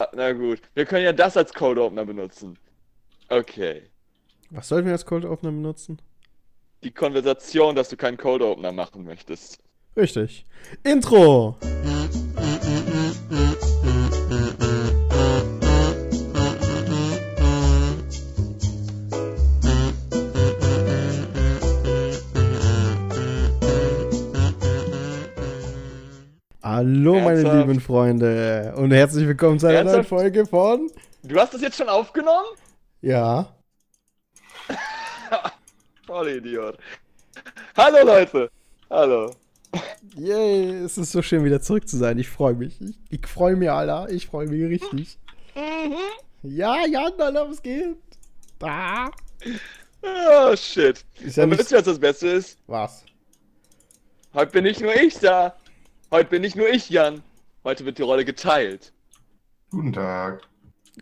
Ah, Na gut, wir können ja das als Code Opener benutzen. Okay. Was sollten wir als Cold Opener benutzen? Die Konversation, dass du keinen Code Opener machen möchtest. Richtig. Intro! Hallo, meine Ernsthaft? lieben Freunde und herzlich willkommen zu einer neuen Ernsthaft? Folge von. Du hast das jetzt schon aufgenommen? Ja. Voll Idiot. Hallo Leute. Hallo. Yay, es ist so schön wieder zurück zu sein. Ich freue mich. Ich, ich freue mich, Alter. Ich freue mich richtig. Ja, Jan, Alter, was geht? Da. Oh shit. Ist ja Und wisst ihr, was das Beste ist? Was? Heute bin nicht nur ich da. Heute bin nicht nur ich, Jan. Heute wird die Rolle geteilt. Guten Tag.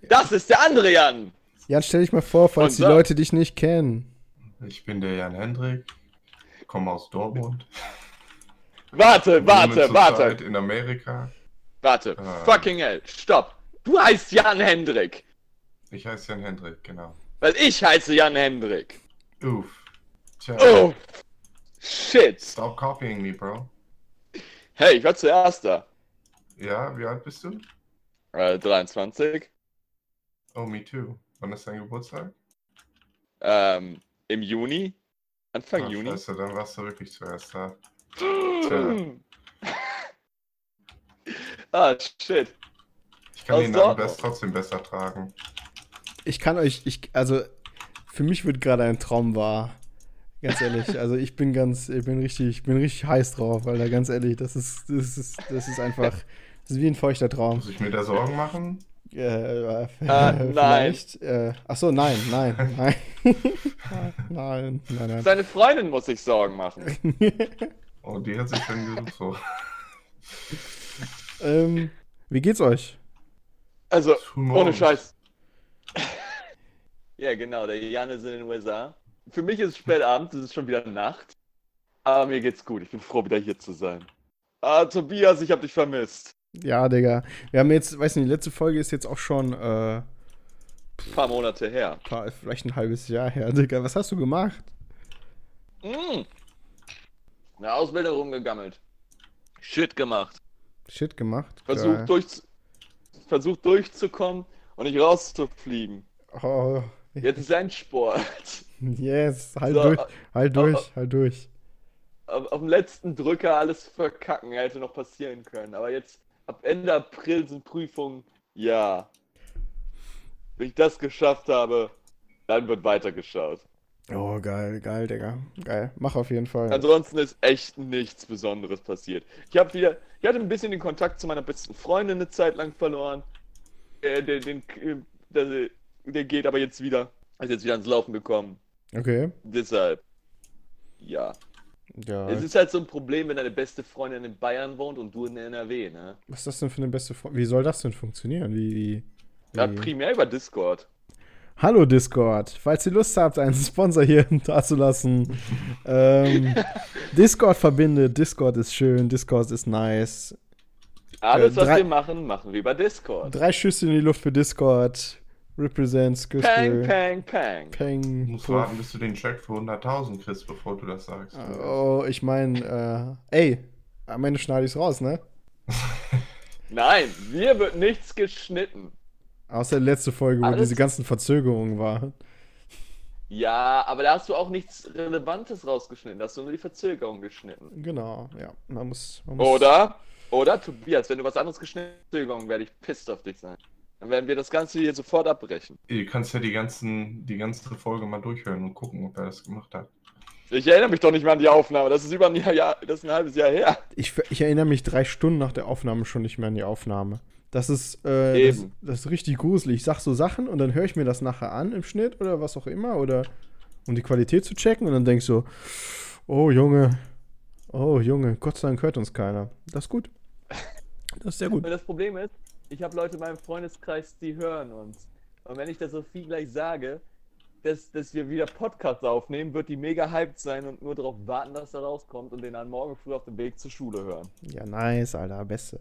Das ist der andere Jan. Jan, stell dich mal vor, falls Und die so. Leute dich nicht kennen. Ich bin der Jan Hendrik, komme aus Dortmund. Warte, warte, warte, In Amerika. warte. Ah. Fucking hell. Stopp. Du heißt Jan Hendrik. Ich heiße Jan Hendrik, genau. Weil ich heiße Jan Hendrik. Uff. Tja. Oh. Shit. Stop copying me, bro. Hey, ich war zuerst da. Ja, wie alt bist du? Äh, 23. Oh, me too. Wann ist dein Geburtstag? Ähm, im Juni. Anfang Ach, Juni. Scheiße, dann warst du wirklich zuerst da. ah, shit. Ich kann Aus den Namen Dortmund. best, trotzdem besser tragen. Ich kann euch, ich, also, für mich wird gerade ein Traum wahr. Ganz ehrlich, also ich bin ganz, ich bin richtig, ich bin richtig heiß drauf, Alter, ganz ehrlich, das ist, das ist, das ist einfach, das ist wie ein feuchter Traum. Muss ich mir da Sorgen machen? Äh, äh, nein. vielleicht. Äh, ach so, nein, nein, nein. nein, nein, nein. Seine Freundin muss sich Sorgen machen. Oh, die hat sich schon gesucht. So. ähm, wie geht's euch? Also, ohne. Scheiß. ja, genau, der Jan ist in den USA. Für mich ist es spät abends, es ist schon wieder Nacht. Aber mir geht's gut, ich bin froh, wieder hier zu sein. Ah, Tobias, ich hab dich vermisst. Ja, Digga. Wir haben jetzt, weiß nicht, die letzte Folge ist jetzt auch schon, äh, Ein paar Monate her. paar, vielleicht ein halbes Jahr her, Digga. Was hast du gemacht? Mm. Eine Ausbildung rumgegammelt. Shit gemacht. Shit gemacht. Versucht, durch, versucht durchzukommen und nicht rauszufliegen. Oh, Jetzt ist Endsport. Yes, halt So, durch, halt durch, halt durch. auf, auf dem letzten Drücker alles verkacken hätte noch passieren können. Aber jetzt, ab Ende April sind Prüfungen. Ja. Wenn ich das geschafft habe, dann wird weitergeschaut. Oh, geil, geil, Digga. Geil. Mach auf jeden Fall. Ansonsten ist echt nichts Besonderes passiert. Ich habe wieder, ich hatte ein bisschen den Kontakt zu meiner besten Freundin eine Zeit lang verloren. Äh, der, den, äh, der, der geht aber jetzt wieder, ist jetzt wieder ans Laufen gekommen. Okay. Deshalb, ja. Ja. Es ist halt so ein Problem, wenn deine beste Freundin in Bayern wohnt und du in NRW, ne? Was ist das denn für eine beste Form? Wie soll das denn funktionieren? Wie, wie, Ja, wie? primär über Discord. Hallo Discord. Falls ihr Lust habt, einen Sponsor hier dazulassen. ähm, Discord verbindet. Discord ist schön. Discord ist nice. Alles, Äh, was drei- wir machen, machen wir über Discord. Drei Schüsse in die Luft für Discord. Represents pang, pang. Du Peng. musst Puff. warten, bis du den Check für 100.000 kriegst, bevor du das sagst. Oh, ich meine, äh, ey, am Ende schneide ich's raus, ne? Nein, mir wird nichts geschnitten. Außer die letzte Folge, wo Alles- diese ganzen Verzögerungen waren. Ja, aber da hast du auch nichts Relevantes rausgeschnitten. Da hast du nur die Verzögerung geschnitten. Genau, ja. Man muss. Man muss Oder? Oder, Tobias, wenn du was anderes geschnitten hast, Verzögerung, werde ich pisst auf dich sein. Dann werden wir das Ganze hier sofort abbrechen. Du kannst ja die, ganzen, die ganze Folge mal durchhören und gucken, ob er das gemacht hat. Ich erinnere mich doch nicht mehr an die Aufnahme. Das ist über ein Jahr, Jahr das ist ein halbes Jahr her. Ich, ich erinnere mich drei Stunden nach der Aufnahme schon nicht mehr an die Aufnahme. Das ist, äh, das, das ist richtig gruselig. Ich sag so Sachen und dann höre ich mir das nachher an im Schnitt oder was auch immer oder um die Qualität zu checken und dann denk ich so, oh Junge, oh Junge, Gott sei Dank hört uns keiner. Das ist gut. Das ist sehr gut. Das Problem ist, ich habe Leute in meinem Freundeskreis, die hören uns. Und wenn ich der Sophie gleich sage, dass, dass wir wieder Podcasts aufnehmen, wird die mega hyped sein und nur darauf warten, dass er rauskommt und den dann morgen früh auf dem Weg zur Schule hören. Ja, nice, Alter, beste.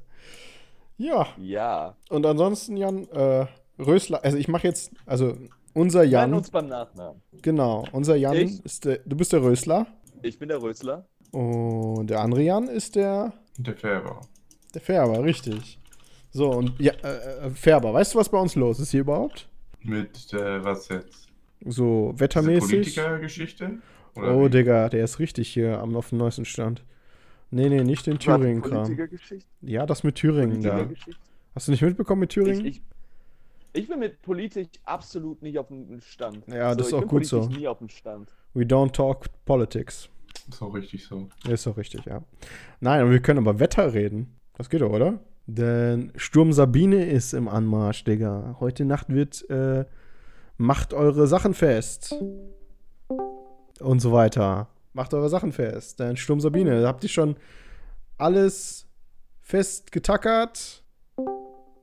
Ja, Ja. und ansonsten, Jan, äh, Rösler, also ich mache jetzt, also unser Wir Jan, uns beim Nachnamen. genau, unser Jan Ich? ist der, du bist der Rösler Ich bin der Rösler. und der andere Jan ist der, Der Färber. der Färber, richtig. So, und ja, äh, äh, Färber, weißt du, was bei uns los ist hier überhaupt? Mit, äh, was jetzt? So wettermäßig. Politikergeschichte? Oh, wie? Digga, der ist richtig hier am auf dem neuesten Stand. Nee, nee, nicht den Thüringen-Kram. Politikergeschichte? Ja, das mit Thüringen da. Hast du nicht mitbekommen mit Thüringen? Ich, ich, ich bin mit Politik absolut nicht auf dem Stand. Ja, das ist ich auch gut so. nie auf dem Stand. We don't talk politics. Ist auch richtig so. Ist doch richtig, ja. Nein, aber wir können aber Wetter reden. Das geht doch, oder? Denn Sturm Sabine ist im Anmarsch, Digga. Heute Nacht wird, äh, macht eure Sachen fest. Und so weiter. Macht eure Sachen fest. Denn Sturm Sabine, habt ihr schon alles fest getackert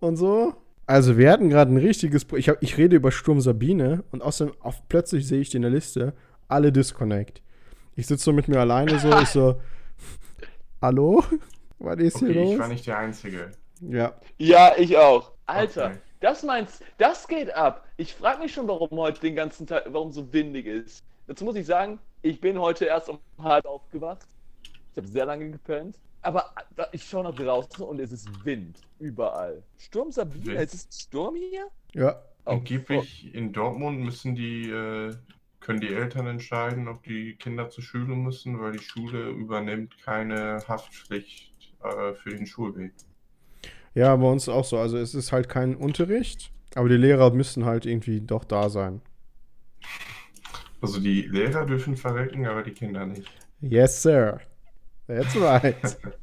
und so. Also wir hatten gerade ein richtiges, Pro ich, hab, ich rede über Sturm Sabine und außerdem auf, plötzlich sehe ich die in der Liste, alle Disconnect. Ich sitze so mit mir alleine so, ich so, hallo? Was ist Okay, hier ich war los? nicht der Einzige. Ja, Ja, ich auch. Alter, Okay. das meinst, das geht ab. Ich frage mich schon, warum heute den ganzen Tag, warum so windig ist. Dazu muss ich sagen, ich bin heute erst um halb aufgewacht. Ich habe sehr lange gepennt. Aber da- ich schaue nach draußen und es ist Wind. Überall. Sturm Sabine, Wind. es ist Sturm hier? ja. Oh, Angeblich in Dortmund müssen die, äh, können die Eltern entscheiden, ob die Kinder zur Schule müssen, weil die Schule übernimmt keine Haftpflicht äh, für den Schulweg. Ja, bei uns auch so. Also es ist halt kein Unterricht, aber die Lehrer müssen halt irgendwie doch da sein. Also die Lehrer dürfen verrecken, aber die Kinder nicht. Yes, sir. That's right.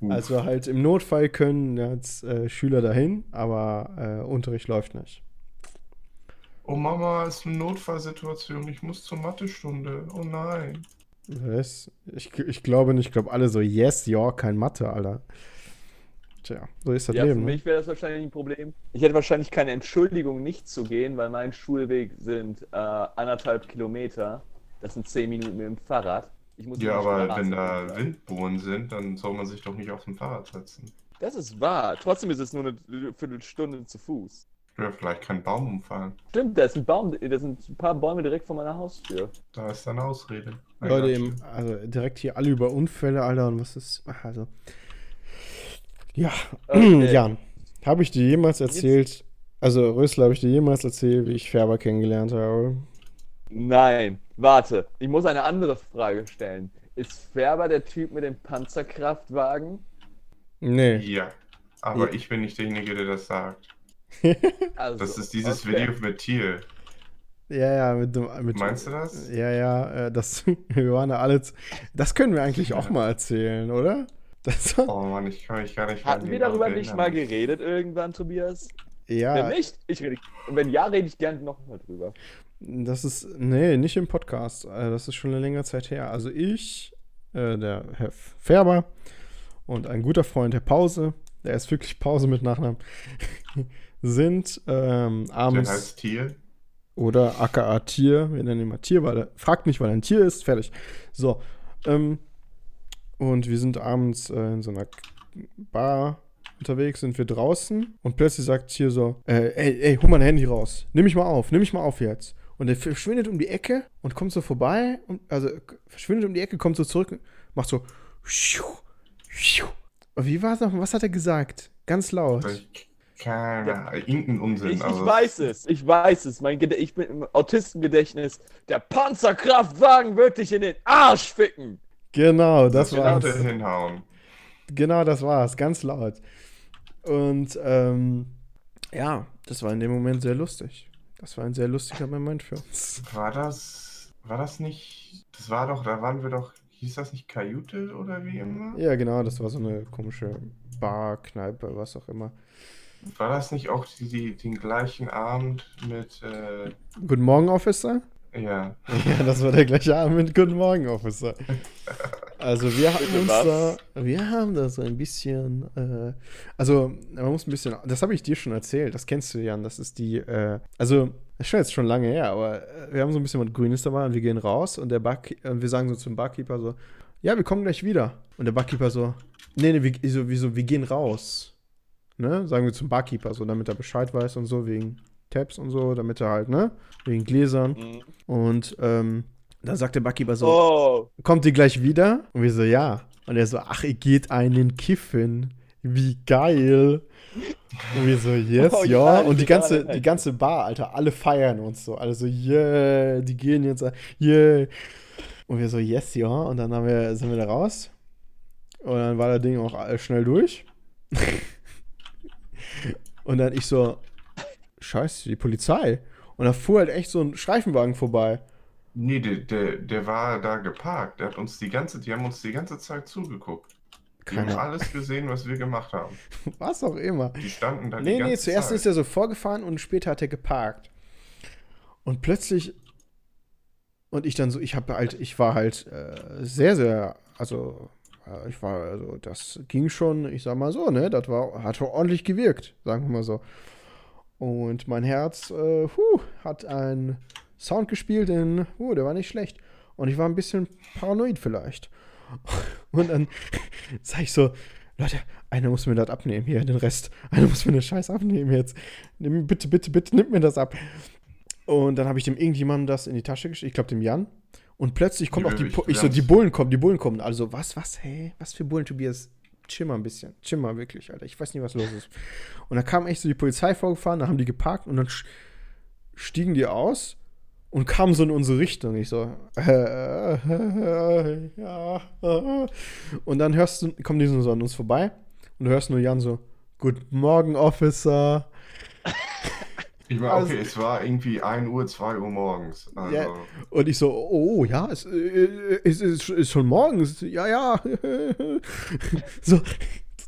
Also halt im Notfall können jetzt äh, Schüler dahin, aber äh, Unterricht läuft nicht. Oh Mama, ist eine Notfallsituation, ich muss zur Mathestunde. Oh nein. Was? Ich, ich glaube nicht. Ich glaube alle so, yes, ja, kein Mathe, Alter. Tja, so ist das Ja, für Leben. Ne? mich wäre das wahrscheinlich ein Problem. Ich hätte wahrscheinlich keine Entschuldigung, nicht zu gehen, weil mein Schulweg sind äh, anderthalb Kilometer. Das sind zehn Minuten mit dem Fahrrad. Ich muss Ja, aber Straße wenn da fahren. Windbohnen sind, dann soll man sich doch nicht auf dem Fahrrad setzen. Das ist wahr. Trotzdem ist es nur eine Viertelstunde zu Fuß. Oder vielleicht kein Baum umfallen. Stimmt, da ist ein Baum, da sind ein paar Bäume direkt vor meiner Haustür. Da ist dann Ausrede. Leute, eben, also direkt hier alle über Unfälle, Alter, und was ist. Also. Ja, Okay. Jan, habe ich dir jemals erzählt, also Rösler, habe ich dir jemals erzählt, wie ich Färber kennengelernt habe? Nein, warte. Ich muss eine andere Frage stellen. Ist Färber der Typ mit dem Panzerkraftwagen? Nee. Ja, aber Ja. ich bin nicht derjenige, der das sagt. Also, Das ist dieses okay. Video mit Tier. Ja, ja, mit dem. Mit, Meinst du das? Ja, ja, äh, das, wir waren da alle. Das können wir eigentlich auch mal erzählen, oder? Das, Oh Mann, ich kann mich gar nicht Hatten wir darüber nicht mal geredet irgendwann, Tobias? Wenn ja, nicht, ich rede. Und wenn ja, rede ich gerne noch mal drüber. das ist. Nee, nicht im Podcast. Äh, Das ist schon eine längere Zeit her. Also ich, äh, der Herr Färber und ein guter Freund, Herr Pause, der ist wirklich Pause mit Nachnamen, sind ähm, Der abends. heißt Tier. Oder aka Tier. Wir nennen ihn mal Tier, weil er fragt nicht, weil er ein Tier ist. Fertig. So. Ähm, und wir sind abends äh, in so einer Bar unterwegs, sind wir draußen und plötzlich sagt Tier so: äh, Ey, ey, hol mal dein Handy raus. Nimm mich mal auf, nimm mich mal auf jetzt. Und er verschwindet um die Ecke und kommt so vorbei. Und, also verschwindet um die Ecke, kommt so zurück, macht so. Wie war es noch? Was hat er gesagt? Ganz laut. Ich- Keine Ahnung, irgendein Unsinn. Ich, ich also- weiß es, ich weiß es. Mein Gede ich bin im Autistengedächtnis. Der Panzerkraftwagen wird dich in den Arsch ficken. Genau, das wir war's. Leute hinhauen. Genau, das war's, ganz laut. Und ähm, ja, das war in dem Moment sehr lustig. Das war ein sehr lustiger Moment für uns. War das, war das nicht, das war doch, da waren wir doch, hieß das nicht Kajüte oder wie immer? Ja, genau, das war so eine komische Bar, Kneipe, was auch immer. War das nicht auch die, die, den gleichen Abend mit, äh, Guten Morgen, Officer. ja, Ja, das war der gleiche Abend mit Guten Morgen, Officer. Also wir haben uns was? da, wir haben da so ein bisschen, äh, also man muss ein bisschen, das habe ich dir schon erzählt, das kennst du, Jan, das ist die, äh, also das ist schon jetzt schon lange her, aber äh, wir haben so ein bisschen was Grünes dabei und wir gehen raus und der Barke und wir sagen so zum Barkeeper so, ja, wir kommen gleich wieder. Und der Barkeeper so, nee, nee, wir, so, wieso, wir gehen raus. Ne? Sagen wir zum Barkeeper, so, damit er Bescheid weiß und so, wegen Tabs und so, damit er halt, ne? Wegen Gläsern. Mhm. Und ähm, dann sagt der Barkeeper so, Oh, kommt ihr gleich wieder? Und wir so, ja. Und er so, ach, ihr geht einen kiffen. Wie geil. Und wir so, yes, Oh, ja. ja, Und die ganze, die ganze Bar, Alter, alle feiern uns so. Alle so, yeah, die gehen jetzt, yeah. Und wir so, yes, ja. Und dann haben wir, sind wir da raus. Und dann war das Ding auch schnell durch. Und dann ich so, scheiße, die Polizei. Und da fuhr halt echt so ein Streifenwagen vorbei. Nee, der, der, der war da geparkt. Der hat uns die ganze, die haben uns die ganze Zeit zugeguckt. Die haben alles gesehen, was wir gemacht haben. Was auch immer. Die standen da Nee, nee, zuerst Zeit. ist er so vorgefahren und später hat er geparkt. Und plötzlich. Und ich dann so, ich habe halt, ich war halt äh, sehr, sehr, also, ich war, also, das ging schon, ich sag mal so, ne, das war, hat ordentlich gewirkt, sagen wir mal so. Und mein Herz, äh, huh, hat einen Sound gespielt, den, uh, der war nicht schlecht. Und ich war ein bisschen paranoid vielleicht. Und dann sag ich so, Leute, einer muss mir das abnehmen hier, den Rest. Einer muss mir den Scheiß abnehmen jetzt. Nimm, bitte, bitte, bitte, nimm mir das ab. Und dann habe ich dem irgendjemandem das in die Tasche geschickt, ich glaube dem Jan. Und plötzlich kommt Ja, auch die, ich- ich so, die Bullen kommen, die Bullen kommen. Also was, was, hey, was für Bullen, Tobias? Chill mal ein bisschen. Chill mal wirklich, Alter. Ich weiß nicht, was los ist. Und da kam echt so die Polizei vorgefahren, da haben die geparkt und dann stiegen die aus und kamen so in unsere Richtung. Ich so, äh, äh, ja. Äh. Und dann hörst du, kommen die so an uns vorbei und du hörst nur Jan so, Guten Morgen, Officer. Ich war, Also- okay, es war irgendwie 1 Uhr, 2 Uhr morgens. Also, Ja. Und ich so, oh ja, es, äh, es ist, ist schon morgens. Ja, ja. so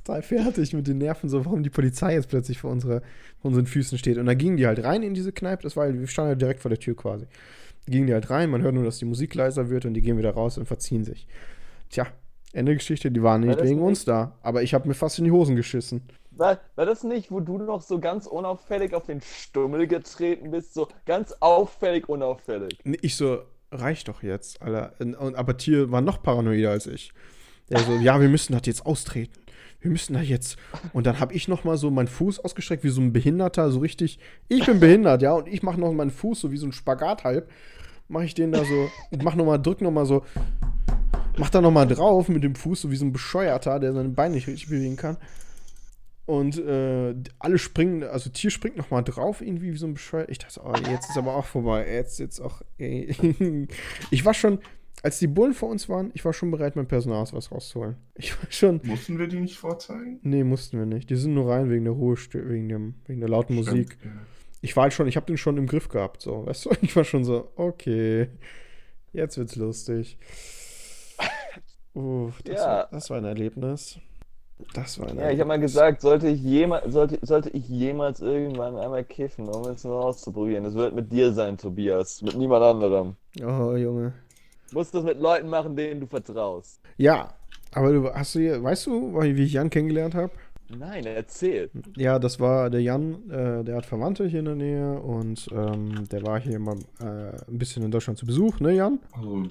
total fertig mit den Nerven, so warum die Polizei jetzt plötzlich vor, unserer, vor unseren Füßen steht. Und da gingen die halt rein in diese Kneipe, das war, halt- wir standen ja direkt vor der Tür quasi. Da gingen die halt rein, man hört nur, dass die Musik leiser wird und die gehen wieder raus und verziehen sich. Tja, Ende Geschichte, die waren War nicht wegen nicht- uns da. Aber ich habe mir fast in die Hosen geschissen. War, war das nicht, wo du noch so ganz unauffällig auf den Stummel getreten bist? So ganz auffällig, unauffällig. Ich so, reicht doch jetzt, Alter. Aber Tier war noch paranoider als ich. Der so, ja, wir müssen das jetzt austreten. Wir müssen da jetzt. Und dann habe ich noch mal so meinen Fuß ausgestreckt, wie so ein Behinderter, so richtig. Ich bin behindert, ja, und ich mache noch meinen Fuß so wie so ein Spagat halb. Mache ich den da so, mach noch mal, drück noch mal so, mach da noch mal drauf mit dem Fuß, so wie so ein Bescheuerter, der seine Beine nicht richtig bewegen kann. Und äh, alle springen, also Tier springt noch mal drauf, irgendwie wie so ein Bescheuerter. Ich dachte, oh, jetzt ist aber auch vorbei. Jetzt, jetzt auch. Ey. Ich war schon, als die Bullen vor uns waren, ich war schon bereit, mein Personalausweis rauszuholen. Ich war schon. Mussten wir die nicht vorzeigen? Nee, mussten wir nicht. Die sind nur rein wegen der Ruhe, wegen, dem, wegen der lauten Musik. Stimmt, ja. Ich war halt schon, ich habe den schon im Griff gehabt, so, weißt du? Ich war schon so, okay, jetzt wird's lustig. Uff, das, Ja. war, das war ein Erlebnis. Das war ein Ja, ich habe mal gesagt, sollte ich, jemals, sollte, sollte ich jemals irgendwann einmal kiffen, um es nur auszuprobieren, das wird mit dir sein, Tobias, mit niemand anderem. Oh, Junge. Du musst das mit Leuten machen, denen du vertraust. Ja, aber du hast du, hier- weißt du, wie ich Jan kennengelernt habe? Nein, erzähl. Ja, das war der Jan, äh, der hat Verwandte hier in der Nähe und ähm, der war hier mal äh, ein bisschen in Deutschland zu Besuch, ne, Jan? Also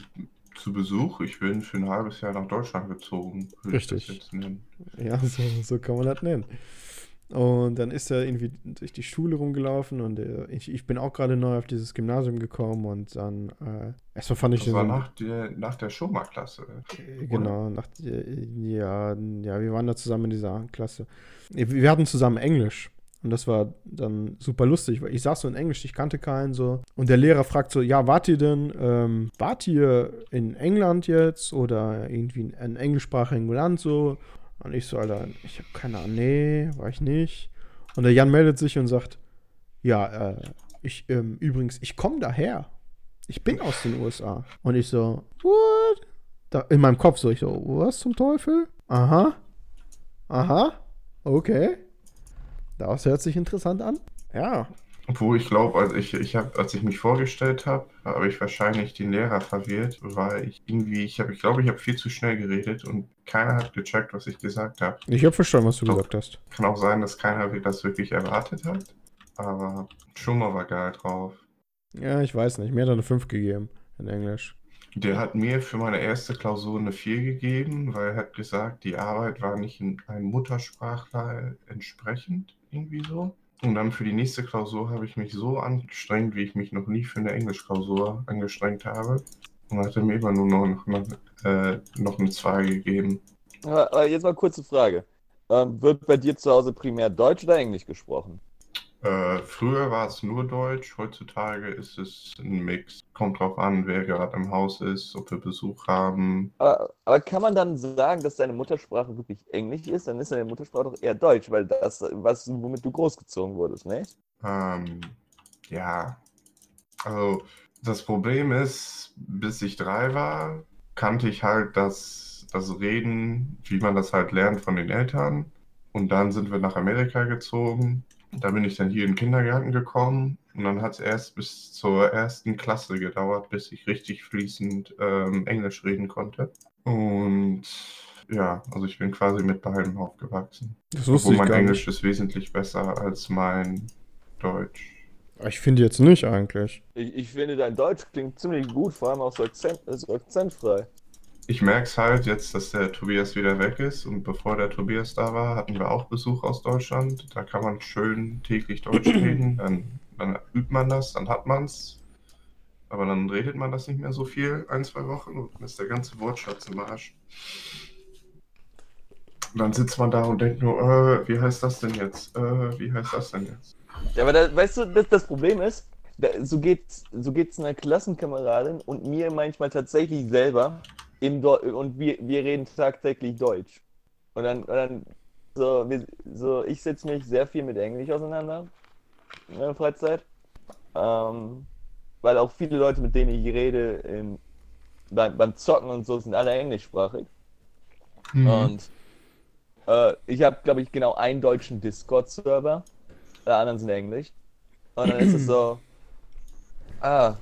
zu Besuch, ich bin für ein halbes Jahr nach Deutschland gezogen. Richtig. das jetzt nennen. Ja, so, so kann man das nennen. Und dann ist er irgendwie durch die Schule rumgelaufen und äh, ich, ich bin auch gerade neu auf dieses Gymnasium gekommen und dann äh, erstmal fand ich Das war den. nach der, nach der Schoma-Klasse. Äh, Genau, nach, äh, ja, ja, wir waren da zusammen in dieser Klasse. Wir wir hatten zusammen Englisch. Und das war dann super lustig, weil ich saß so in Englisch, ich kannte keinen so. Und der Lehrer fragt so, ja, wart ihr denn, ähm, wart ihr in England jetzt oder irgendwie in einem englischsprachigen Land so? Und ich so, Alter, ich habe keine Ahnung, nee, war ich nicht. Und der Jan meldet sich und sagt, ja, äh, ich, ähm, übrigens, ich komme daher. Ich bin aus den USA. Und ich so, what? Da, in meinem Kopf so, ich so, was zum Teufel? Aha. Aha. Okay. Das hört sich interessant an. Ja. Obwohl ich glaube, als ich, ich hab, als ich mich vorgestellt habe, habe ich wahrscheinlich den Lehrer verwirrt, weil ich irgendwie, ich habe, ich glaube, ich habe viel zu schnell geredet und keiner hat gecheckt, was ich gesagt habe. Ich habe verstanden, was du Doch. gesagt hast. Kann auch sein, dass keiner das wirklich erwartet hat, aber Schummer war geil drauf. Ja, ich weiß nicht. Mir hat er eine 5 gegeben in Englisch. Der hat mir für meine erste Klausur eine 4 gegeben, weil er hat gesagt, die Arbeit war nicht in einem Muttersprachler entsprechend, irgendwie so. Und dann für die nächste Klausur habe ich mich so angestrengt, wie ich mich noch nie für eine Englischklausur angestrengt habe. Und hat er mir immer nur noch, noch, äh, noch eine 2 gegeben. Aber aber jetzt mal kurze Frage. Ähm, wird bei dir zu Hause primär Deutsch oder Englisch gesprochen? Äh, früher war es nur Deutsch, heutzutage ist es ein Mix. Kommt drauf an, wer gerade im Haus ist, ob wir Besuch haben. Aber, aber kann man dann sagen, dass deine Muttersprache wirklich Englisch ist? Dann ist deine Muttersprache doch eher Deutsch, weil das, was, womit du großgezogen wurdest, ne? Ähm, ja, also das Problem ist, bis ich drei war, kannte ich halt das, das Reden, wie man das halt lernt von den Eltern. Und dann sind wir nach Amerika gezogen. Da bin ich dann hier in den Kindergarten gekommen. Und dann hat es erst bis zur ersten Klasse gedauert, bis ich richtig fließend ähm, Englisch reden konnte. Und ja, also ich bin quasi mit beidem aufgewachsen. Das wusste Obwohl ich mein gar Englisch nicht. ist wesentlich besser als mein Deutsch. Ich finde jetzt nicht eigentlich. Ich, ich finde, dein Deutsch klingt ziemlich gut, vor allem auch so, akzent, so akzentfrei. Ich merke es halt jetzt, dass der Tobias wieder weg ist. Und bevor der Tobias da war, hatten wir auch Besuch aus Deutschland. Da kann man schön täglich Deutsch reden. Dann, dann übt man das, dann hat man es. Aber dann redet man das nicht mehr so viel, ein, zwei Wochen, und dann ist der ganze Wortschatz im Arsch. Und dann sitzt man da und denkt nur, äh, wie heißt das denn jetzt? Äh, wie heißt das denn jetzt? Ja, aber da, weißt du, das, das Problem ist, da, so geht's, so geht's einer Klassenkameradin und mir manchmal tatsächlich selber im Deu und wir, wir reden tagtäglich Deutsch. Und dann, und dann so, wir, so, ich setze mich sehr viel mit Englisch auseinander in meiner Freizeit. Ähm, weil auch viele Leute, mit denen ich rede, in, beim, beim Zocken und so, sind alle englischsprachig. Und äh, ich habe, glaube ich, genau einen deutschen Discord-Server. Alle anderen sind Englisch. Und dann ist es so. Ah.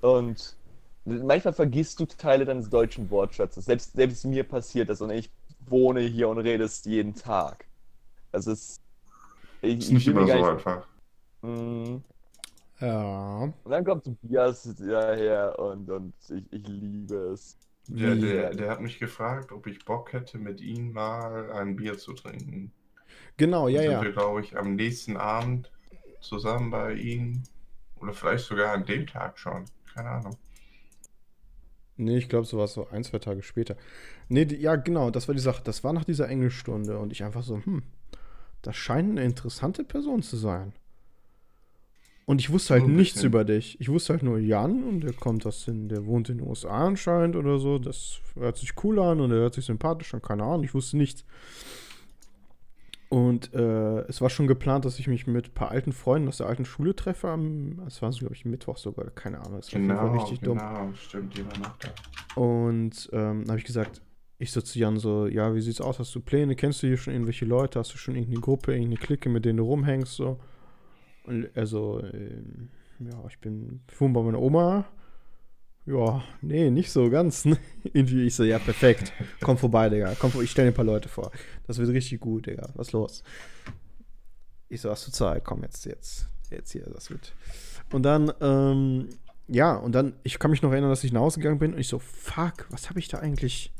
Und manchmal vergisst du Teile deines deutschen Wortschatzes. Selbst, selbst mir passiert das und ich wohne hier und rede es jeden Tag. Das ist. Ich, ist nicht immer so nicht- einfach. Mm. Ja. Und dann kommt Tobias daher und, und ich, ich liebe es. Der, Wie? der, der hat mich gefragt, ob ich Bock hätte, mit ihm mal ein Bier zu trinken. Genau, ja, Dann sind ja. wir, glaube ich, am nächsten Abend zusammen bei ihm. Oder vielleicht sogar an dem Tag schon. Keine Ahnung. Nee, ich glaube, so war es so ein, zwei Tage später. Nee, die, ja, genau, das war die Sache. Das war nach dieser Englischstunde und ich einfach so, hm, das scheint eine interessante Person zu sein. Und ich wusste halt ein nichts bisschen. über dich. Ich wusste halt nur Jan und der kommt aus den, der wohnt in den USA anscheinend oder so. Das hört sich cool an und er hört sich sympathisch an, keine Ahnung, ich wusste nichts. Und äh, es war schon geplant, dass ich mich mit ein paar alten Freunden aus der alten Schule treffe. Am, es war, glaube ich, Mittwoch sogar, keine Ahnung. Das war auf jeden Fall Genau, richtig dumm. genau, stimmt, die war noch da. Und ähm, habe ich gesagt, ich so zu Jan so, ja, wie sieht's aus? Hast du Pläne? Kennst du hier schon irgendwelche Leute? Hast du schon irgendeine Gruppe, irgendeine Clique, mit denen du rumhängst? So. Und er so, ähm, ja, ich bin ich wohne bei meiner Oma. Ja, nee, nicht so ganz. Irgendwie ich so, ja, perfekt. Komm vorbei, Digga. Komm, ich stelle dir ein paar Leute vor. Das wird richtig gut, Digga. Was los? Ich so, hast du Zeit? Komm jetzt, jetzt, jetzt hier, das wird. Und dann, ähm, ja, und dann, ich kann mich noch erinnern, dass ich nach Hause gegangen bin und ich so, fuck, was habe ich da eigentlich?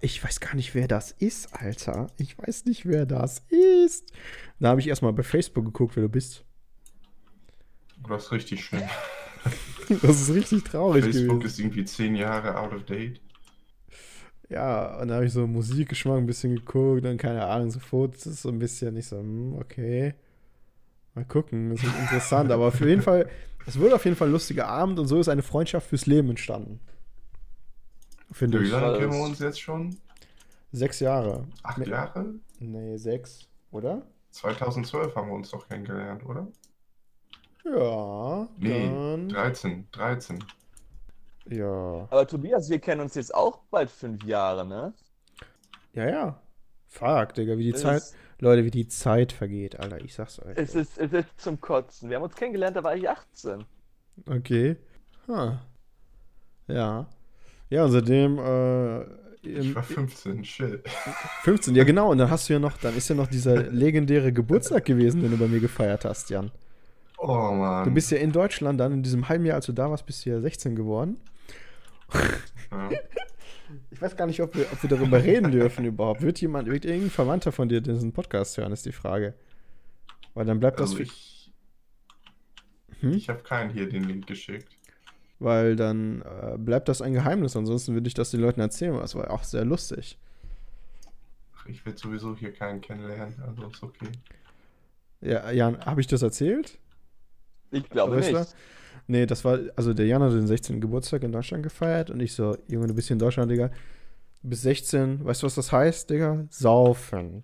Ich weiß gar nicht, wer das ist, Alter. Ich weiß nicht, wer das ist. Da habe ich erstmal bei Facebook geguckt, wer du bist. Das ist richtig schlimm. Das ist richtig traurig Facebook gewesen. ist irgendwie zehn Jahre out of date. Ja, und da habe ich so Musikgeschmack ein bisschen geguckt und keine Ahnung, so Fotos ist so ein bisschen nicht so, hm, okay. Mal gucken, das ist interessant. aber auf jeden Fall, es wurde auf jeden Fall ein lustiger Abend und so ist eine Freundschaft fürs Leben entstanden. Finde Wie ich. lange das- kennen wir uns jetzt schon? Sechs Jahre. Acht Nee. Jahre? Nee, sechs, oder? 2012 haben wir uns doch kennengelernt, oder? Ja, Nee, dann. 13, 13. Ja. Aber Tobias, wir kennen uns jetzt auch bald fünf Jahre, ne? Ja, ja. Fuck, Digga, wie die Es Zeit. Leute, wie die Zeit vergeht, Alter. Ich sag's euch. Es ist, es ist zum Kotzen. Wir haben uns kennengelernt, da war ich 18. Okay. Ha. Ja. Ja, und seitdem, äh, Ich im- war 15, shit. 15, ja genau, und dann hast du ja noch, dann ist ja noch dieser legendäre Geburtstag gewesen, den du bei mir gefeiert hast, Jan. Oh Mann. Du bist ja in Deutschland dann in diesem halben Jahr, als du da warst, bist du ja 16 geworden. Ja. Ich weiß gar nicht, ob wir, ob wir darüber reden dürfen überhaupt. Wird jemand, wird irgendein Verwandter von dir diesen Podcast hören, ist die Frage. Weil dann bleibt das Also für. ich, Hm? ich habe keinen hier den Link geschickt. Weil dann äh, bleibt das ein Geheimnis. Ansonsten würde ich das den Leuten erzählen. weil Das war auch sehr lustig. Ach, Ich werde sowieso hier keinen kennenlernen, also ist okay. Ja, Jan, habe ich das erzählt? Ich glaube nicht. Nee, das war, also der Jan hat den 16. Geburtstag in Deutschland gefeiert und ich so, Junge, du bist hier in Deutschland, Digga. Bis 16, weißt du, was das heißt, Digga? Saufen.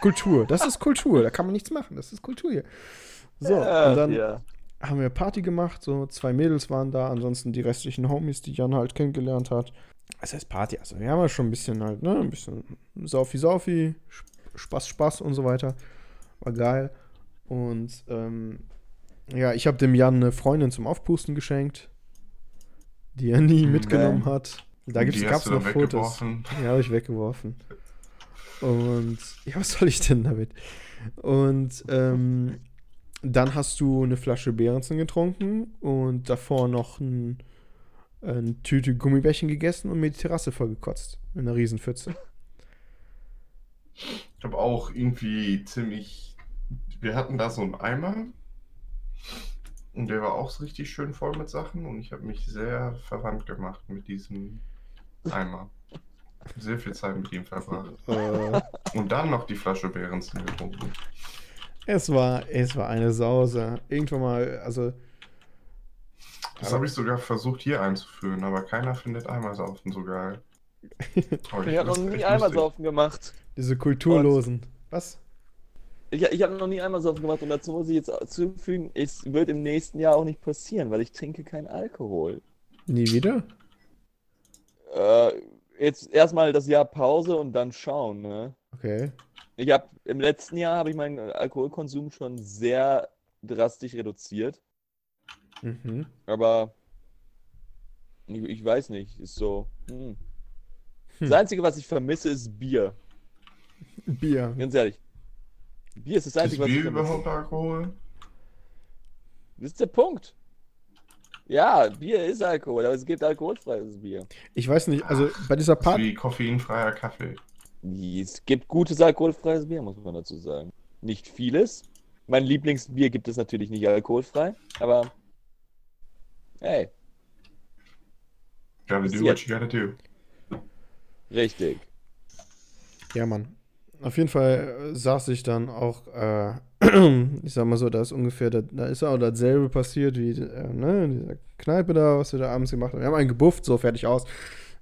Kultur, das ist Kultur, da kann man nichts machen, das ist Kultur hier. So, Ja, und dann ja. haben wir Party gemacht, so zwei Mädels waren da, ansonsten die restlichen Homies, die Jan halt kennengelernt hat. Das heißt Party, also wir haben ja schon ein bisschen halt, ne, ein bisschen Saufi Saufi, Spaß Spaß und so weiter. War geil. Und ähm, ja, ich habe dem Jan eine Freundin zum Aufpusten geschenkt, die er nie Mhm. mitgenommen hat. Da gibt's, gab's noch Fotos. Ja, habe ich weggeworfen. Und ja, was soll ich denn damit? Und ähm, dann hast du eine Flasche Behrensen getrunken und davor noch ein, eine Tüte Gummibärchen gegessen und mir die Terrasse vollgekotzt. In einer Riesenpfütze. Ich habe auch irgendwie ziemlich. Wir hatten da so einen Eimer. Und der war auch so richtig schön voll mit Sachen. Und ich habe mich sehr verwandt gemacht mit diesem Eimer. Sehr viel Zeit mit ihm verbracht. äh, Und dann noch die Flasche Behrensen getrunken. es, war, es war eine Sause. Irgendwann mal, also. Das habe ich sogar versucht hier einzuführen, aber keiner findet Eimersaufen so geil. Aber Ich habe noch nie echt einmal lustig. saufen gemacht. Diese Kulturlosen. Was? Ich, ich habe noch nie einmal saufen gemacht und dazu muss ich jetzt zufügen, es wird im nächsten Jahr auch nicht passieren, weil ich trinke keinen Alkohol. Nie wieder? Äh, jetzt erstmal das Jahr Pause und dann schauen, ne? Okay. Ich habe im letzten Jahr habe ich meinen Alkoholkonsum schon sehr drastisch reduziert, Mhm. aber ich, ich weiß nicht, ist so. Hm. Das Hm. Einzige, was ich vermisse, ist Bier. Bier. Ganz ehrlich. Bier ist das Einzige, was ich Bier vermisse. überhaupt Alkohol? Das ist der Punkt. Ja, Bier ist Alkohol, aber es gibt alkoholfreies Bier. Ich weiß nicht, also bei dieser Party. wie koffeinfreier Kaffee. Es gibt gutes alkoholfreies Bier, muss man dazu sagen. Nicht vieles. Mein Lieblingsbier gibt es natürlich nicht alkoholfrei, aber hey, Gotta do what you gotta do. richtig. Ja, Mann. Auf jeden Fall äh, saß ich dann auch, äh, ich sag mal so, da ist ungefähr, da, da ist auch dasselbe passiert wie äh, ne, in dieser Kneipe da, was wir da abends gemacht haben. Wir haben einen gebufft, so fertig aus.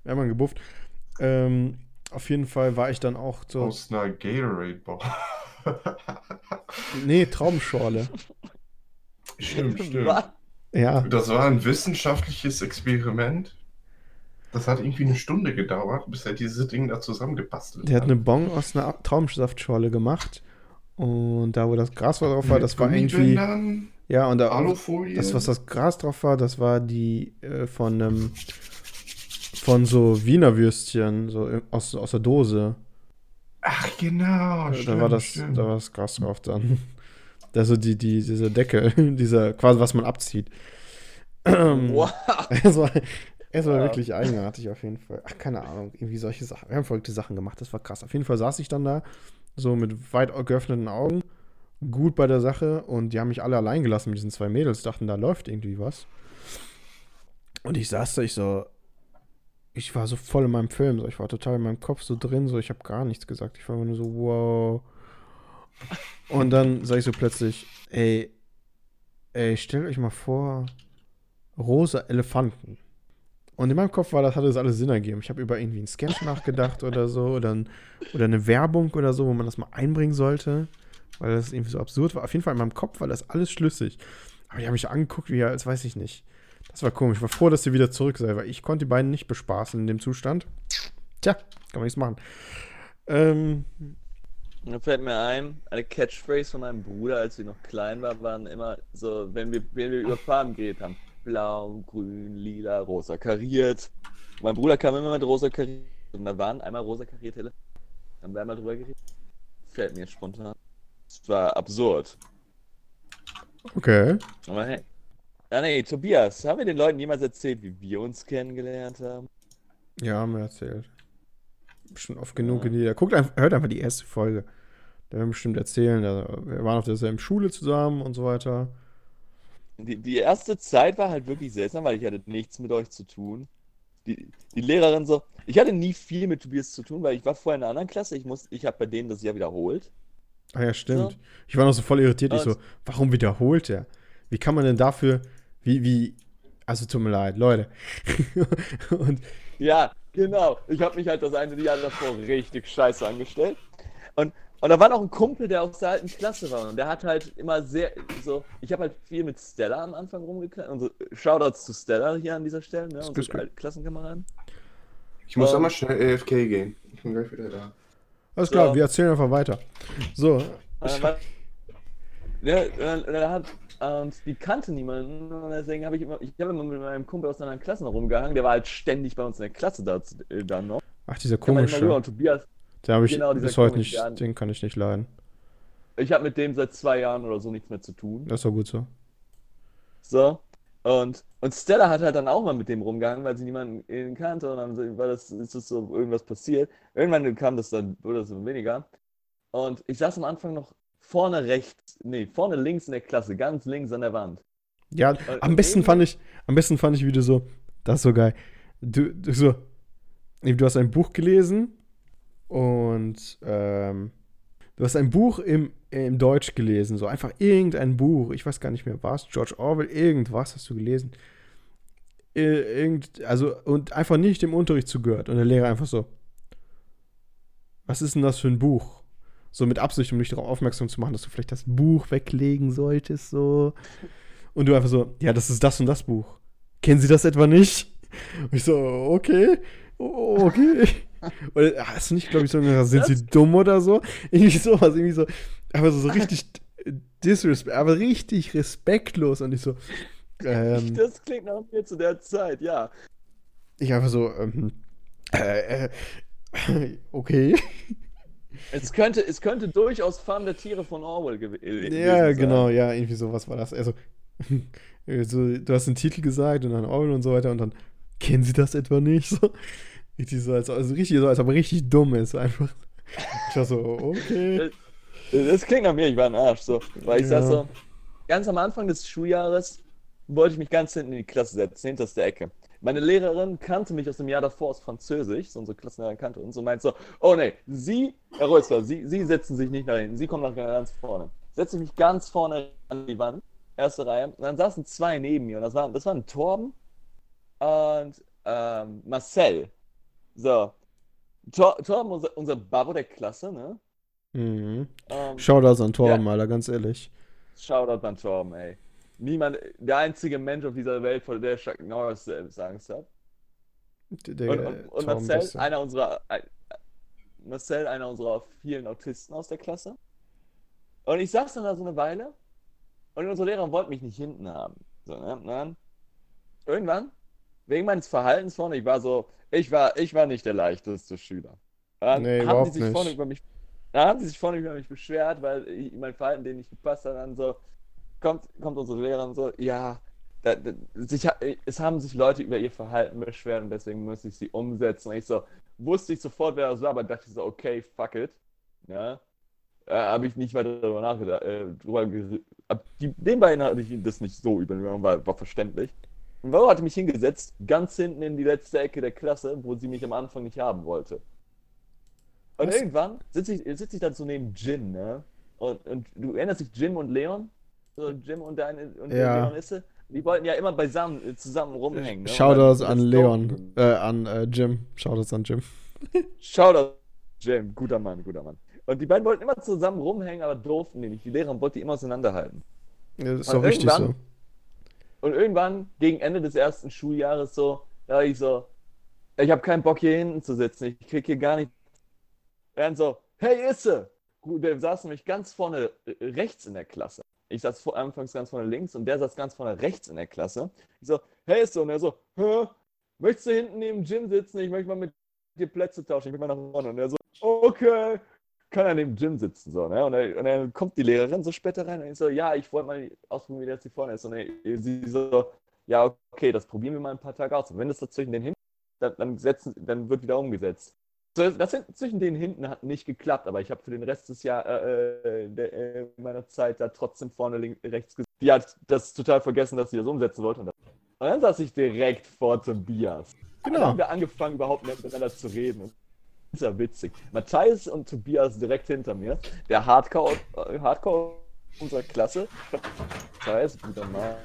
Wir haben einen gebufft. Ähm, auf jeden Fall war ich dann auch so, Aus einer Gatorade Bar. nee, Traubenschorle. stimmt, stimmt. Ja, Das war ein wissenschaftliches Experiment. Das hat irgendwie eine Stunde gedauert, bis er dieses Ding da zusammengebastelt der hat eine Bon aus einer Traubensaftschorle gemacht. Und da, wo das Gras drauf war, Mit das war irgendwie, ja, und da, Alufolie. Das, was das Gras drauf war, das war die äh, von einem von so Wiener Würstchen, so aus, aus der Dose. Ach genau, da stimmt, war das, stimmt. da war das Gras drauf dann. Also die, die, diese Deckel, dieser, quasi was man abzieht. Wow. Es war, es war Ja. wirklich eigenartig auf jeden Fall. Ach, keine Ahnung, irgendwie solche Sachen. Wir haben verrückte Sachen gemacht, das war krass. Auf jeden Fall saß ich dann da, so mit weit geöffneten Augen, gut bei der Sache und die haben mich alle allein gelassen mit diesen zwei Mädels, dachten, da läuft irgendwie was. Und ich saß da, ich so, ich war so voll in meinem Film, so, ich war total in meinem Kopf so drin, so, ich habe gar nichts gesagt. Ich war immer nur so, wow. Und dann sag ich so plötzlich, ey, ey, stellt euch mal vor, rosa Elefanten. Und in meinem Kopf war das, hatte das alles Sinn ergeben. Ich habe über irgendwie einen Sketch nachgedacht oder so, oder, ein, oder eine Werbung oder so, wo man das mal einbringen sollte, weil das irgendwie so absurd war. Auf jeden Fall in meinem Kopf war das alles schlüssig. Aber ich habe mich angeguckt, wie als weiß ich nicht. Das war komisch. Ich war froh, dass sie wieder zurück sei, weil ich konnte die beiden nicht bespaßen in dem Zustand. Tja, kann man nichts machen. Ähm, Da fällt mir ein, eine Catchphrase von meinem Bruder, als wir noch klein waren, waren immer so, wenn wir, wenn wir über Farben geredet haben. Blau, grün, lila, rosa kariert. Mein Bruder kam immer mit rosa kariert. Und da waren einmal rosa karierte Elefanten. Haben wir einmal drüber geredet. Fällt mir spontan. Es war absurd. okay. Aber hey. Ah, nee, Tobias, haben wir den Leuten jemals erzählt, wie wir uns kennengelernt haben? Ja, haben wir erzählt. Bestimmt oft genug in jeder. Guckt einfach, hört einfach die erste Folge. Da werden wir bestimmt erzählen. Wir waren auf derselben Schule zusammen und so weiter. Die, die erste Zeit war halt wirklich seltsam, weil ich hatte nichts mit euch zu tun. Die, die Lehrerin so, ich hatte nie viel mit Tobias zu tun, weil ich war vorher in einer anderen Klasse. Ich, muss- ich habe bei denen das Jahr wiederholt. Ah ja, stimmt. So. Ich war noch so voll irritiert. Ich Und- so, warum wiederholt er? Wie kann man denn dafür, wie, wie, also tut mir leid, Leute. und Ja, genau. Ich habe mich halt das eine Jahr davor richtig scheiße angestellt. Und, und da war noch ein Kumpel, der aus der alten Klasse war. Und der hat halt immer sehr so. Ich habe halt viel mit Stella am Anfang rumgeklärt. Und so, Shoutouts zu Stella hier an dieser Stelle, ne? Unsere alte Klassenkameraden. Ich muss Ähm. auch mal schnell AFK gehen. Ich bin gleich wieder da. alles klar, So. wir erzählen einfach weiter. So, Und dann war, ja, und dann, hat, und die kannte niemanden. Und deswegen habe ich immer, ich habe immer mit meinem Kumpel aus anderen Klassen rumgehangen. Der war halt ständig bei uns in der Klasse da, äh, dann noch. ach, dieser komische. Tobias, Den habe ich Genau, bis heute nicht, den kann ich nicht leiden. ich habe mit dem seit zwei Jahren oder so nichts mehr zu tun. Das ist doch gut so. So. Und, und Stella hat halt dann auch mal mit dem rumgehangen, weil sie niemanden kannte. Und dann war das, ist das so irgendwas passiert. Irgendwann kam das dann, wurde das so weniger. Und ich saß am Anfang noch vorne rechts, nee, vorne links in der Klasse, ganz links an der Wand. Ja, Und- am besten fand ich, am besten fand ich, wie du so, das ist so geil. Du, du so, du hast ein Buch gelesen und ähm, du hast ein Buch im, im Deutsch gelesen, so einfach irgendein Buch, ich weiß gar nicht mehr was, George Orwell, irgendwas hast du gelesen. Ir- Irgend, also, und einfach nicht im Unterricht zugehört. Und der Lehrer einfach so, was ist denn das für ein Buch? So mit Absicht, um dich darauf aufmerksam zu machen, dass du vielleicht das Buch weglegen solltest, so. Und du einfach so, ja, das ist das und das Buch. Kennen Sie das etwa nicht? Und ich so, okay, oh, okay. Oder hast du nicht, glaube ich, so gesagt, sind Sie dumm oder so? Irgendwie sowas, irgendwie so, aber so, so richtig disrespect, aber richtig respektlos. Und ich so, ähm, Das klingt nach mir zu der Zeit, ja. ich einfach so, ähm, äh, äh, okay. Es könnte, es könnte durchaus Farm der Tiere von Orwell gew gewesen Ja, sein. genau, ja, irgendwie sowas war das. Also, so, du hast den Titel gesagt und dann Orwell und so weiter und dann, kennen Sie das etwa nicht? So, richtig so, als, also richtig so, als ob er richtig dumm ist, einfach. Ich war so, okay. Das klingt nach mir, ich war ein Arsch. So. Weil ich Ja. saß so, ganz am Anfang des Schuljahres wollte ich mich ganz hinten in die Klasse setzen, hinterste Ecke. Meine Lehrerin kannte mich aus dem Jahr davor aus Französisch, so unsere Klassenlehrerin kannte uns und meint so, oh nee, Sie, Herr Reusler, Sie, Sie setzen sich nicht nach hinten, Sie kommen nach ganz vorne. Setze mich ganz vorne an die Wand, erste Reihe, und dann saßen zwei neben mir und das waren, das waren Torben und ähm, Marcel. So, Tor, Torben, unser, unser Babo der Klasse, ne? Mhm. Ähm, Shoutouts an Torben, Alter, ganz ehrlich. Shoutout an Torben, ey. Niemand, der einzige Mensch auf dieser Welt, vor der Chuck Norris selbst Angst hat. Der, Und, und, und Marcel, einer unserer, ein, Marcel, einer unserer vielen Autisten aus der Klasse. Und ich saß dann da so eine Weile und unsere Lehrerin wollte mich nicht hinten haben. So, ne? Und dann, irgendwann, wegen meines Verhaltens vorne, ich war so, ich war, ich war nicht der leichteste Schüler. Dann Nee, haben die sich nicht. vorne über mich, dann haben sie sich vorne über mich beschwert, weil ich, mein Verhalten denen nicht gepasst hat. Dann so, kommt, kommt unsere Lehrerin so, ja, da, da, sich, es haben sich Leute über ihr Verhalten beschwert und deswegen muss ich sie umsetzen. Und ich so, wusste ich sofort, wer das war, aber dachte ich so, okay, fuck it. Ja. Äh, habe ich nicht weiter darüber nachgedacht. Äh, drüber ab die, den beiden hatte ich das nicht so übernommen, war, war verständlich. Und Vero hatte mich hingesetzt, ganz hinten in die letzte Ecke der Klasse, wo sie mich am Anfang nicht haben wollte. Und Was? irgendwann sitze ich, sitz ich dann so neben Jin, ne? Und, und du erinnerst dich Jim und Leon? So Jim und deine und Ja. Leon Isse? Die wollten ja immer beisammen äh, zusammen rumhängen. Ne? Shoutouts an Leon, äh, an äh, Jim. Shoutouts an Jim. Shoutout Jim, guter Mann, guter Mann. Und die beiden wollten immer zusammen rumhängen, aber durften die nicht. Die Lehrerin wollte die immer auseinanderhalten. Ja, das ist Und doch richtig so. Und irgendwann, gegen Ende des ersten Schuljahres, so, da ich so, ich habe keinen Bock hier hinten zu sitzen, ich krieg hier gar nicht. Dann so, hey Isse! Gut, Der saß nämlich ganz vorne äh, rechts in der Klasse. Ich saß vor, anfangs ganz vorne links und der saß ganz vorne rechts in der Klasse. Ich so, hey Isse! Und er so, hä? Möchtest du hinten neben Jim sitzen? Ich möchte mal mit dir Plätze tauschen. Ich möchte mal nach vorne. Und er so, okay. Kann an dem Gym sitzen, so, ne? Und dann, und dann kommt die Lehrerin so später rein und ich so, ja, ich wollte mal ausprobieren, wie das hier vorne ist. Und dann, sie so, ja, okay, das probieren wir mal ein paar Tage aus. Und wenn das dazwischen den hinten, dann, dann, setzen, dann wird wieder umgesetzt. So, Das zwischen den hinten hat nicht geklappt, aber ich habe für den Rest des Jahr, äh, der, äh, meiner Zeit da trotzdem vorne links, rechts gesehen. Die hat das total vergessen, dass sie das umsetzen wollte. Und dann saß ich direkt vor Tobias. Genau. Dann haben wir angefangen, überhaupt miteinander zu reden. Das ist ja witzig. Matthias und Tobias direkt hinter mir. Der Hardcore, äh, Hardcore unserer Klasse. Matthias, wieder mal.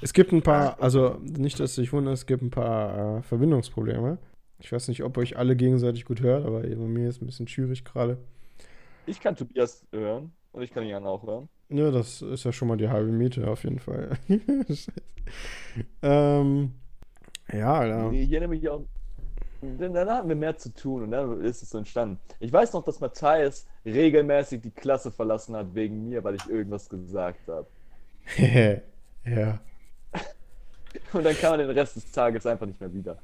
Es gibt ein paar, also nicht, dass ich wundere, es gibt ein paar äh, Verbindungsprobleme. Ich weiß nicht, ob euch alle gegenseitig gut hört, aber bei mir ist ein bisschen schwierig gerade. Ich kann Tobias hören und ich kann Jan auch hören. Ja, das ist ja schon mal die halbe Miete auf jeden Fall. ähm, ja, Alter. Hier nämlich auch. Denn dann hatten wir mehr zu tun und dann ist es so entstanden. Ich weiß noch, dass Matthias regelmäßig die Klasse verlassen hat wegen mir, weil ich irgendwas gesagt habe. ja. Und dann kam er den Rest des Tages einfach nicht mehr wieder.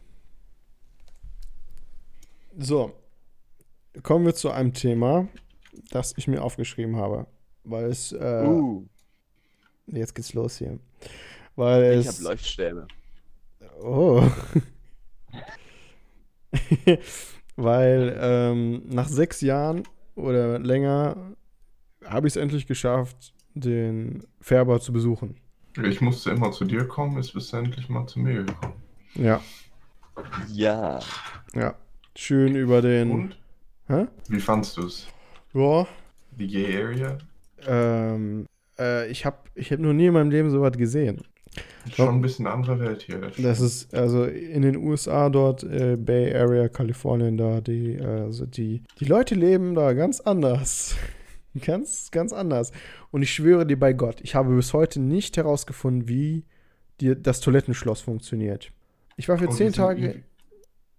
So, kommen wir zu einem Thema, das ich mir aufgeschrieben habe. Weil es. Äh, uh. Jetzt geht's los hier. Weil ich es. habe Leuchtstäbe. Oh. weil ähm, nach sechs Jahren oder länger habe ich es endlich geschafft, den Färber zu besuchen. Ich musste immer zu dir kommen, jetzt bist du endlich mal zu mir gekommen. Ja. Ja. Ja. Schön über den. Und? Hä? Wie fandst du es? Ja. Die Gay Area? Ähm, äh, ich habe ich hab noch nie in meinem Leben sowas gesehen. Schon ein bisschen eine andere Welt hier. Das, das ist also in den USA dort, äh, Bay Area, Kalifornien, da, die, also die, die Leute leben da ganz anders. ganz, ganz anders. Und ich schwöre dir bei Gott, ich habe bis heute nicht herausgefunden, wie die, das Toilettenschloss funktioniert. Ich war für oh, zehn Tage.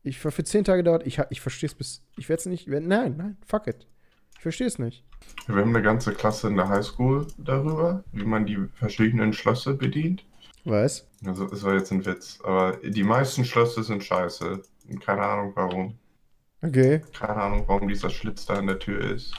Ich war für zehn Tage dort. Ich, ich verstehe es bis. Ich werde es nicht. Nein, nein, fuck it. Ich verstehe es nicht. Wir haben eine ganze Klasse in der Highschool darüber, wie man die verschiedenen Schlösser bedient. Was? Also, das war jetzt ein Witz. Aber die meisten Schlösser sind scheiße. Und keine Ahnung warum. Okay. Keine Ahnung, warum dieser Schlitz da in der Tür ist.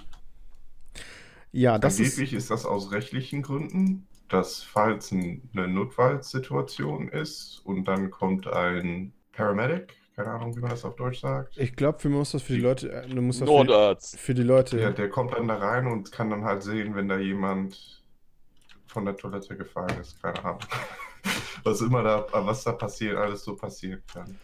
Ja, das Angeblich ist... ist das aus rechtlichen Gründen, dass falls eine Notfallsituation ist und dann kommt ein Paramedic keine Ahnung, wie man das auf Deutsch sagt. Ich glaube, du musst das für die Leute. Äh, du musst das Notarzt. Für, für die Leute. Ja, der kommt dann da rein und kann dann halt sehen, wenn da jemand von der Toilette gefallen ist. Keine Ahnung. was immer da, was da passiert, alles so passieren kann.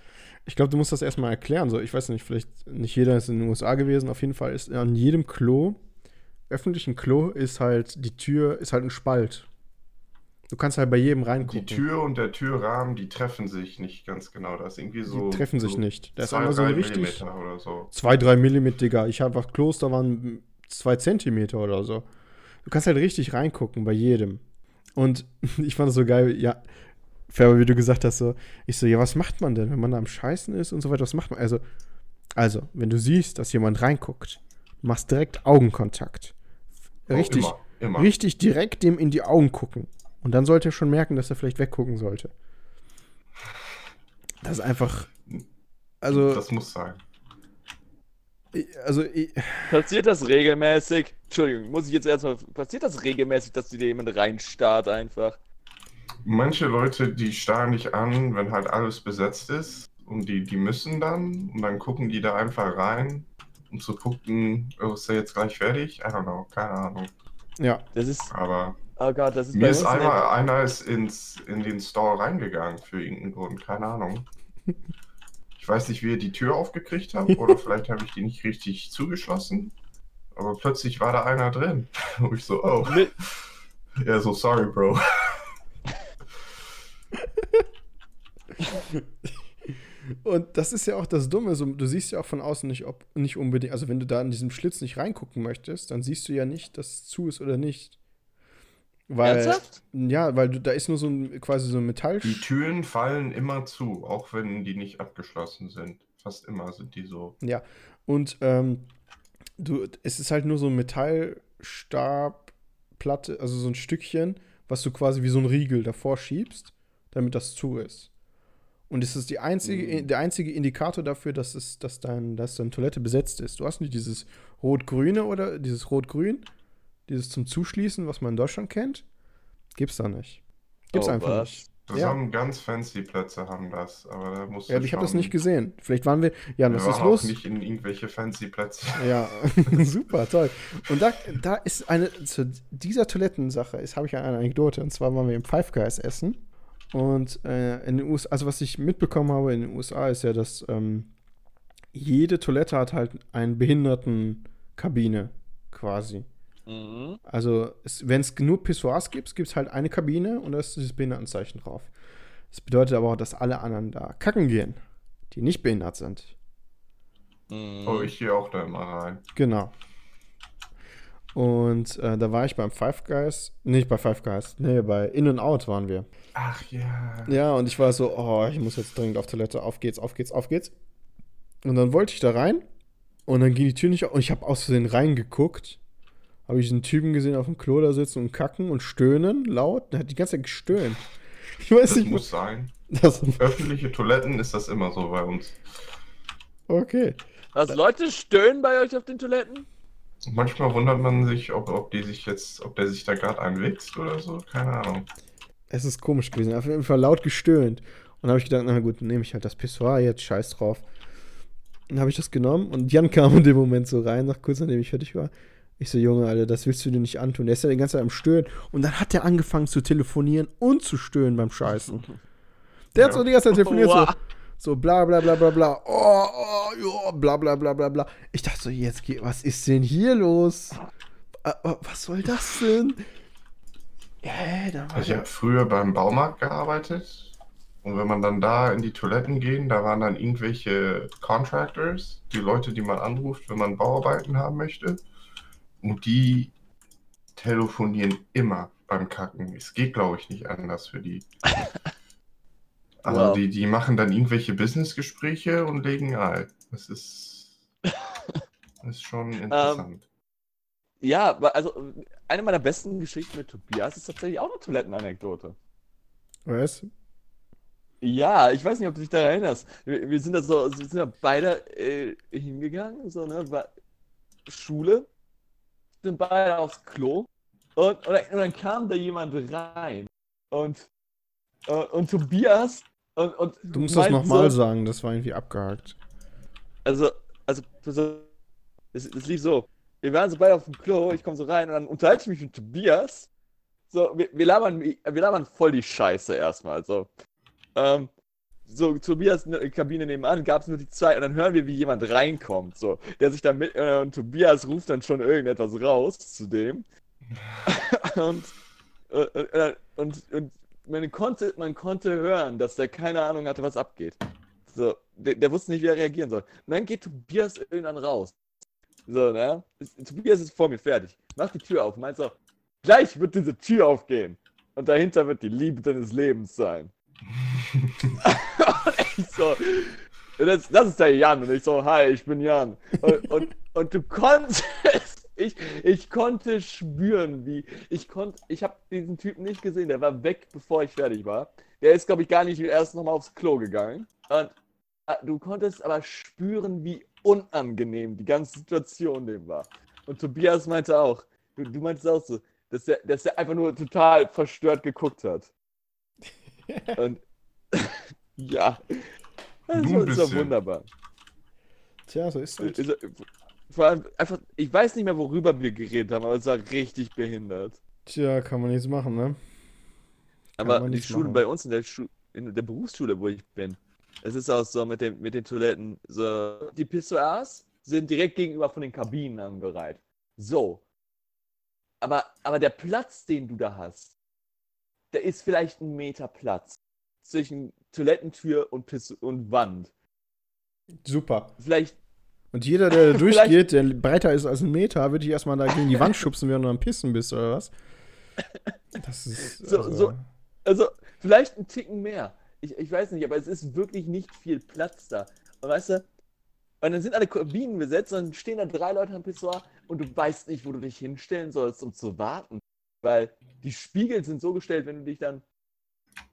Ich glaube, du musst das erstmal erklären. So, ich weiß nicht, vielleicht nicht jeder ist in den USA gewesen. Auf jeden Fall ist an jedem Klo, öffentlichen Klo, ist halt die Tür, ist halt ein Spalt. Du kannst halt bei jedem reingucken. Die Tür und der Türrahmen, die treffen sich nicht ganz genau. Da ist irgendwie so. Die treffen so sich nicht. Da ist einmal so richtig. Oder so. Zwei, drei Millimeter, Digga. Ich habe einfach Kloster waren zwei Zentimeter oder so. Du kannst halt richtig reingucken bei jedem. Und ich fand es so geil, ja. Färber, wie du gesagt hast, so, ich so, ja, was macht man denn, wenn man da am Scheißen ist und so weiter, was macht man? Also, also, wenn du siehst, dass jemand reinguckt, machst direkt Augenkontakt. Richtig, oh, immer, immer. richtig direkt dem in die Augen gucken. Und dann sollte er schon merken, dass er vielleicht weggucken sollte. Das ist einfach. Also. Das muss sein. Also. Ich, passiert das regelmäßig? Entschuldigung, muss ich jetzt erstmal. Passiert das regelmäßig, dass dir jemand reinstarrt einfach? Manche Leute, die starren dich an, wenn halt alles besetzt ist. Und die, die müssen dann. Und dann gucken die da einfach rein, um zu gucken, oh, ist er jetzt gleich fertig? I don't know, keine Ahnung. Ja. Das ist. Aber. Oh Gott, das ist Mir ist einmal einer ist ins, in den Store reingegangen für irgendeinen Grund, keine Ahnung. Ich weiß nicht, wie er die Tür aufgekriegt hat oder vielleicht habe ich die nicht richtig zugeschlossen. Aber plötzlich war da einer drin. Und ich so, oh. Ja, so sorry, Bro. Und das ist ja auch das Dumme. So, du siehst ja auch von außen nicht, ob, nicht unbedingt. Also, wenn du da in diesem Schlitz nicht reingucken möchtest, dann siehst du ja nicht, dass es zu ist oder nicht. Weil, Ernsthaft? Ja, weil du, da ist nur so ein quasi so ein Metall. Die Türen fallen immer zu, auch wenn die nicht abgeschlossen sind. Fast immer sind die so. Ja. Und ähm, du, es ist halt nur so ein Metallstabplatte, also so ein Stückchen, was du quasi wie so ein Riegel davor schiebst, damit das zu ist. Und es ist die einzige, Mhm. der einzige Indikator dafür, dass, es, dass, dein, dass deine Toilette besetzt ist. Du hast nicht dieses Rot-Grüne oder dieses Rot-Grün, dieses zum Zuschließen, was man in Deutschland kennt. Gibt's da nicht. Gibt's Oh, einfach was? nicht. Das Ja. haben ganz fancy Plätze haben das, aber da musst du Ja, aber ich habe das nicht gesehen. Vielleicht waren wir. Ja, Wir was ist auch los? nicht in irgendwelche fancy Plätze. Ja, super, toll. Und da, da ist eine, zu dieser Toilettensache ist, habe ich eine Anekdote. Und zwar waren wir im Five Guys essen. Und äh, in den USA, also was ich mitbekommen habe in den USA, ist ja, dass ähm, jede Toilette hat halt eine Behindertenkabine quasi. Mhm. Also wenn es nur Pissoirs gibt, gibt es halt eine Kabine und da ist dieses Behindertenzeichen drauf. Das bedeutet aber auch, dass alle anderen da kacken gehen, die nicht behindert sind. Mhm. Oh, ich gehe auch da immer rein. Genau. Und äh, da war ich beim Five Guys. Nicht bei Five Guys. Nee, bei In and Out waren wir. Ach ja. Ja, und ich war so, oh, ich muss jetzt dringend auf Toilette. Auf geht's, auf geht's, auf geht's. Und dann wollte ich da rein. Und dann ging die Tür nicht auf. Und ich habe aus Versehen reingeguckt. Habe ich einen Typen gesehen auf dem Klo da sitzen und kacken und stöhnen laut. Der hat die ganze Zeit gestöhnt. Ich weiß Das nicht, muss sein. was. Öffentliche Toiletten ist das immer so bei uns. Okay. Was, Leute stöhnen bei euch auf den Toiletten? Manchmal wundert man sich, ob, ob die sich jetzt, ob der sich da gerade einwichst oder so. Keine Ahnung. Es ist komisch gewesen. Auf jeden Fall laut gestöhnt. Und dann habe ich gedacht, na gut, dann nehme ich halt das Pissoir jetzt, scheiß drauf. Dann habe ich das genommen und Jan kam in dem Moment so rein, nach kurz nachdem ich fertig war. Ich so, Junge, Alter, das willst du dir nicht antun. Der ist ja die ganze Zeit am Stöhnen. Und dann hat er angefangen zu telefonieren und zu stöhnen beim Scheißen. Der hat Ja. so die ganze Zeit telefoniert, so, Wow. so bla bla bla bla bla. Oh, oh, ja, bla bla bla bla bla. Ich dachte so, jetzt, geh- was ist denn hier los? Äh, äh, Was soll das denn? War Also ich habe früher beim Baumarkt gearbeitet. Und wenn man dann da in die Toiletten gehen, da waren dann irgendwelche Contractors, die Leute, die man anruft, wenn man Bauarbeiten haben möchte. Und die telefonieren immer beim Kacken. Es geht, glaube ich, nicht anders für die. Also Wow. die, die machen dann irgendwelche Businessgespräche und legen ein. Das ist, das ist schon interessant. Ja, aber also eine meiner besten Geschichten mit Tobias ist tatsächlich auch eine Toilettenanekdote. Was? Ja, ich weiß nicht, ob du dich daran erinnerst. Wir, wir sind da so, wir sind da beide äh, hingegangen, so, ne, war Schule, sind beide aufs Klo und, und, dann, und dann kam da jemand rein und, äh, und Tobias und, und Du musst das nochmal so, sagen, das war irgendwie abgehakt. Also, also, also es, es lief so. Wir waren so beide auf dem Klo, ich komme so rein und dann unterhalte ich mich mit Tobias. So, wir, wir, labern, wir labern voll die Scheiße erstmal. So, ähm, so Tobias in der Kabine nebenan gab es nur die zwei und dann hören wir, wie jemand reinkommt. So, der sich dann mit, äh, und Tobias ruft dann schon irgendetwas raus zu dem. und, äh, äh, und, und man, konnte, man konnte hören, dass der keine Ahnung hatte, was abgeht. So, der, der wusste nicht, wie er reagieren soll. Und dann geht Tobias irgendwann raus. So, ne? Tobias ist vor mir fertig. Macht die Tür auf meint so, gleich wird diese Tür aufgehen. Und dahinter wird die Liebe deines Lebens sein. ich so, das, das ist der Jan. Und ich so, hi, ich bin Jan. Und, und, und du konntest, ich, ich konnte spüren, wie, ich konnte, ich habe diesen Typen nicht gesehen, der war weg, bevor ich fertig war. Der ist, glaube ich, gar nicht erst nochmal aufs Klo gegangen. Und äh, du konntest aber spüren, wie unangenehm die ganze Situation dem war. Und Tobias meinte auch, du, du meintest auch so, dass der, dass der einfach nur total verstört geguckt hat. Und ja, das Nur ein war bisschen. wunderbar. Tja, so ist es. Also, Vor allem einfach, ich weiß nicht mehr, worüber wir geredet haben, aber es war richtig behindert. Tja, kann man nichts machen, ne? Aber man die Schule machen. bei uns in der, Schu in der Berufsschule, wo ich bin, es ist auch so mit, dem, mit den Toiletten. So, die Pissoirs sind direkt gegenüber von den Kabinen angereiht. So. Aber, aber der Platz, den du da hast, der ist vielleicht ein Meter Platz zwischen Toilettentür und, Piss und Wand. Super. Vielleicht, Und jeder, der da durchgeht, der breiter ist als ein Meter, würde ich erstmal da gegen die Wand schubsen, während du am Pissen bist, oder was? Das ist. So- also, so- also vielleicht ein Ticken mehr. Ich, ich weiß nicht, aber es ist wirklich nicht viel Platz da. Und weißt du, und dann sind alle Kabinen besetzt und dann stehen da drei Leute am Pissoir und du weißt nicht, wo du dich hinstellen sollst, um zu warten. Weil die Spiegel sind so gestellt, wenn du dich dann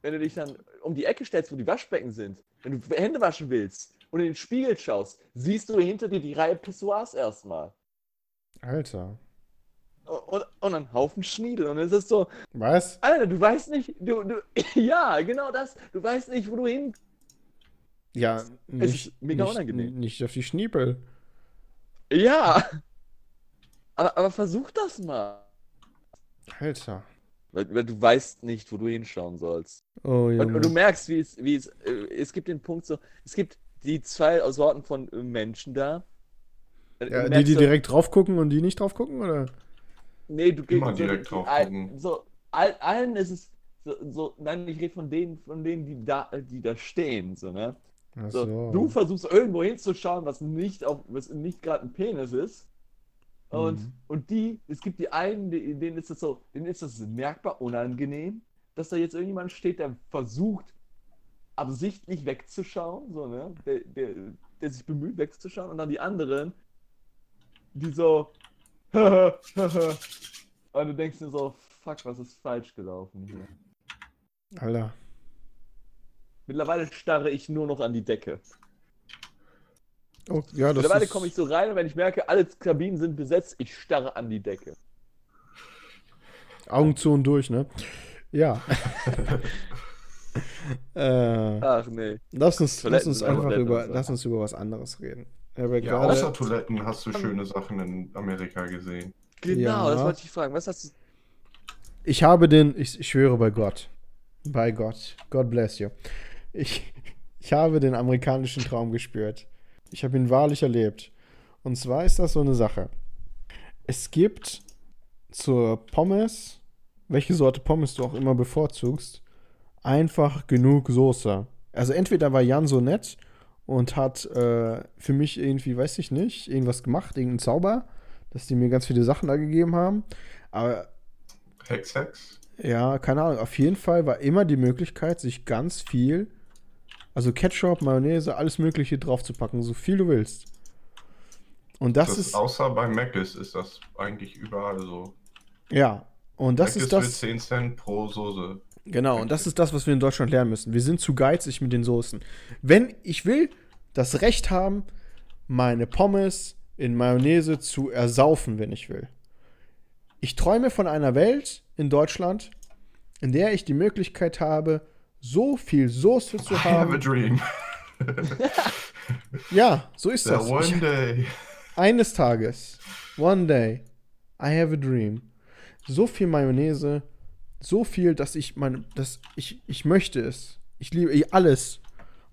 wenn du dich dann um die Ecke stellst, wo die Waschbecken sind, wenn du Hände waschen willst und in den Spiegel schaust, siehst du hinter dir die Reihe Pissoirs erstmal. Alter. Und, und einen Haufen Schniedel. Und es ist so, Was? Alter, du weißt nicht, du, du, ja, genau das, du weißt nicht, wo du hin. Ja, nicht, mega nicht, unangenehm. nicht auf die Schniepel. Ja. Aber, aber versuch das mal. Alter. Weil, weil du weißt nicht, wo du hinschauen sollst. Oh, Und, und du merkst, wie es, wie es, äh, es gibt den Punkt so, es gibt die zwei Sorten von äh, Menschen da. Äh, ja, die, die so, direkt drauf gucken und die nicht drauf gucken, oder? Nee, du Immer so, direkt drauf gucken. So, all, allen ist es so, so, nein, ich rede von denen, von denen, die da, die da stehen, so, ne? So, so. Du versuchst irgendwo hinzuschauen, was nicht auf, was nicht gerade ein Penis ist. Und, Mhm. und die, es gibt die einen, denen ist das so, denen ist das merkbar unangenehm, dass da jetzt irgendjemand steht, der versucht, absichtlich wegzuschauen, so, ne? Der, der, der sich bemüht, wegzuschauen, und dann die anderen, die so, und du denkst dir so, fuck, was ist falsch gelaufen hier? Alter. Mittlerweile starre ich nur noch an die Decke. Oh, ja, das Mittlerweile ist... komme ich so rein und wenn ich merke, alle Kabinen sind besetzt, ich starre an die Decke. Augen zu und durch, ne? Ja. äh, Ach nee. lass uns, lass uns aber einfach über, so. lass uns über was anderes reden. Habe Ja, gerade- außer Toiletten hast du schöne Sachen in Amerika gesehen. Genau, Ja. das wollte ich fragen. Was hast du. Ich habe den, ich, ich schwöre bei Gott. Bei Gott. God bless you. Ich, ich habe den amerikanischen Traum gespürt. Ich habe ihn wahrlich erlebt. Und zwar ist das so eine Sache. Es gibt zur Pommes, welche Sorte Pommes du auch immer bevorzugst, einfach genug Soße. Also entweder war Jan so nett und hat äh, für mich irgendwie, weiß ich nicht, irgendwas gemacht, irgendeinen Zauber, dass die mir ganz viele Sachen da gegeben haben. Aber Hex, Hex? ja, keine Ahnung. Auf jeden Fall war immer die Möglichkeit, sich ganz viel, also Ketchup, Mayonnaise, alles Mögliche draufzupacken, so viel du willst. Und das, Das ist, außer bei Mc's ist das eigentlich überall so. ja, und das Mc's ist das, 10 Cent pro Soße. genau, und das ist das, was wir in Deutschland lernen müssen. Wir sind zu geizig mit den Soßen. Wenn ich will das Recht haben, meine Pommes in Mayonnaise zu ersaufen, wenn ich will. Ich träume von einer Welt in Deutschland, in der ich die Möglichkeit habe, so viel Soße zu I have a haben. dream. Ja, so ist That das. one Ich, day. eines Tages, one day, I have a dream. So viel Mayonnaise, so viel, dass ich meine, dass ich, ich möchte es. Ich liebe ich- alles.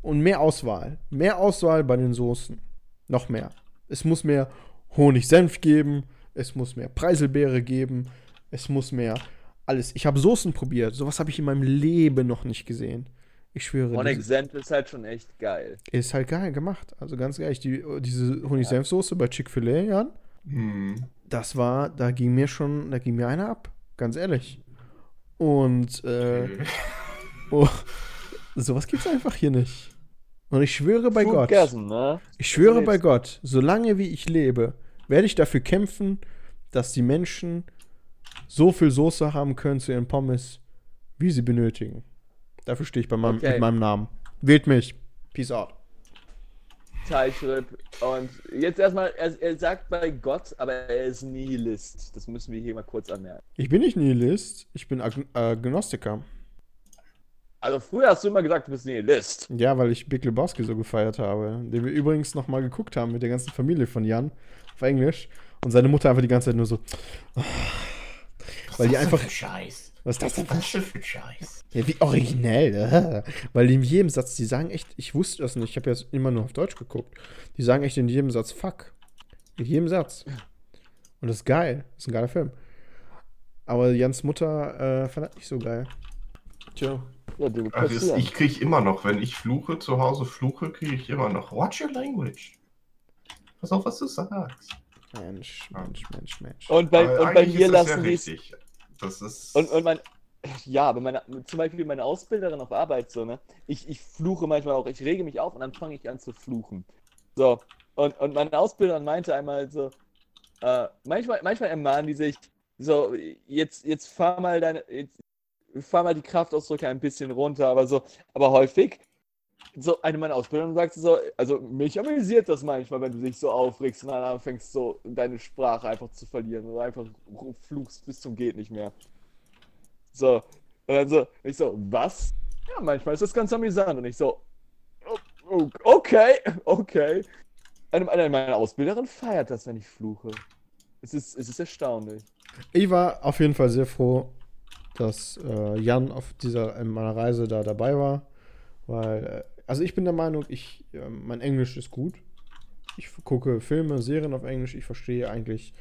Und mehr Auswahl. Mehr Auswahl bei den Soßen. Noch mehr. Es muss mehr Honig-Senf geben. Es muss mehr Preiselbeere geben. Es muss mehr alles. Ich habe Soßen probiert. Sowas habe ich in meinem Leben noch nicht gesehen. Ich schwöre. Diese- Senf ist halt schon echt geil. ist halt geil gemacht. Also ganz ehrlich, die, diese Honig-Senf-Soße bei Chick-fil-A, Jan, Hm. das war, da ging mir schon, da ging mir einer ab. Ganz ehrlich. Und äh, Okay. oh, sowas gibt's einfach hier nicht. Und ich schwöre bei Food Gott, Gasm, ne? ich schwöre bei Gott, solange wie ich lebe, werde ich dafür kämpfen, dass die Menschen so viel Soße haben können zu ihren Pommes, wie sie benötigen. Dafür stehe ich bei meinem, Okay. mit meinem Namen. Wählt mich. Peace out. Zeitschrift. Und jetzt erstmal, er, er sagt bei Gott, aber er ist Nihilist. Das müssen wir hier mal kurz anmerken. Ich bin nicht Nihilist, ich bin Ag Agnostiker. Also früher hast du immer gesagt, du bist Nihilist. Ja, weil ich Big Lebowski so gefeiert habe. Den wir übrigens nochmal geguckt haben mit der ganzen Familie von Jan auf Englisch. Und seine Mutter einfach die ganze Zeit nur so. Weil die einfach. Scheiß. Was ist das denn? Was für Scheiß? Ja, wie originell. Weil in jedem Satz, die sagen echt, ich wusste das nicht, ich habe ja immer nur auf Deutsch geguckt. Die sagen echt in jedem Satz fuck. In jedem Satz. Und das ist geil. Das ist ein geiler Film. Aber Jans Mutter äh, fand das nicht so geil. Tja. Ja, du Ach, das, passieren. ich kriege immer noch, wenn ich fluche, zu Hause fluche, kriege ich immer noch. Watch your language. Pass auf, was du sagst. Mensch, Mensch, Mensch, Mensch. Und bei, und bei mir ist lassen die es. Das ist. Und, und mein. Ja, aber meine, zum Beispiel meine Ausbilderin auf Arbeit, so, ne? Ich, ich fluche manchmal auch, ich rege mich auf und dann fange ich an zu fluchen. So. Und, und meine Ausbilderin meinte einmal so, äh, manchmal, manchmal ermahnen die sich, so, jetzt, jetzt fahr mal deine, jetzt fahre mal die Kraftausdrücke ein bisschen runter, aber so, aber häufig, so eine meiner Ausbildungen sagt so, also mich amüsiert das manchmal, wenn du dich so aufregst und dann anfängst so deine Sprache einfach zu verlieren oder einfach fluchst bis zum geht nicht mehr. So, und dann so, ich so, was? Ja, manchmal ist das ganz amüsant und ich so, oh, okay, okay. Eine, eine meiner Ausbilderinnen feiert das, wenn ich fluche. Es ist, es ist erstaunlich. Ich war auf jeden Fall sehr froh, dass äh, Jan auf dieser in meiner Reise da dabei war, weil äh, also ich bin der Meinung, ich äh, mein Englisch ist gut. Ich gucke Filme, Serien auf Englisch. Ich verstehe eigentlich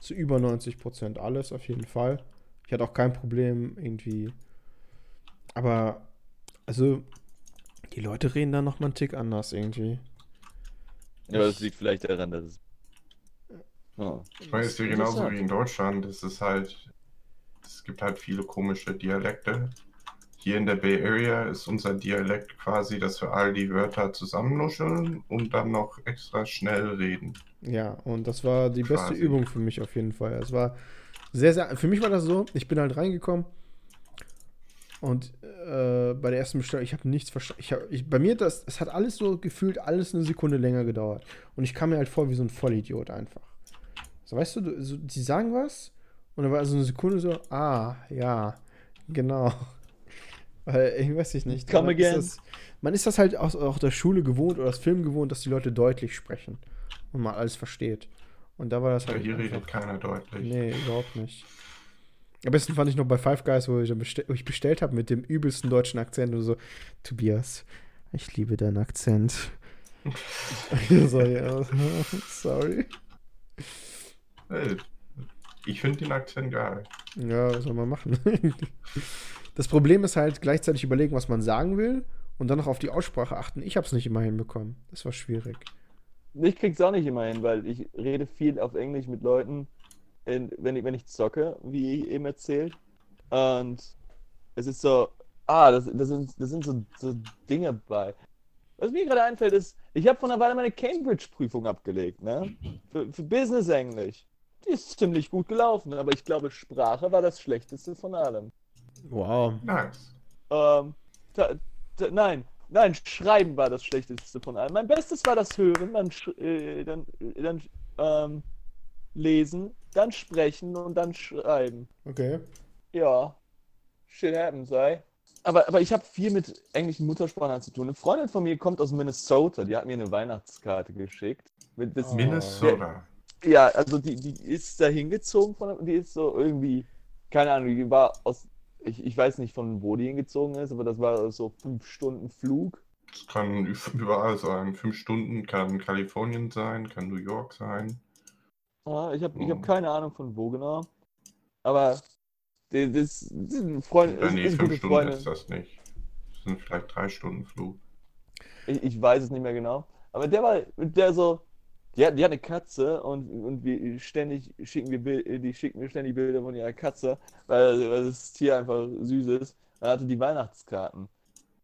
zu über 90 Prozent alles auf jeden Fall. Ich hatte auch kein Problem irgendwie. Aber also die Leute reden da noch mal einen Tick anders irgendwie. Ja, das liegt vielleicht daran, dass es. Oh. Ich meine, es ist ja genauso wie in Deutschland. Es ist halt, es gibt halt viele komische Dialekte. Hier in der Bay Area ist unser Dialekt quasi, dass wir all die Wörter zusammennuscheln und dann noch extra schnell reden. Ja, und das war die beste quasi. Übung für mich auf jeden Fall. Es war sehr, sehr. Für mich war das so, ich bin halt reingekommen und äh, bei der ersten Bestellung, ich habe nichts verstanden. Ich hab, ich, bei mir, das, es hat alles so gefühlt, alles eine Sekunde länger gedauert. Und ich kam mir halt vor wie so ein Vollidiot einfach. So, weißt du, so, die sagen was und dann war so eine Sekunde so, ah, ja, genau. Weil, ich weiß nicht. Come again. Ist das, man ist das halt aus, aus der Schule gewohnt oder aus Film gewohnt, dass die Leute deutlich sprechen und man alles versteht. Und da war das halt. Ja, hier redet keiner deutlich. Nee, überhaupt nicht. Am besten fand ich noch bei Five Guys, wo ich, bestell, wo ich bestellt habe mit dem übelsten deutschen Akzent und so, Tobias, ich liebe deinen Akzent. so, ja, sorry. Hey, ich finde den Akzent geil. Ja, was soll man machen? das Problem ist halt gleichzeitig überlegen, was man sagen will und dann noch auf die Aussprache achten. Ich habe es nicht immer hinbekommen. Das war schwierig. Ich krieg's auch nicht immer hin, weil ich rede viel auf Englisch mit Leuten, wenn, ich, wenn ich zocke, wie eben erzählt. Und es ist so, ah, das, das sind, das sind so, so Dinge bei. Was mir gerade einfällt, ist, ich habe vor einer Weile meine Cambridge-Prüfung abgelegt, ne? Für, für Business Englisch. Die ist ziemlich gut gelaufen, aber ich glaube, Sprache war das schlechteste von allem. Wow. Nice. Ähm, ta, ta, nein, nein, Schreiben war das schlechteste von allem. Mein Bestes war das Hören, dann, äh, dann, dann ähm, Lesen, dann Sprechen und dann Schreiben. Okay. Ja, shit happens, ey. Aber, aber ich habe viel mit englischen Muttersprachlern zu tun. Eine Freundin von mir kommt aus Minnesota, die hat mir eine Weihnachtskarte geschickt. Mit oh. Minnesota? Der, ja, also die, die ist da hingezogen, von, die ist so irgendwie, keine Ahnung, die war aus, ich, ich weiß nicht von wo die hingezogen ist, aber das war so fünf Stunden Flug. Das kann überall sein. Fünf Stunden kann Kalifornien sein, kann New York sein. Ja, ich habe ich hab keine Ahnung von wo genau. Aber das, das sind Freunde. Ja, nee, fünf Stunden Freunde. ist das nicht. Das sind vielleicht drei Stunden Flug. Ich, ich weiß es nicht mehr genau. Aber der war, der so, die hat, die hat eine Katze und, und wir ständig schicken wir die schicken mir ständig Bilder von ihrer Katze, weil, weil das Tier einfach süß ist. Dann hatte die Weihnachtskarten.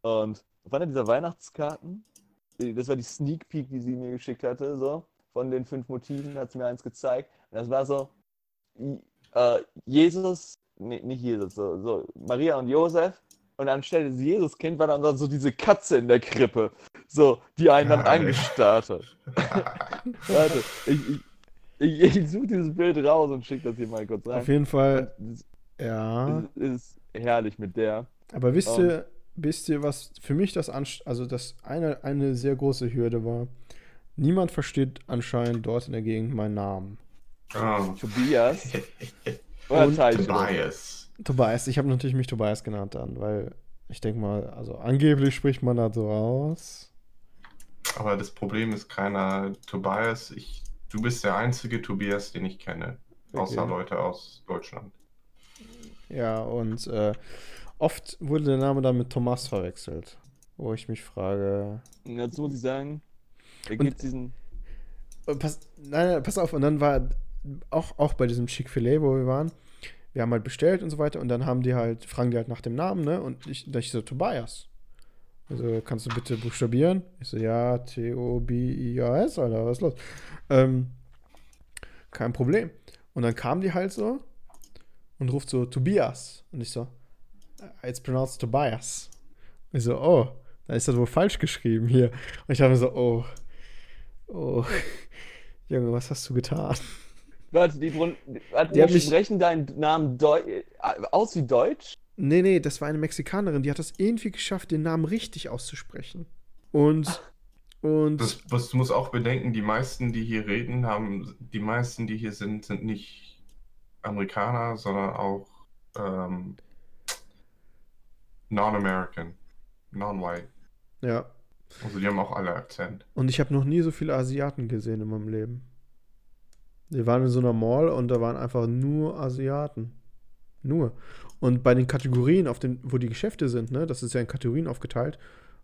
Und auf einer dieser Weihnachtskarten, das war die Sneak Peek, die sie mir geschickt hatte, so von den fünf Motiven, hat sie mir eins gezeigt. Und das war so, äh, Jesus, nee, nicht Jesus, so, so Maria und Josef. Und anstelle des Jesuskind war dann so diese Katze in der Krippe, so, die einen dann angestarrt hat. Warte, ich, ich, ich, ich suche dieses Bild raus und schicke das hier mal kurz rein. Auf jeden Fall, das, ja. Ist, ist herrlich mit der. Aber wisst ihr, wisst ihr, was für mich das, also das eine, eine sehr große Hürde war? Niemand versteht anscheinend dort in der Gegend meinen Namen. Oh. Tobias. Oder Tobias. Tobias. Ich habe natürlich mich Tobias genannt dann, weil ich denke mal, also angeblich spricht man da so aus. Aber das Problem ist keiner Tobias. Ich, du bist der einzige Tobias, den ich kenne. Okay. Außer Leute aus Deutschland. Ja, und äh, oft wurde der Name dann mit Thomas verwechselt. Wo ich mich frage. Dazu muss ich sagen, da gibt diesen. Pass, nein, nein, pass auf, und dann war auch, auch bei diesem Chick-fil-A, wo wir waren, wir haben halt bestellt und so weiter und dann haben die halt, fragen die halt nach dem Namen, ne? Und ich, ich so, Tobias. Also, kannst du bitte buchstabieren? Ich so, ja, T-O-B-I-A-S, Alter, was ist los? Ähm, kein Problem. Und dann kam die halt so und ruft so, Tobias. Und ich so, it's pronounced Tobias. Ich so, oh, da ist das wohl falsch geschrieben hier. Und ich dachte mir so, oh, oh, Junge, was hast du getan? Warte, die, Brun- Die die mich- sprechen deinen Namen Deu äh, aus wie Deutsch? Nee, nee, das war eine Mexikanerin, die hat das irgendwie geschafft, den Namen richtig auszusprechen. Und, und, Das, was, du musst auch bedenken, die meisten, die hier reden, haben, die meisten, die hier sind, sind nicht Amerikaner, sondern auch ähm, Non-American, Non-White. ja. Also die haben auch alle Akzent. Und ich habe noch nie so viele Asiaten gesehen in meinem Leben. Wir waren in so einer Mall und da waren einfach nur Asiaten. Nur. Und bei den Kategorien, auf den, wo die Geschäfte sind, ne, das ist ja in Kategorien aufgeteilt,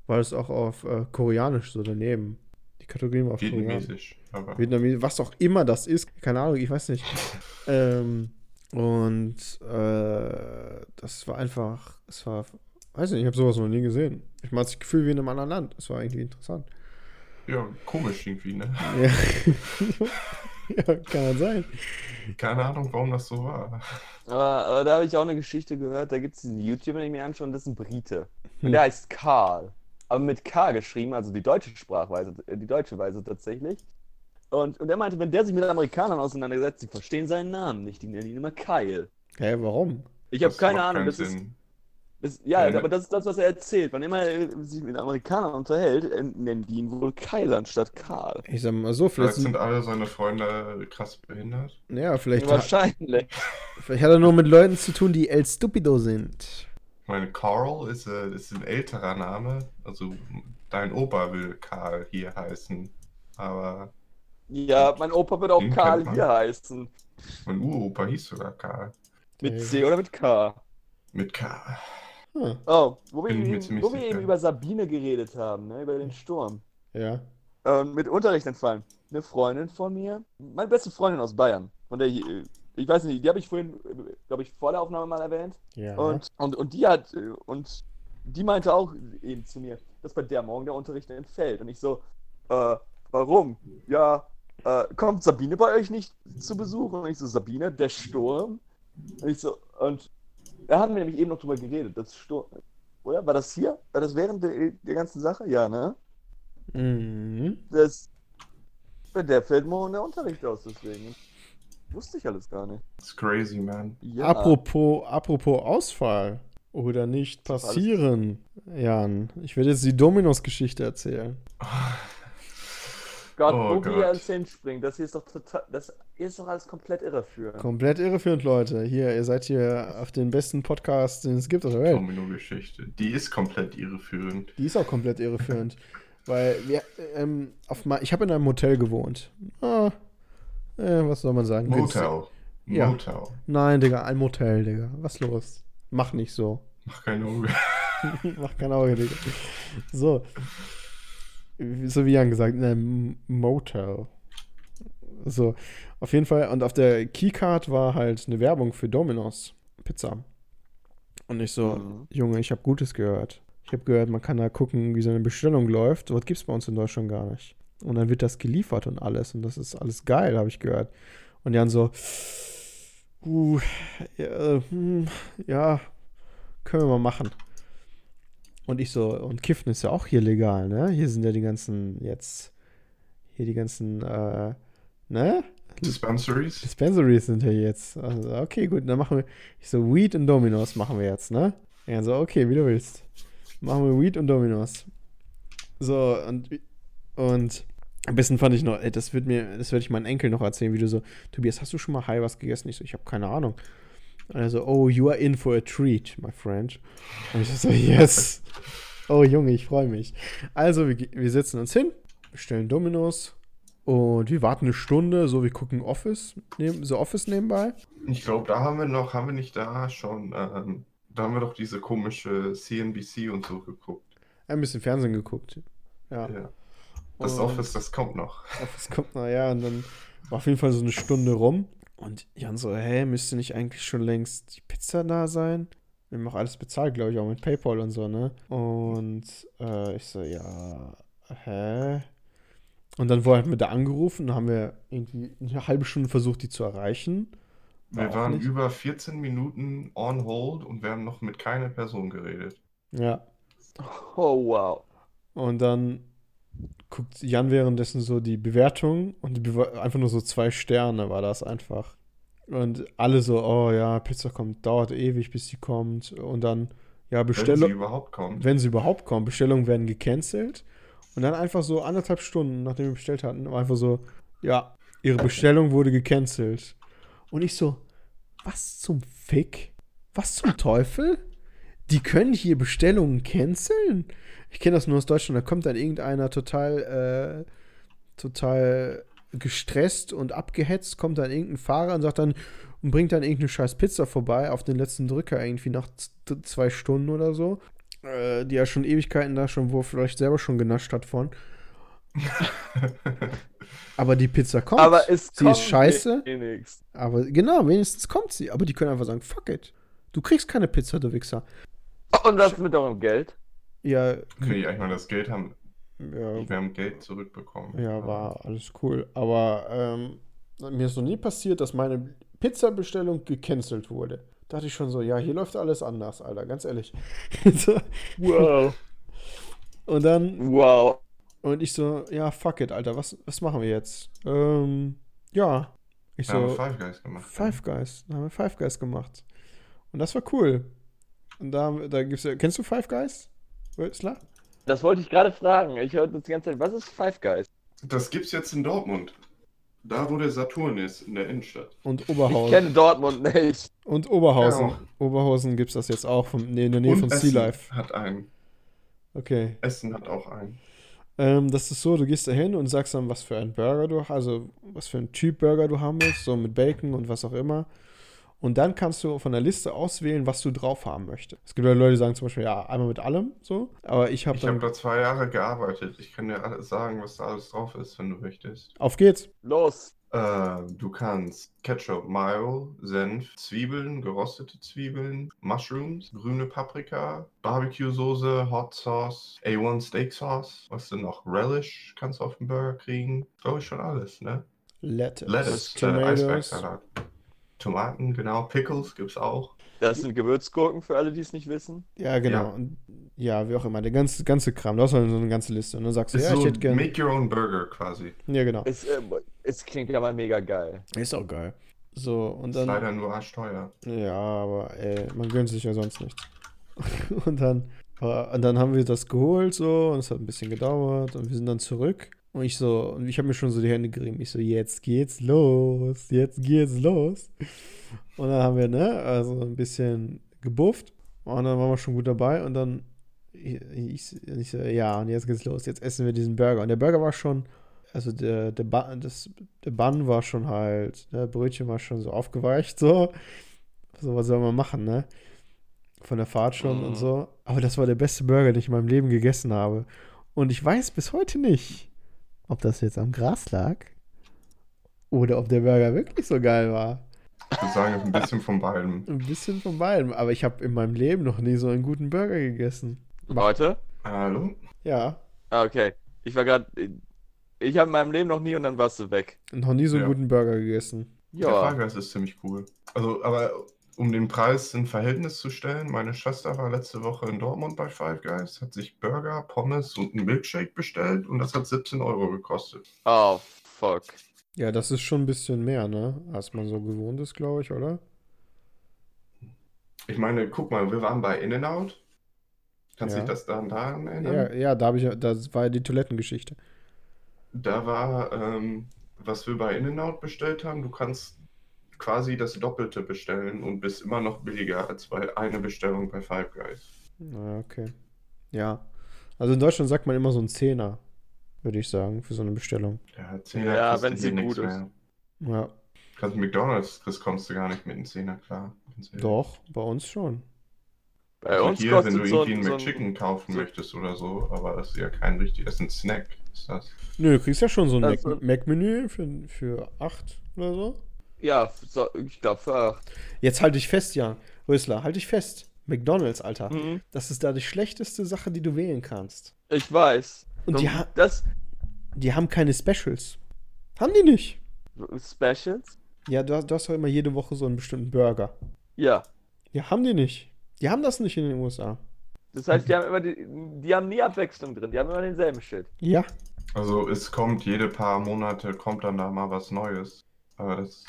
war es auch auf äh, Koreanisch so daneben. Die Kategorien waren auf Koreanisch. Vietnamesisch. Aber Vietnamesisch, was auch immer das ist, keine Ahnung, ich weiß nicht. ähm, und äh, das war einfach, es war, weiß nicht, ich habe sowas noch nie gesehen. Ich meine, das Gefühl wie in einem anderen Land. Es war irgendwie interessant. ja, komisch irgendwie, ne? Ja. ja, kann sein. Keine Ahnung, warum das so war. Aber, aber da habe ich auch eine Geschichte gehört, da gibt es diesen YouTuber, den ich mir anschaue, und das ist ein Brite. Und Hm. der heißt Karl. Aber mit K geschrieben, also die deutsche Sprachweise, äh, die deutsche Weise tatsächlich. Und, und er meinte, wenn der sich mit Amerikanern auseinandersetzt, die verstehen seinen Namen nicht, die nennen ihn immer Kyle. Hä, warum? Ich habe keine Ahnung, das ist. Das, ja, Ja, aber das ist das, was er erzählt. Wann immer er sich mit Amerikanern unterhält, äh, nennen die ihn wohl Kyle anstatt Karl. Ich sag mal so, vielleicht Vielleicht sind alle seine Freunde krass behindert. ja, vielleicht, hat, Wahrscheinlich. vielleicht hat er nur mit Leuten zu tun, die El Stupido sind. Ich meine, Carl ist, äh, ist ein älterer Name. Also dein Opa will Karl hier heißen. Aber Ja, mein Opa wird auch Karl hier heißen. mein Uropa hieß sogar Karl. Mit. C oder mit K. Mit K. Hm, Oh, wo wir, eben, wo wir eben über Sabine geredet haben, ne, über den Sturm. ja. Und mit Unterricht entfallen. Eine Freundin von mir, meine beste Freundin aus Bayern, von der ich, äh, ich weiß nicht, die habe ich vorhin, glaube ich, vor der Aufnahme mal erwähnt. Ja. Und, und, und die hat, äh, und die meinte auch eben zu mir, dass bei der morgen der Unterricht entfällt. Und ich so, äh, warum? Ja, äh, kommt Sabine bei euch nicht zu Besuch? Und ich so, Sabine, der Sturm? Und ich so, und da haben wir nämlich eben noch drüber geredet, das Sturm. Oder? War das hier? War das während der, der ganzen Sache? Ja, ne? Mhm. Das, bei der fällt morgen der Unterricht aus, deswegen. Wusste ich alles gar nicht. That's crazy, man. Ja. Apropos, apropos Ausfall oder nicht passieren, Jan. Ich werde jetzt die Dominos-Geschichte erzählen. Gott, Oh wo Gott. wir ans hinspringen, das hier ist doch total, das ist doch alles komplett irreführend. Komplett irreführend, Leute. Hier, ihr seid hier auf den besten Podcast, den es gibt auf der Welt. Domino-Geschichte. Die ist komplett irreführend. Die ist auch komplett irreführend. Weil wir, ähm, auf ma ich habe in einem Hotel gewohnt. Ah, äh, was soll man sagen? Motel. Ja. Motel. Nein, Digga, ein Motel, Digga. Was los? Mach nicht so. Mach keine Auge. Mach kein Auge, Digga. So. So wie Jan gesagt, in einem Motel. So, auf jeden Fall. Und auf der Keycard war halt eine Werbung für Domino's Pizza. Und ich so, Mhm. Junge, ich habe Gutes gehört. Ich habe gehört, man kann da gucken, wie so eine Bestellung läuft. Was gibt's bei uns in Deutschland gar nicht. Und dann wird das geliefert und alles. Und das ist alles geil, habe ich gehört. Und Jan so, uh, ja, hm, ja, können wir mal machen. Und ich so, und Kiffen ist ja auch hier legal, ne? Hier sind ja die ganzen, jetzt, hier die ganzen, äh, ne? Dispensaries? Dispensaries sind ja jetzt. Also, okay, gut, dann machen wir. Ich so, Weed und Dominos machen wir jetzt, ne? Er so, okay, wie du willst. Machen wir Weed und Dominos. So, und, und am besten fand ich noch, ey, das wird mir, das werde ich meinen Enkel noch erzählen, wie du so, Tobias, hast du schon mal Hai was gegessen? Ich so, ich habe keine Ahnung. Also, oh, you are in for a treat, my friend. Und ich so, yes. Oh, Junge, ich freue mich. Also, wir, wir setzen uns hin, bestellen Dominos und wir warten eine Stunde, so wir gucken Office, neben, so Office nebenbei. Ich glaube, da haben wir noch, haben wir nicht da schon, ähm, da haben wir doch diese komische CNBC und so geguckt. Ein bisschen Fernsehen geguckt. Ja. Ja. Das Und- Office, das kommt noch. Office kommt, naja, und dann war auf jeden Fall so eine Stunde rum. Und Jan so, hä, müsste nicht eigentlich schon längst die Pizza da sein? Wir haben auch alles bezahlt, glaube ich, auch mit PayPal und so, ne? Und äh, ich so, ja, hä? Und dann wurde halt mit der angerufen, dann haben wir irgendwie eine halbe Stunde versucht, die zu erreichen. Wir Auch waren nicht. über 14 Minuten on hold und wir haben noch mit keiner Person geredet. Ja. Oh, wow. Und dann guckt Jan währenddessen so die Bewertung und die Bewe einfach nur so zwei Sterne war das einfach. Und alle so, oh ja, Pizza kommt, dauert ewig, bis sie kommt. Und dann, ja, Wenn sie Bestellung, überhaupt kommt. wenn sie überhaupt kommen, Bestellungen werden gecancelt. Und dann einfach so anderthalb Stunden, nachdem wir bestellt hatten, einfach so, ja, ihre Bestellung wurde gecancelt. Und ich so, was zum Fick? Was zum Teufel? Die können hier Bestellungen canceln? Ich kenne das nur aus Deutschland, da kommt dann irgendeiner total, äh, total gestresst und abgehetzt, kommt dann irgendein Fahrer und sagt dann, und bringt dann irgendeine scheiß Pizza vorbei auf den letzten Drücker irgendwie nach zwei Stunden oder so, äh, die er schon Ewigkeiten da schon, wo er vielleicht selber schon genascht hat von. Aber die Pizza kommt. Aber es sie kommt ist scheiße. Aber genau, wenigstens kommt sie. Aber die können einfach sagen, fuck it. Du kriegst keine Pizza, du Wichser. Und das mit eurem Geld? Ja, Nee, ich meine, das Geld haben, ja, wir haben Geld zurückbekommen. ja war alles cool. Aber ähm, mir ist noch nie passiert, dass meine Pizzabestellung gecancelt wurde. Da dachte ich schon so, ja, hier läuft alles anders, Alter, ganz ehrlich. So, Wow. und dann, Wow. und ich so, ja, fuck it, Alter, was, was machen wir jetzt? Ähm, ja. Ich Wir haben so, Five Guys gemacht. Five Guys. Da haben wir Five Guys gemacht. Und das war cool. Und da, da gibt's ja, kennst du Five Guys? Rösler? Das wollte ich gerade fragen. Ich höre das die ganze Zeit. Was ist Five Guys? Das gibt's jetzt in Dortmund. Da, wo der Saturn ist, in der Innenstadt. Und Ich Oberhausen. kenne Dortmund nicht. Und Oberhausen. Ja. Oberhausen gibt's das jetzt auch vom, nee, in der Nähe von Sea Essen Life. hat einen. Okay. Essen hat auch einen. Ähm, das ist so, du gehst da hin und sagst dann, was für einen Burger du, also was für einen Typ Burger du haben willst, so mit Bacon und was auch immer. Und dann kannst du von der Liste auswählen, was du drauf haben möchtest. Es gibt ja Leute, die sagen zum Beispiel, ja, einmal mit allem, so. Aber ich habe Ich habe da zwei Jahre gearbeitet. Ich kann dir alles sagen, was da alles drauf ist, wenn du möchtest. auf geht's. Los. Äh, du kannst Ketchup, Mayo, Senf, Zwiebeln, geröstete Zwiebeln, Mushrooms, grüne Paprika, Barbecue-Soße, Hot Sauce, A1 Steak Sauce. Was denn noch? Relish kannst du auf den Burger kriegen. Glaube ich schon alles, ne? Lettuce, Lettuce, äh, Tomatoes. Eisbergsalat. Tomaten, genau. Pickles gibt's auch. Das sind Gewürzgurken für alle, die es nicht wissen. Ja, genau. Ja. Und, ja, wie auch immer. Der ganze, ganze Kram. Du hast halt so eine ganze Liste. Und dann sagst du, Ist ja, ich so hätte gerne. Make Your Own Burger quasi. Ja, genau. Es, äh, es klingt ja mal mega geil. Ist auch geil. So, und Ist dann. leider nur arschteuer. Ja, aber ey, man gönnt sich ja sonst nichts. und dann, äh, und dann haben wir das geholt so und es hat ein bisschen gedauert und wir sind dann zurück. Und ich so, und ich habe mir schon so die Hände gerieben. Ich so, jetzt geht's los, jetzt geht's los. Und dann haben wir, ne, also ein bisschen gebufft. Und dann waren wir schon gut dabei. Und dann, ich, ich, ich so, ja, und jetzt geht's los. Jetzt essen wir diesen Burger. Und der Burger war schon, also der, der, Ba- das, der Bun war schon halt, der Brötchen war schon so aufgeweicht, so. So, was soll man machen, ne? Von der Fahrt schon und Mhm. so. Aber das war der beste Burger, den ich in meinem Leben gegessen habe. Und ich weiß bis heute nicht, ob das jetzt am Gras lag oder ob der Burger wirklich so geil war. Ich würde sagen, ein bisschen von beidem. Ein bisschen von beidem. Aber ich habe in meinem Leben noch nie so einen guten Burger gegessen. Leute? Hallo? Ja, Ah, okay. Ich war gerade. Ich habe in meinem Leben noch nie und dann warst du weg. noch nie so einen Ja. guten Burger gegessen. Der Ja. Five Guys ist ziemlich cool. Also, aber um den Preis in Verhältnis zu stellen, meine Schwester war letzte Woche in Dortmund bei Five Guys, hat sich Burger, Pommes und einen Milkshake bestellt und das hat 17 Euro gekostet. Oh, fuck. Ja, das ist schon ein bisschen mehr, ne? Als man so gewohnt ist, glaube ich, oder? Ich meine, guck mal, wir waren bei In-N-Out. Kannst du Ja. dich das daran daran erinnern? Ja, ja, da habe ich, ja- das war ja die Toilettengeschichte. Da war, ähm, was wir bei In-N-Out bestellt haben, du kannst quasi das Doppelte bestellen und bist immer noch billiger als bei eine Bestellung bei Five Guys. Na, okay. Ja. Also in Deutschland sagt man immer so ein Zehner, würde ich sagen, für so eine Bestellung. Ja, Zehner Ja, du wenn sie hier nix gut ist. mehr. Ja, Kannst McDonalds kriegst, kommst du gar nicht mit einem Zehner klar. Doch, bei uns schon. Bei Also uns hier, wenn du irgendwie ein, einen so ein McChicken kaufen so- möchtest oder so, aber das ist ja kein richtig, das ist ein Snack, ist das. Nö, du kriegst ja schon so ein Mac- ist- Mac-Menü für, für 8 oder so. Ja, so, ich glaube für acht. Jetzt halte ich fest, Jan. Rösler, halte ich fest. McDonalds, Alter. Mhm. Das ist da die schlechteste Sache, die du wählen kannst. Ich weiß. Und die, ha das die haben keine Specials. Haben die nicht. Specials? Ja, du hast, du hast doch immer jede Woche so einen bestimmten Burger. Ja. Ja, haben die nicht. Die haben das nicht in den USA. Das heißt, die haben immer die, die haben nie Abwechslung drin, die haben immer denselben Shit. Ja. Also es kommt jede paar Monate kommt dann da mal was Neues. Aber das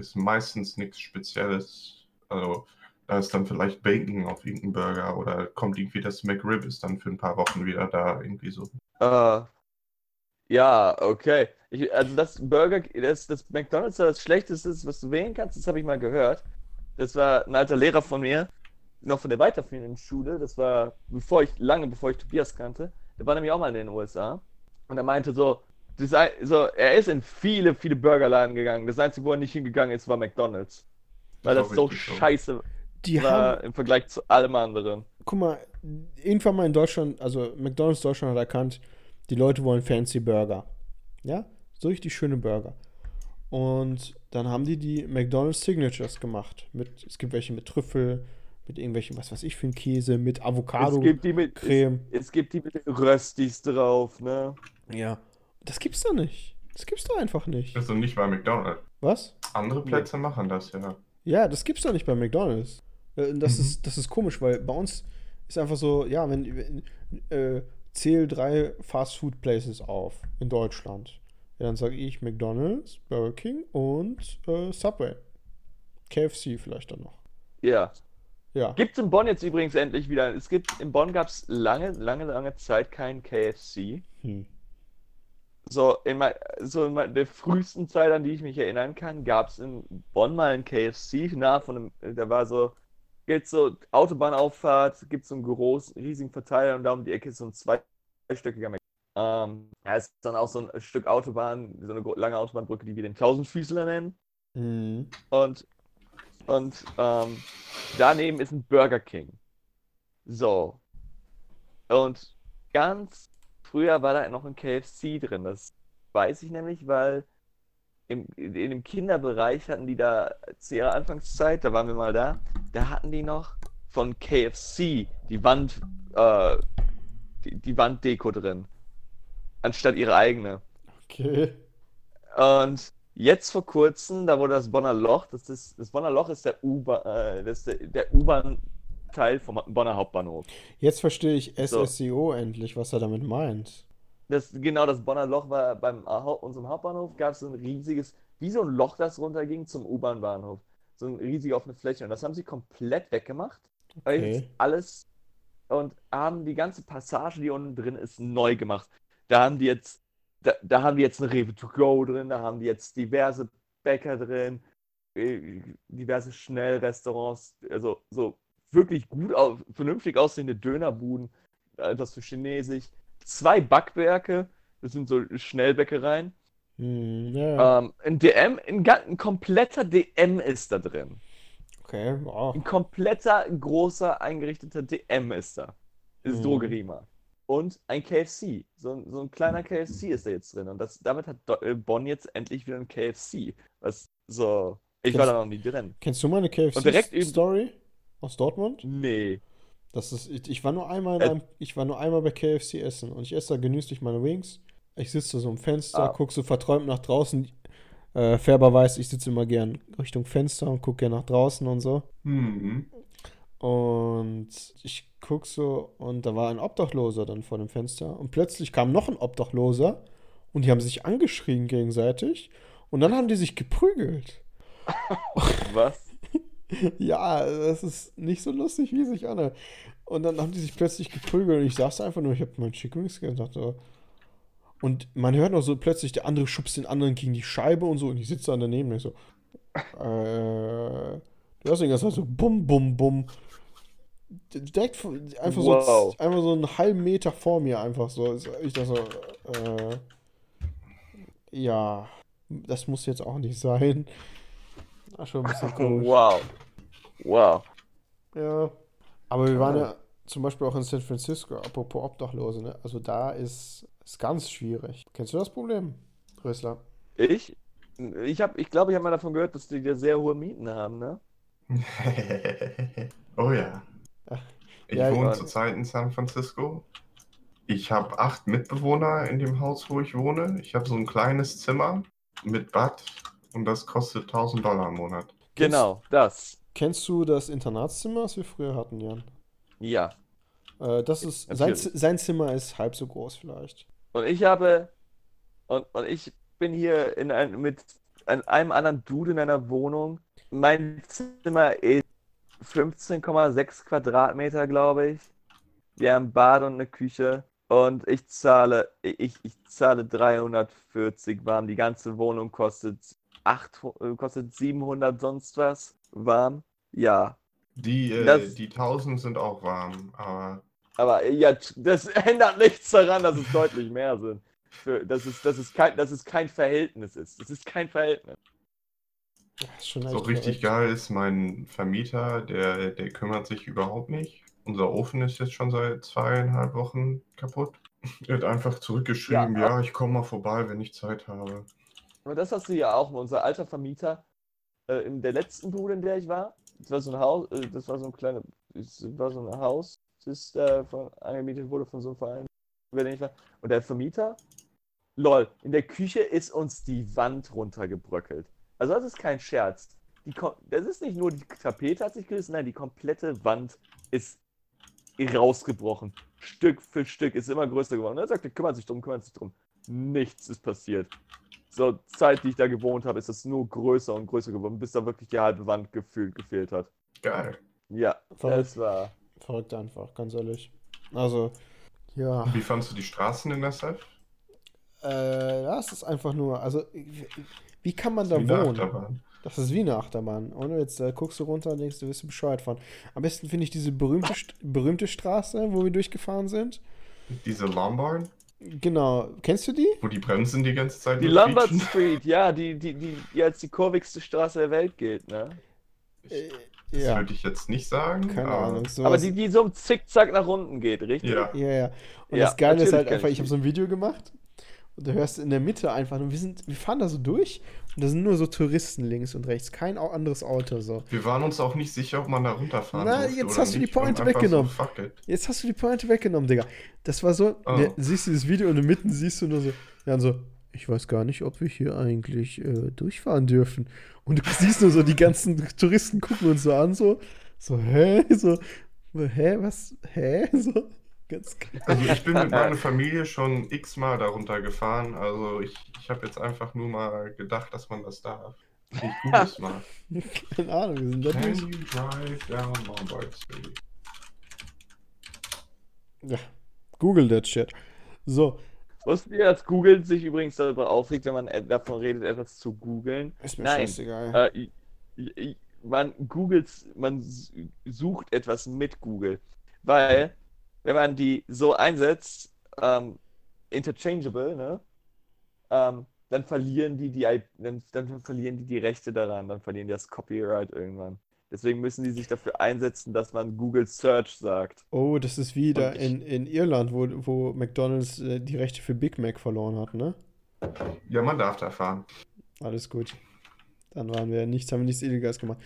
ist meistens nichts Spezielles. Also da ist dann vielleicht Bacon auf irgendeinem Burger oder kommt irgendwie das McRib ist dann für ein paar Wochen wieder da irgendwie so. Äh, ja, okay. Ich, also das Burger, das, das McDonalds das Schlechteste ist, was du wählen kannst, das habe ich mal gehört. Das war ein alter Lehrer von mir, noch von der weiterführenden Schule. Das war bevor ich, lange bevor ich Tobias kannte. Der war nämlich auch mal in den USA. Und er meinte so, das, so, er ist in viele, viele Burgerladen gegangen. Das Einzige, wo er nicht hingegangen ist, war McDonalds. Weil Das das so scheiße Die war haben, im Vergleich zu allem anderen. guck mal, irgendwann mal in Deutschland, also McDonalds Deutschland hat erkannt, die Leute wollen fancy Burger. Ja? So richtig schöne Burger. Und dann haben die die McDonald's Signatures gemacht. Mit, es gibt welche mit Trüffel, mit irgendwelchen, was weiß ich für ein Käse, mit Avocado, es gibt die mit, Creme. Es, es gibt die mit Röstis drauf, ne? Ja. Das gibt's doch nicht. Das gibt's doch einfach nicht. Also nicht bei McDonald's. Was? Andere Plätze machen das ja. Ja, das gibt's doch nicht bei McDonalds. Äh, Das, Mhm. ist, das ist komisch, weil bei uns ist einfach so, ja, wenn, wenn äh, zähl drei Fast Food Places auf in Deutschland. Ja, dann sage ich McDonalds, Burger King und äh, Subway. KFC vielleicht dann noch. Ja. Ja. Gibt's in Bonn jetzt übrigens endlich wieder. Es gibt, in Bonn gab es lange, lange, lange Zeit keinen KFC. Hm. So in, mein, so in mein, der frühesten Zeit, an die ich mich erinnern kann, gab es in Bonn mal einen KFC, nah von einem, da war so, gibt so Autobahnauffahrt, gibt so einen großen, riesigen Verteiler und da um die Ecke ist so ein zweistöckiger Mc ähm, ja, ist dann auch so ein Stück Autobahn, so eine lange Autobahnbrücke, die wir den Tausendfüßler nennen. Mhm. Und, und ähm, daneben ist ein Burger King. So. Und ganz früher war da noch ein KFC drin. Das weiß ich nämlich, weil im, in dem Kinderbereich hatten die da zu ihrer Anfangszeit, da waren wir mal da, da hatten die noch von KFC die Wand, äh, die, die Wanddeko drin. Anstatt ihre eigene. Okay. Und jetzt vor kurzem, da wurde das Bonner Loch, das ist, das Bonner Loch ist der U-Bahn, äh, das ist der, der U-Bahn-Teil vom Bonner Hauptbahnhof. Jetzt verstehe ich So. SSCO endlich, was er damit meint. Das, genau, das Bonner Loch war beim unserem Hauptbahnhof, gab es so ein riesiges, wie so ein Loch, das runterging zum U-Bahn-Bahnhof. So eine riesige offene Fläche. Und das haben sie komplett weggemacht. Okay. alles und haben die ganze Passage, die unten drin ist, neu gemacht. Da haben die jetzt, da, da haben die jetzt eine Rewe to go drin, da haben die jetzt diverse Bäcker drin, äh, diverse Schnellrestaurants, also so wirklich gut, au- vernünftig aussehende Dönerbuden, das für Chinesisch, zwei Backwerke, das sind so Schnellbäckereien. Hm, ja, ja. Ähm, ein DM, ein, ein kompletter DM ist da drin. Okay, wow. Ein kompletter, großer, eingerichteter DM ist da. Ist Mhm. Drogeriemarkt. Und ein KFC. So ein, so ein kleiner KFC ist da jetzt drin. Und das, damit hat äh, Bonn jetzt endlich wieder ein KFC. Was so. Ich war Kennst- da noch nie drin. Kennst du meine KFC-Story aus Dortmund? Nee. Das ist, ich, ich war nur einmal in Äh. einem, ich war nur einmal bei KFC essen und ich esse da genüsslich meine Wings. Ich sitze so am Fenster, Ah. guck so verträumt nach draußen. Äh, Färber weiß, ich sitze immer gern Richtung Fenster und gucke gern nach draußen und so. Mhm. Und ich guck so und da war ein Obdachloser dann vor dem Fenster und plötzlich kam noch ein Obdachloser und die haben sich angeschrien gegenseitig und dann haben die sich geprügelt. Was? Ja, das ist nicht so lustig, wie es sich anhört. Und dann haben die sich plötzlich geprügelt und ich saß einfach nur, ich habe mein Chicken Wings. So. Und man hört noch so plötzlich, der andere schubst den anderen gegen die Scheibe und so und ich sitze dann daneben und ich so, äh, du hast den ganzen Zeit so bum, bum, bum. Direkt einfach so, Wow. einfach so einen halben Meter vor mir einfach so. Ich dachte so, äh, ja, das muss jetzt auch nicht sein. War schon ein bisschen komisch. Wow. Wow. Ja. Aber wir waren ja zum Beispiel auch in San Francisco, apropos Obdachlose, ne? Also da ist es ganz schwierig. Kennst du das Problem, Rösler? Ich? Ich habe, ich glaube, ich habe mal davon gehört, dass die da sehr hohe Mieten haben, ne? oh ja. Ich Ja, wohne zurzeit in San Francisco. Ich habe acht Mitbewohner in dem Haus, wo ich wohne. Ich habe so ein kleines Zimmer mit Bad und das kostet 1000 Dollar im Monat. Genau, das. Kennst du das Internatszimmer, was wir früher hatten, Jan? Ja. Äh, das ist, sein, sein Zimmer ist halb so groß vielleicht. Und ich habe. Und, und ich bin hier in ein, mit ein, einem anderen Dude in einer Wohnung. Mein Zimmer ist 15,6 Quadratmeter, glaube ich. Wir haben ein Bad und eine Küche. Und ich zahle, ich, ich zahle 340 warm. Die ganze Wohnung kostet, 8, kostet 700 sonst was warm. Ja. Die, äh, Das- die 1000 sind auch warm, aber Aber ja, das ändert nichts daran, dass es deutlich mehr sind. Für, dass, es, dass, es kein, dass es kein Verhältnis ist. Es ist kein Verhältnis. Das ist schon so richtig geil ist mein Vermieter, der, der kümmert sich überhaupt nicht. Unser Ofen ist jetzt schon seit zweieinhalb Wochen kaputt. Er hat einfach zurückgeschrieben, Ja, ja, ich komme mal vorbei, wenn ich Zeit habe. Aber das hast du ja auch. Unser alter Vermieter äh, in der letzten Bude, in der ich war, das war so ein Haus, äh, das war so ein kleines, das war so ein Haus, das äh, von, angemietet wurde von so einem Verein, über den ich war. Und der Vermieter, lol, in der Küche ist uns die Wand runtergebröckelt. Also das ist kein Scherz. Die, das ist nicht nur die Tapete hat sich gerissen, nein, die komplette Wand ist rausgebrochen. Stück für Stück ist immer größer geworden. Und er sagte, kümmert sich drum, kümmert sich drum. Nichts ist passiert. Zur Zeit, die ich da gewohnt habe, ist es nur größer und größer geworden, bis da wirklich die halbe Wand gefühlt gefehlt hat. Geil. Ja, Verrückt. das war. Verrückt einfach, ganz ehrlich. Also, ja. Wie fandst du die Straßen in SF? Äh, ja, es ist einfach nur, also, wie, wie kann man Wie da eine wohnen? Achterbahn. Das ist wie eine Achterbahn. Und jetzt äh, guckst du runter und denkst, du wirst Bescheid fahren. Am besten finde ich diese berühmte, berühmte Straße, wo wir durchgefahren sind. Diese Lombard, Genau. Kennst du die? wo die Bremsen die ganze Zeit Die Lombard quietschen. Street, ja, die, die, die, die als die kurvigste Straße der Welt gilt, ne? Äh, Das ja, würde ich jetzt nicht sagen. keine aber Ahnung. Sowas. Aber die, die so im Zickzack nach unten geht, richtig? Ja. Ja, ja. Und Ja, das Geile ist halt einfach, ich ich habe so ein Video gemacht und du hörst in der Mitte einfach, und wir sind, wir fahren da so durch und da sind nur so Touristen links und rechts, kein anderes Auto so. Wir waren uns auch nicht sicher, ob man da runterfahren Na, jetzt oder hast du die Pointe weggenommen. So. Jetzt hast du die Pointe weggenommen, Digga. Das war so, Oh. ne, siehst du das Video und mitten siehst du nur so, ja, und so, ich weiß gar nicht, ob wir hier eigentlich äh, durchfahren dürfen. Und du siehst nur so, die ganzen Touristen gucken uns so an, so, so, hä? So, hä, was, hä? So, ganz. Also ich bin mit meiner Familie schon x-mal darunter gefahren. Also ich, ich habe jetzt einfach nur mal gedacht, dass man das darf. Ich google es mal. Keine Ahnung, wir sind da Can you drive down Lombard Street? Ja, Google that shit. So, Wusstet ihr, dass Google sich übrigens darüber aufregt, wenn man davon redet, etwas zu googeln? ist mir Nein. scheißegal. Äh, man googelt, man sucht etwas mit Google. Weil, wenn man die so einsetzt, ähm, interchangeable, ne? Ähm, dann verlieren die die, I- dann, dann verlieren die die Rechte daran, dann verlieren die das Copyright irgendwann. Deswegen müssen die sich dafür einsetzen, dass man Google Search sagt. Oh, das ist wieder ich- in, in Irland, wo, wo McDonalds äh, die Rechte für Big Mac verloren hat, ne? Ja, man darf da fahren. Alles gut. Dann waren wir nichts, haben wir nichts Illegales gemacht.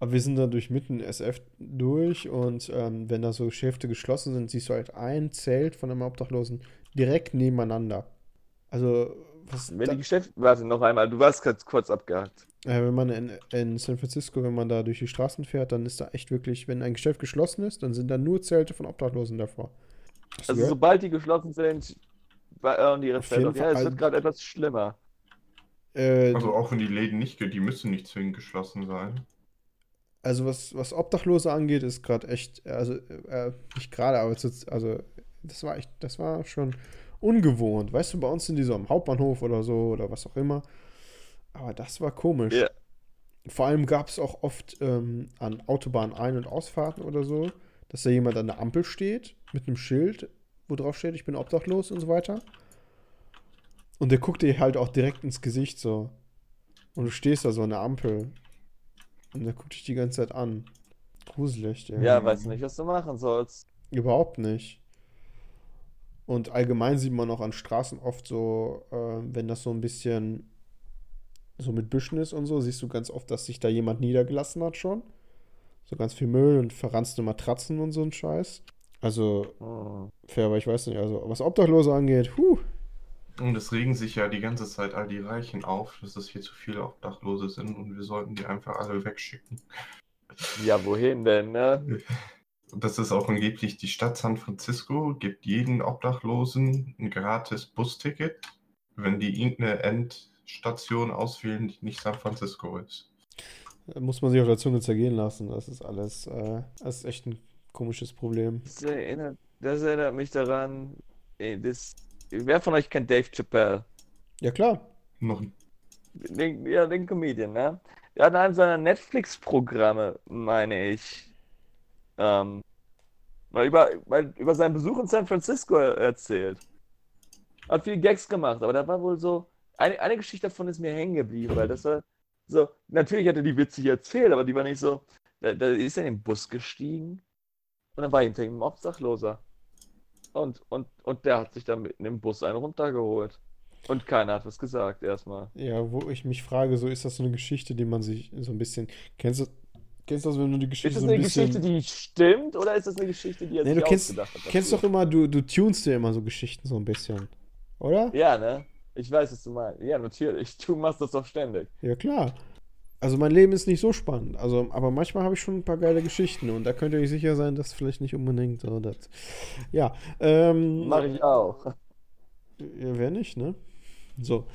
Aber wir sind da durch mitten SF durch und ähm, wenn da so Geschäfte geschlossen sind, siehst du halt ein Zelt von einem Obdachlosen direkt nebeneinander. Also, was Wenn da, die Geschäfte. Warte, noch einmal, du warst gerade kurz abgehakt. äh, wenn man in, in San Francisco, wenn man da durch die Straßen fährt, dann ist da echt wirklich, wenn ein Geschäft geschlossen ist, dann sind da nur Zelte von Obdachlosen davor. Hast Also sobald die geschlossen sind, hören die auf. Ja, es wird gerade etwas schlimmer. Äh, Also auch wenn die Läden nicht, die müssen nicht zwingend geschlossen sein. Also was, was Obdachlose angeht, ist gerade echt, also äh, nicht gerade, aber ist, also das war echt, das war schon ungewohnt. Weißt du, bei uns sind die so am Hauptbahnhof oder so oder was auch immer. Aber das war komisch. Ja. Vor allem gab es auch oft ähm, an Autobahn Ein- und Ausfahrten oder so, dass da jemand an der Ampel steht mit einem Schild, wo drauf steht, ich bin obdachlos und so weiter. Und der guckt dir halt auch direkt ins Gesicht so. Und du stehst da so an der Ampel. Und der guckt dich die ganze Zeit an. Gruselig, ja. Ja, weißt nicht, was du machen sollst. Überhaupt nicht. Und allgemein sieht man auch an Straßen oft so, äh, wenn das so ein bisschen so mit Büschen ist und so, siehst du ganz oft, dass sich da jemand niedergelassen hat schon. So ganz viel Müll und verranzte Matratzen und so ein Scheiß. Also, Hm. fair, aber ich weiß nicht, also was Obdachlose angeht, huh, Und es regen sich ja die ganze Zeit all die Reichen auf, dass es hier zu viele Obdachlose sind und wir sollten die einfach alle wegschicken. Ja, wohin denn, ne? Das ist auch angeblich die Stadt San Francisco, gibt jeden Obdachlosen ein gratis Busticket, wenn die irgendeine Endstation auswählen, die nicht San Francisco ist. Da muss man sich auf der Zunge zergehen lassen. Das ist alles, äh, das ist echt ein komisches Problem. Das erinnert, das erinnert mich daran, eh, das, wer von euch kennt Dave Chappelle? Ja, klar. Noch Den, ja, den Comedian, ne? Der hat in einem seiner Netflix-Programme, meine ich, ähm, mal über, mal über seinen Besuch in San Francisco erzählt. Hat viele Gags gemacht, aber da war wohl so, eine, eine Geschichte davon ist mir hängen geblieben, weil das war so, natürlich hat er die witzig erzählt, aber die war nicht so, da, da ist er in den Bus gestiegen und dann war hinter ihm ein Obdachloser. Und, und, und der hat sich dann mitten im Bus einen runtergeholt. Und keiner hat was gesagt erstmal. Ja, wo ich mich frage, so ist das so eine Geschichte, die man sich so ein bisschen. Kennst du, kennst du das, wenn du die Geschichte Ist das so ein eine bisschen. Geschichte, die stimmt, oder ist das eine Geschichte, die er Nee, sich du kennst, ausgedacht hat? kennst dafür? doch immer, du, du tunst dir immer so Geschichten so ein bisschen. Oder? Ja, ne? Ich weiß, was du meinst. Ja, natürlich. Du machst das doch ständig. Ja, klar. Also mein Leben ist nicht so spannend. Also, aber manchmal habe ich schon ein paar geile Geschichten und da könnt ihr euch sicher sein, dass vielleicht nicht unbedingt so das. Ja. Ähm, Mach ich auch. Ja, wer nicht, ne? So.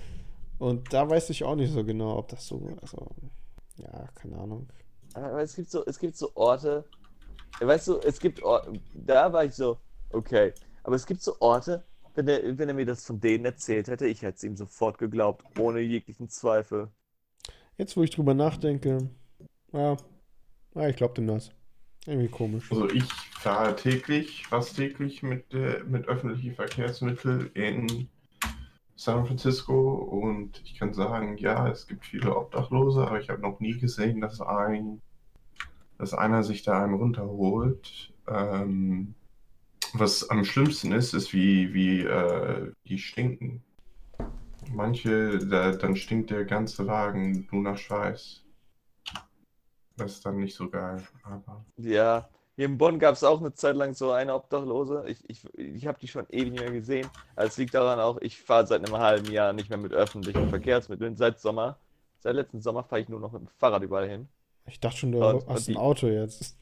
Und da weiß ich auch nicht so genau, ob das so, also, ja, keine Ahnung. Aber es gibt so, es gibt so Orte, weißt du, es gibt Orte, da war ich so, okay. Aber es gibt so Orte, wenn er, wenn er mir das von denen erzählt hätte, ich hätte es ihm sofort geglaubt, ohne jeglichen Zweifel. Jetzt, wo ich drüber nachdenke, ja, ja ich glaube dem das. Irgendwie komisch. Also ich fahre täglich, fast täglich mit, äh, mit öffentlichen Verkehrsmitteln in San Francisco und ich kann sagen, ja, es gibt viele Obdachlose, aber ich habe noch nie gesehen, dass ein, dass einer sich da einen runterholt. Ähm, was am schlimmsten ist, ist wie, wie äh, die stinken. Manche, da, dann stinkt der ganze Wagen nur nach Schweiß. Das ist dann nicht so geil, aber. Ja, hier in Bonn gab es auch eine Zeit lang so eine Obdachlose. Ich, ich, ich habe die schon ewig nicht mehr gesehen. Also es liegt daran auch, ich fahre seit einem halben Jahr nicht mehr mit öffentlichen Verkehrsmitteln. Seit Sommer, seit letzten Sommer fahre ich nur noch mit dem Fahrrad überall hin. Ich dachte schon, du Und- hast und ein die- Auto jetzt.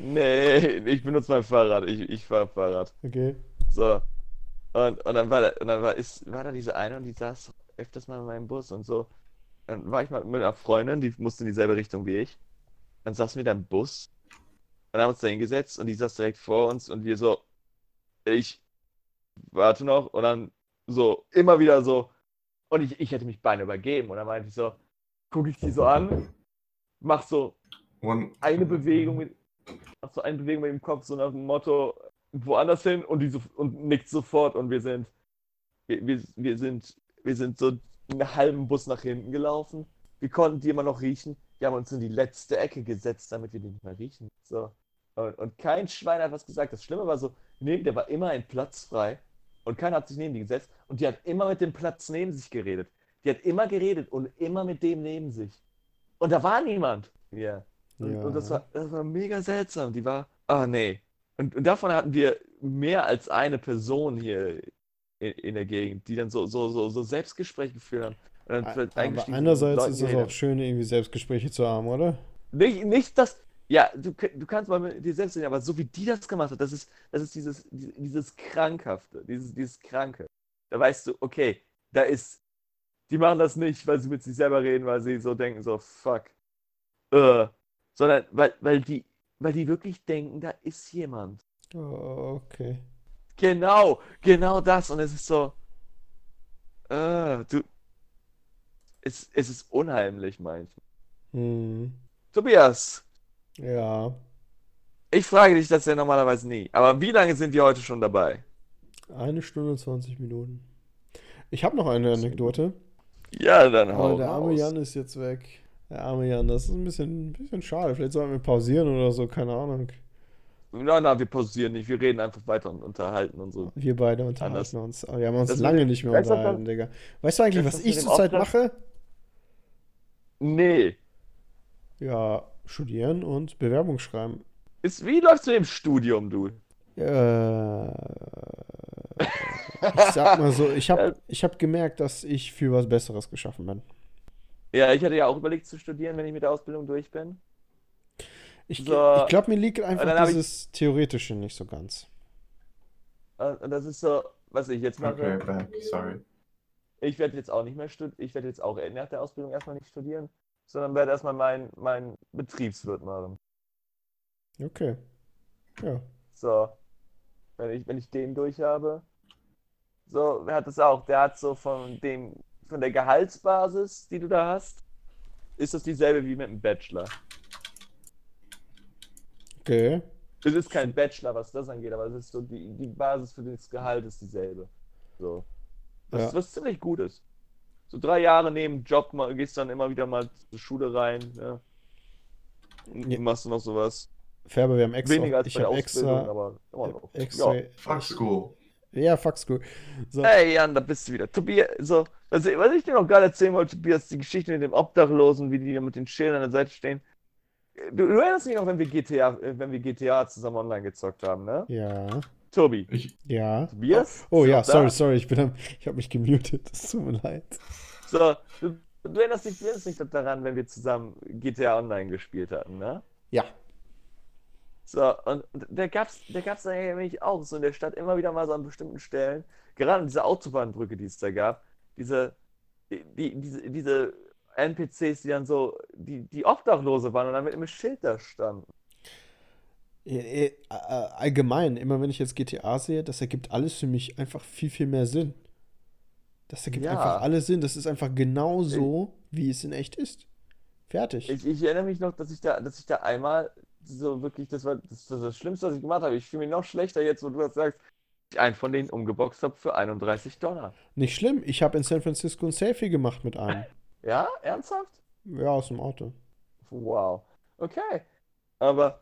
Nee, ich benutze mein Fahrrad. Ich, ich fahre Fahrrad. Okay. So. Und, und dann war da, und dann war, ist, war da diese eine und die saß öfters mal in meinem Bus und so. Dann war ich mal mit einer Freundin, die musste in dieselbe Richtung wie ich. Dann saßen wir da im Bus und haben uns da hingesetzt und die saß direkt vor uns und wir so, ich warte noch und dann so immer wieder so. Und ich, ich hätte mich beinahe übergeben und dann meinte ich so, gucke ich die so an, mach so One, eine Bewegung mit, mach so eine Bewegung mit dem Kopf, so nach dem Motto, woanders hin und die so, und nickt sofort und wir sind, wir, wir, wir sind, wir sind so einen halben Bus nach hinten gelaufen. Wir konnten die immer noch riechen. Wir haben uns in die letzte Ecke gesetzt, damit wir die nicht mehr riechen. So. Und, und kein Schwein hat was gesagt. Das Schlimme war so, neben der war immer ein Platz frei und keiner hat sich neben die gesetzt und die hat immer mit dem Platz neben sich geredet. Die hat immer geredet und immer mit dem neben sich. Und da war niemand. Ja. Und, Ja. und das war, das war mega seltsam. Die war, ah nee. Und, und davon hatten wir mehr als eine Person hier in, in der Gegend, die dann so, so, so, so Selbstgespräche geführt haben. Aber einerseits Leuten ist es auch schön, irgendwie Selbstgespräche zu haben, oder? nicht, nicht das. Ja, du, du kannst mal mit dir selbst reden, aber so wie die das gemacht hat, das ist, das ist dieses, dieses Krankhafte, dieses, dieses Kranke. Da weißt du, okay, da ist. Die machen das nicht, weil sie mit sich selber reden, weil sie so denken, so, fuck. Äh, sondern weil, weil die, weil die wirklich denken, da ist jemand. Oh, okay. Genau, genau das. Und es ist so. Äh, du. Es, es ist unheimlich manchmal. Hm. Tobias, Ja. Ich frage dich das ja normalerweise nie. Aber wie lange sind wir heute schon dabei? Eine Stunde 20 Minuten. Ich habe noch eine Anekdote. Ja, dann Aber hau der arme raus. Jan ist jetzt weg. Der arme Jan, das ist ein bisschen, ein bisschen schade. Vielleicht sollten wir pausieren oder so, keine Ahnung. Nein, nein, wir pausieren nicht. Wir reden einfach weiter und unterhalten unsere. Wir beide unterhalten Anders. uns. Aber wir haben uns Das mit lange dem- nicht mehr unterhalten, Digga. Weißt du eigentlich, das was mit ich dem zurzeit mache? Nee. Ja, studieren und Bewerbung schreiben. Ist, wie läufst du im Studium, du? Äh, Ich sag mal so, ich habe ich hab gemerkt, dass ich für was Besseres geschaffen bin. Ja, ich hatte ja auch überlegt zu studieren, wenn ich mit der Ausbildung durch bin. Ich, So. ich glaube, mir liegt einfach hab ich- dieses Theoretische nicht so ganz. Äh, Und das ist so, was ich jetzt mache. Okay, back, sorry. Ich werde jetzt auch nicht mehr studieren. Ich werde jetzt auch nach der Ausbildung erstmal nicht studieren, sondern werde erstmal meinen mein Betriebswirt machen. Okay. Ja. So. Wenn ich, wenn ich den durch habe. So, wer hat das auch? Der hat so von dem, von der Gehaltsbasis, die du da hast, ist das dieselbe wie mit dem Bachelor. Okay. Es ist kein Bachelor, was das angeht, aber es ist so, die, die Basis für das Gehalt ist dieselbe. So. Was, Ja. was ziemlich gut ist. So drei Jahre neben dem Job mal, gehst dann immer wieder mal zur Schule rein, ja. Und Ja. Machst du noch sowas. Färber, wir haben extra. Weniger als ich bei der Ausbildung, extra. aber immer noch. extra Ja. Fuck school. Ja, fuck school. So. Hey Jan, da bist du wieder. Tobias, so, was, ich- was ich dir noch gerade erzählen wollte, Tobias, die Geschichte mit dem Obdachlosen, wie die da mit den Schildern an der Seite stehen. Du, du erinnerst dich noch, wenn wir GTA, äh, wenn wir GTA zusammen online gezockt haben, ne? Ja. Tobi. Ich, Ja. Tobias? Oh du ja, noch da? sorry, sorry, ich bin am, ich habe mich gemutet. Das tut mir leid. So, du, du erinnerst dich, du erinnerst dich daran, wenn wir zusammen GTA Online gespielt hatten, ne? Ja. So, und da gab's, da gab's dann nämlich auch so in der Stadt immer wieder mal so an bestimmten Stellen, gerade an dieser Autobahnbrücke, die es da gab, diese, die, die, diese, diese NPCs, die dann so, die, die Obdachlose waren und dann mit einem Schild da standen. Äh, äh, Allgemein, immer wenn ich jetzt GTA sehe, das ergibt alles für mich einfach viel, viel mehr Sinn. Das ergibt Ja. einfach alles Sinn. Das ist einfach genau so, wie es in echt ist. Fertig. Ich, ich erinnere mich noch, dass ich da, dass ich da einmal so wirklich, das war das, das, das Schlimmste, was ich gemacht habe. Ich fühle mich noch schlechter jetzt, wo du das sagst, ich einen von denen umgeboxt habe für 31 Dollar. Nicht schlimm. Ich habe in San Francisco ein Selfie gemacht mit einem. Ja, ernsthaft? Ja, aus dem Auto. Wow. Okay. Aber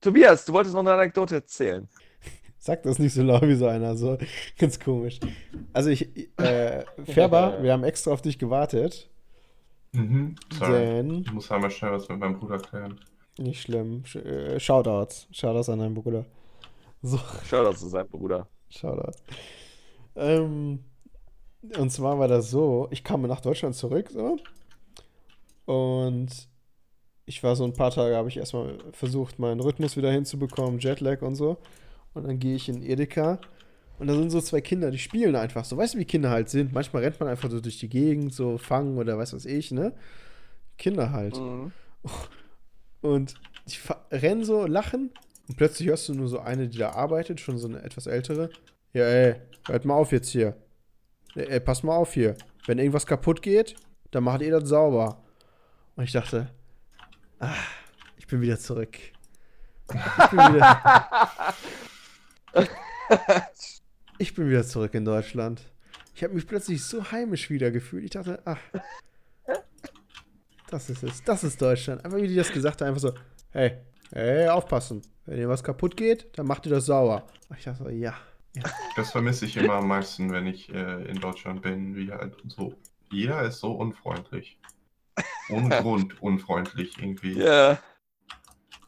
Tobias, du wolltest noch eine Anekdote erzählen. Sag das nicht so laut wie so einer, so ganz komisch. Also ich, äh, Färber, wir haben extra auf dich gewartet, mhm, sorry. denn, Ich muss einmal schnell was mit meinem Bruder klären. Nicht schlimm, Sch äh, Shoutouts, Shoutouts an deinen Bruder. So, das zu seinem Bruder. Shoutouts. Ähm, und zwar war das so, ich kam nach Deutschland zurück, so, und ich war so ein paar Tage, habe ich erstmal versucht, meinen Rhythmus wieder hinzubekommen, Jetlag und so, und dann gehe ich in Edeka Und da sind so zwei Kinder, die spielen einfach so. Weißt du, wie Kinder halt sind? Manchmal rennt man einfach so durch die Gegend, so fangen oder was weiß ich, ne? Kinder halt. Mhm. Und die fa- rennen so, lachen und plötzlich hörst du nur so eine, die da arbeitet, schon so eine etwas ältere. Ja, ey, hört mal auf jetzt hier. Ey, ey, pass mal auf hier. Wenn irgendwas kaputt geht, dann macht ihr das sauber. Und ich dachte, ah, ich bin wieder zurück. Ich bin wieder, ich bin wieder zurück in Deutschland. Ich habe mich plötzlich so heimisch wieder gefühlt. Ich dachte, ach, das ist es. Das ist Deutschland. Einfach wie die das gesagt haben, einfach so, hey, hey, aufpassen. Wenn ihr was kaputt geht, dann macht ihr das sauer. Und ich dachte so, ja. Das vermisse ich immer am meisten, wenn ich äh, in Deutschland bin, wie halt so. Jeder ist so unfreundlich. Ohne Grund unfreundlich irgendwie. Ja.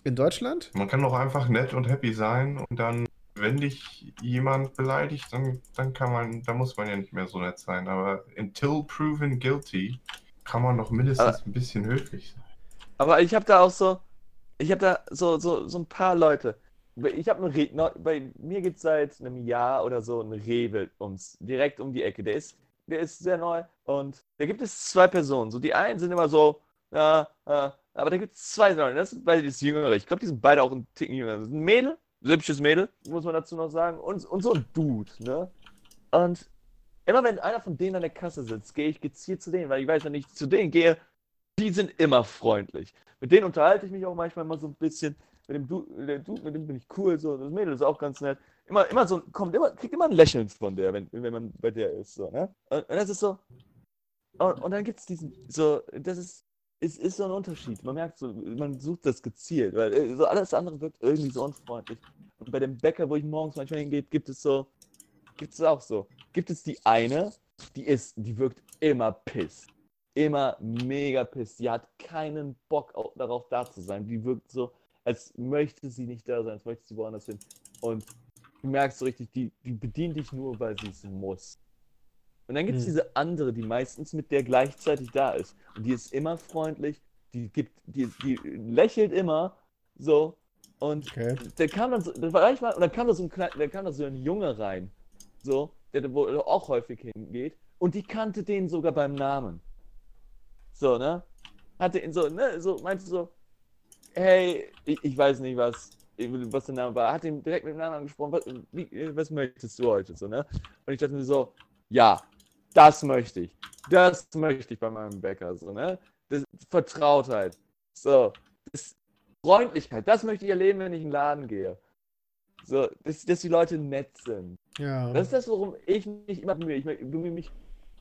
In Deutschland? Man kann doch einfach nett und happy sein und dann, wenn dich jemand beleidigt, dann, dann kann man, da muss man ja nicht mehr so nett sein. Aber until proven guilty, kann man doch mindestens ein bisschen höflich sein. Aber ich habe da auch so, ich habe da so, so, so ein paar Leute. Ich habe einen Re neu- bei mir gibt seit einem Jahr oder so einen Rewe ums, direkt um die Ecke. Der ist, der ist sehr neu und da gibt es zwei Personen. So die einen sind immer so, ja, ja, aber da gibt es zwei Leute. Das sind beide das Jüngere. Ich glaube, die sind beide auch ein Ticken jünger. Das ist ein Mädel, hübsches Mädel, muss man dazu noch sagen, und, und so ein Dude, ne? Und immer wenn einer von denen an der Kasse sitzt, gehe ich gezielt zu denen, weil ich weiß, wenn ich zu denen gehe, die sind immer freundlich. Mit denen unterhalte ich mich auch manchmal mal so ein bisschen. Mit dem Dude, Dude, mit dem bin ich cool, so. Das Mädel ist auch ganz nett. Immer, immer so, kommt immer, kriegt immer ein Lächeln von der, wenn, wenn man bei der ist, so, ne? Und, und das ist so. Und, und dann gibt es diesen, so, das ist, ist, ist so ein Unterschied. Man merkt so, man sucht das gezielt, weil äh, so alles andere wirkt irgendwie so unfreundlich. Und bei dem Bäcker, wo ich morgens manchmal hingehe, gibt es so, gibt es auch so. Gibt es die eine, die ist, die wirkt immer piss. Immer mega piss. Die hat keinen Bock au- darauf da zu sein. Die wirkt so, als möchte sie nicht da sein, als möchte sie woanders hin. Und du merkst so richtig, die, die bedient dich nur, weil sie es muss. Und dann gibt es Hm. diese andere, die meistens mit der gleichzeitig da ist. Und die ist immer freundlich, die gibt, die, die lächelt immer so. Und Okay. der kam dann so, da war mal, und dann kam da so ein da kam da so ein Junge rein. So, der wohl auch häufig hingeht. Und die kannte den sogar beim Namen. So, ne? Hatte ihn so, ne, so, meinte so, hey, ich, ich weiß nicht, was, was der Name war. Hat ihn direkt mit dem Namen angesprochen, was, wie, was möchtest du heute, so, ne? Und ich dachte mir so, ja, das möchte ich. Das möchte ich bei meinem Bäcker, so, ne? Das, Vertrautheit. So, das, Freundlichkeit, das möchte ich erleben, wenn ich in den Laden gehe. So, dass, dass die Leute nett sind. Ja. Das ist das, worum ich mich immer bemühe. Ich bemühe mich,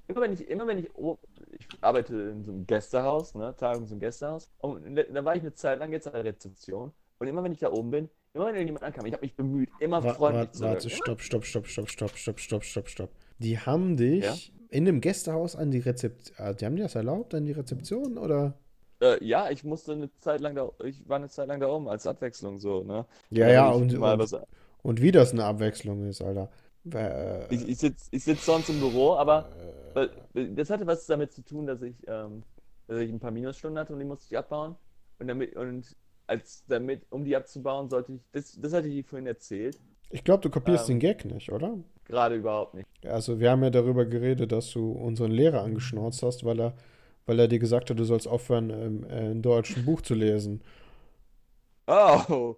immer wenn ich, immer wenn ich, oh, ich arbeite in so einem Gästehaus, ne, Tagung in so einem Gästehaus, und da war ich eine Zeit lang jetzt an der Rezeption, und immer wenn ich da oben bin, immer wenn jemand ankam, ich habe mich bemüht, immer Wa- freundlich warte, zu warte, stopp, stopp, stopp, stopp, stopp, stopp, stopp, stopp, stopp. Die haben dich in dem Gästehaus an die Rezeption, die haben dir das erlaubt, an die Rezeption, oder? Äh, ja, ich musste eine Zeit lang da, ich war eine Zeit lang da oben als Abwechslung so, ne? Ja, ja, und, mal und, was, und wie das eine Abwechslung ist, Alter. Äh, ich, ich sitze ich sitz sonst im Büro, aber weil das hatte was damit zu tun, dass ich, ähm, dass ich ein paar Minusstunden hatte und die musste ich abbauen. Und damit, und als damit, um die abzubauen, sollte ich, das, das hatte ich vorhin erzählt. ich glaube, du kopierst ähm, den Gag nicht, oder? Gerade überhaupt nicht. Also, wir haben ja darüber geredet, dass du unseren Lehrer angeschnauzt hast, weil er, weil er dir gesagt hat, du sollst aufhören, ähm, äh, ein deutsches Buch zu lesen. Oh,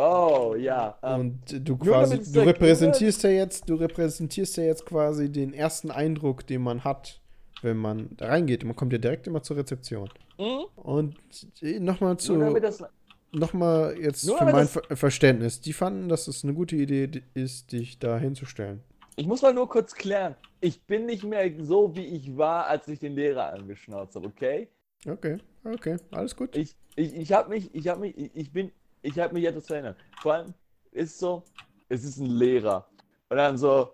oh, ja. Ähm, Und du quasi, du repräsentierst ja jetzt, du repräsentierst ja jetzt quasi den ersten Eindruck, den man hat, wenn man da reingeht. Man kommt ja direkt immer zur Rezeption. hm? Und nochmal Nur zu, nochmal jetzt für mein Ver Verständnis. Die fanden, dass es eine gute Idee ist, dich da hinzustellen. ich muss mal nur kurz klären. Ich bin nicht mehr so, wie ich war, als ich den Lehrer angeschnauzt habe, okay? Okay, okay, alles gut. Ich, ich, ich habe mich, ich habe mich, ich ich bin, ich habe mich etwas verändert. Vor allem ist so, es ist ein Lehrer. Und dann so,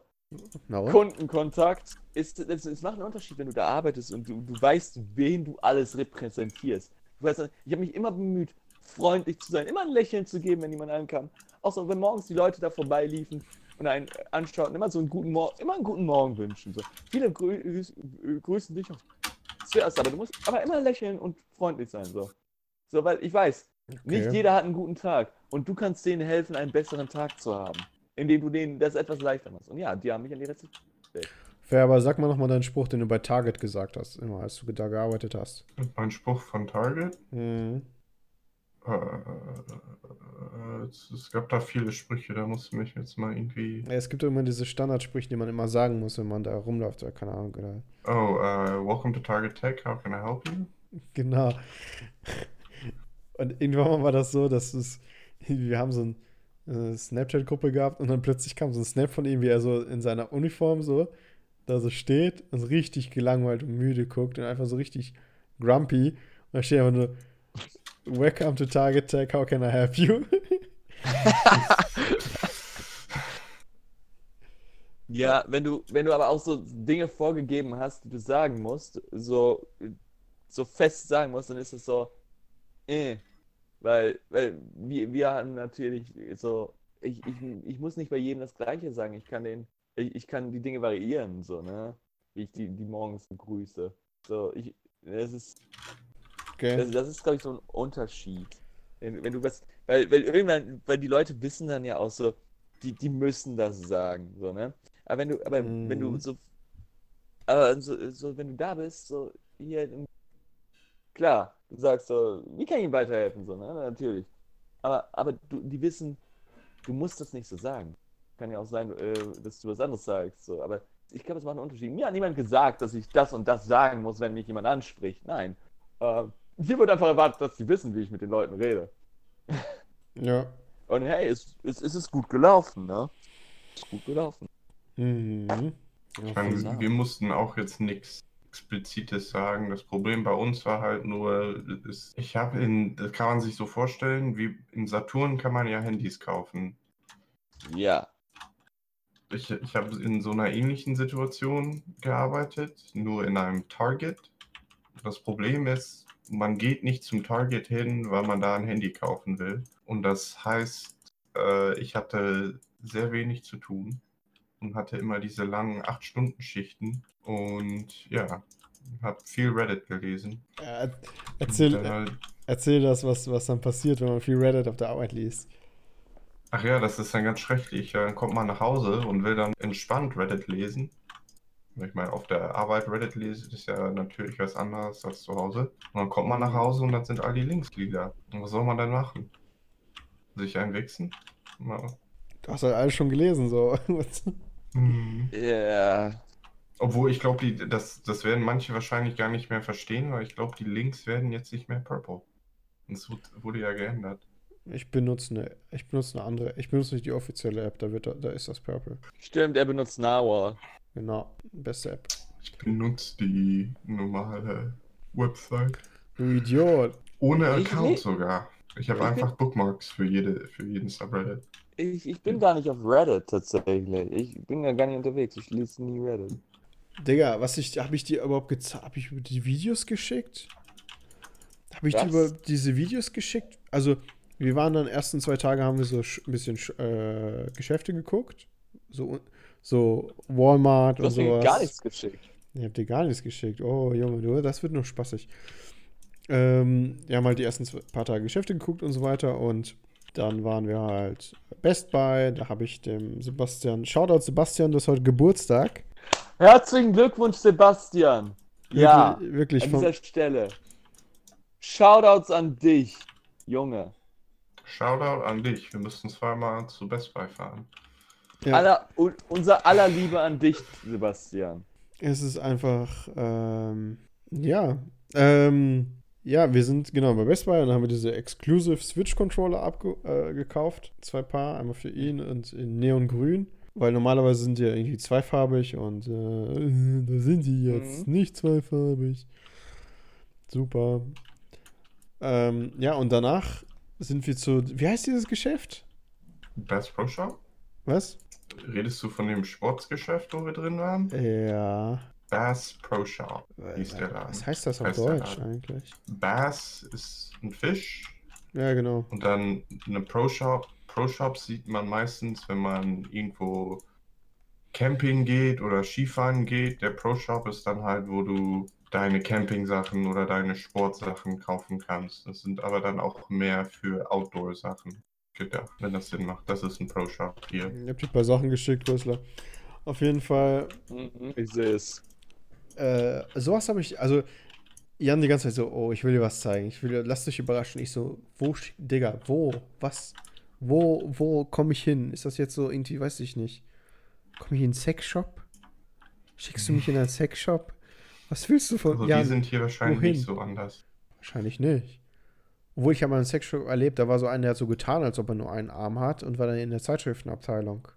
und? Kundenkontakt ist, es, es macht einen Unterschied, wenn du da arbeitest und du, du weißt, wen du alles repräsentierst. Du weißt, ich habe mich immer bemüht, freundlich zu sein, immer ein Lächeln zu geben, wenn jemand ankam. Auch so, wenn morgens die Leute da vorbeiliefen und einen anschauten, immer so einen guten Morgen, immer einen guten Morgen wünschen. So. Viele grü grüß- grüßen dich auch zuerst, aber du musst aber immer lächeln und freundlich sein. So, so weil ich weiß, nicht Okay. jeder hat einen guten Tag und du kannst denen helfen, einen besseren Tag zu haben, indem du denen das etwas leichter machst. Und ja, die haben mich an die Rezeption. Fair, aber sag mal nochmal deinen Spruch, den du bei Target gesagt hast, immer als du da gearbeitet hast. Mein Spruch von Target. Mhm. Äh, es, es gab da viele Sprüche, da musst du mich jetzt mal irgendwie. Es gibt immer diese Standardsprüche, die man immer sagen muss, wenn man da rumläuft, oder keine Ahnung, oder. Oh, äh, welcome to Target Tech, how can I help you? Genau. Und irgendwann war das so, dass es, wir haben so ein äh, Snapchat-Gruppe gehabt und dann plötzlich kam so ein Snap von ihm, wie er so in seiner Uniform so da so steht und so richtig gelangweilt und müde guckt und einfach so richtig grumpy. Und da steht einfach nur Welcome to Target Tech, how can I help you? Ja, wenn du, wenn du aber auch so Dinge vorgegeben hast, die du sagen musst, so, so fest sagen musst, dann ist es so, äh, weil, weil wir, wir haben natürlich so, ich, ich, ich muss nicht bei jedem das Gleiche sagen, ich kann den, ich, ich kann die Dinge variieren, so, ne, wie ich die, die morgens begrüße. So, ich, das ist, Okay. das, das ist, glaube ich, so ein Unterschied. Wenn, wenn du was, weil, weil irgendwann, weil die Leute wissen dann ja auch so, die, die müssen das sagen, so, ne? Aber wenn du, aber wenn du Mhm. so, aber so, so, wenn du da bist, so, hier, im- klar, du sagst so, wie kann ich ihm weiterhelfen, so, ne? Natürlich. Aber, aber du, die wissen, du musst das nicht so sagen. Kann ja auch sein, äh, dass du was anderes sagst, so, aber ich glaube, es macht einen Unterschied. Mir hat niemand gesagt, dass ich das und das sagen muss, wenn mich jemand anspricht. Nein. Ähm, hier wird einfach erwartet, dass die wissen, wie ich mit den Leuten rede. Ja. Und hey, es, es, es ist gut gelaufen, ne? Es ist gut gelaufen. Mhm. Ich meine, wir mussten auch jetzt nichts Explizites sagen. Das Problem bei uns war halt nur, ist, ich habe in, das kann man sich so vorstellen, wie in Saturn kann man ja Handys kaufen. Ja. Ich, ich habe in so einer ähnlichen Situation gearbeitet, nur in einem Target. Das Problem ist, man geht nicht zum Target hin, weil man da ein Handy kaufen will. Und das heißt, äh, ich hatte sehr wenig zu tun und hatte immer diese langen 8-Stunden-Schichten und ja, habe viel Reddit gelesen. Äh, erzähl, halt- erzähl das, was, was dann passiert, wenn man viel Reddit auf der Arbeit liest. Ach ja, das ist dann ganz schrecklich. Dann kommt man nach Hause und will dann entspannt Reddit lesen. Ich meine, auf der Arbeit Reddit lesen ist ja natürlich was anderes als zu Hause. Und dann kommt man nach Hause und dann sind all die Linksglieder. Und was soll man dann machen? Sich einwichsen? Na, Du hast halt alles schon gelesen, so. hm. Ja. Obwohl ich glaube, die- das, das werden manche wahrscheinlich gar nicht mehr verstehen, weil ich glaube, die Links werden jetzt nicht mehr purple. Und es wurde- ja geändert. Ich benutze eine, ich benutze eine andere, ich benutze nicht die offizielle App, da wird, da ist das Purple. Stimmt, er benutzt Narwhal. Genau, beste App. Ich benutze die normale Website. Du Idiot. Ohne Ich Account sogar. Ich habe Ich einfach Bookmarks für jede, für jeden Subreddit. Ich, ich bin gar nicht auf Reddit tatsächlich. Ich bin ja gar nicht unterwegs. Ich lese nie Reddit. Digga, was ich, habe ich dir überhaupt gezeigt? Habe ich die Videos geschickt? Habe ich dir überhaupt diese Videos geschickt? Also, wir waren dann ersten zwei Tage, haben wir so ein bisschen sch- äh, Geschäfte geguckt. So, so Walmart Du und hast mir sowas. gar nichts geschickt. Ich hab dir gar nichts geschickt. Oh, Junge, du, das wird noch spaßig. Ähm, wir haben halt die ersten paar Tage Geschäfte geguckt und so weiter und dann waren wir halt Best Buy. Da habe ich dem Sebastian, Shoutout Sebastian, du hast heute Geburtstag. Herzlichen Glückwunsch, Sebastian. Ja, Wirklich, wirklich an vom, dieser Stelle. Shoutouts an dich, Junge. Shoutout an dich. Wir müssten zweimal zu Best Buy fahren. Ja. Aller, un, unser aller Liebe an dich, Sebastian. Es ist einfach, ähm, ja, ähm, ja, wir sind genau bei Best Buy und haben wir diese Exclusive Switch Controller abge äh, gekauft. Zwei Paar, einmal für ihn und in Neongrün. Weil normalerweise sind die ja irgendwie zweifarbig und äh, da sind die jetzt Mhm. nicht zweifarbig. Super. Ähm, ja, und danach sind wir zu, wie heißt dieses Geschäft? Best Pro Shop? Was? Redest du von dem Sportsgeschäft, wo wir drin waren? Ja. Bass Pro Shop hieß der Laden. Was heißt das auf Heißt Deutsch eigentlich? Bass ist ein Fisch Ja, genau. und dann eine Pro Shop. Pro Shop sieht man meistens, wenn man irgendwo Camping geht oder Skifahren geht. Der Pro Shop ist dann halt, wo du deine Camping-Sachen oder deine Sportsachen kaufen kannst. Das sind aber dann auch mehr für Outdoor-Sachen gedacht, wenn das Sinn macht. Das ist ein Pro Shop hier. Ich hab dir ein paar Sachen geschickt, Rösler. Auf jeden Fall, Mhm, ich sehe es. Äh, sowas habe ich, also, Jan die ganze Zeit so, oh, ich will dir was zeigen. Ich will dir, lass dich überraschen. Ich so, wo, Digga, wo, was, wo, wo komme ich hin? Ist das jetzt so irgendwie, weiß ich nicht. Komme ich in einen Sexshop? Schickst du mich in einen Sexshop? Was willst du von Also Jan? die sind hier wahrscheinlich wohin? nicht so anders. Wahrscheinlich nicht. Obwohl ich habe mal einen Sexshop erlebt, da war so einer, der hat so getan, als ob er nur einen Arm hat und war dann in der Zeitschriftenabteilung.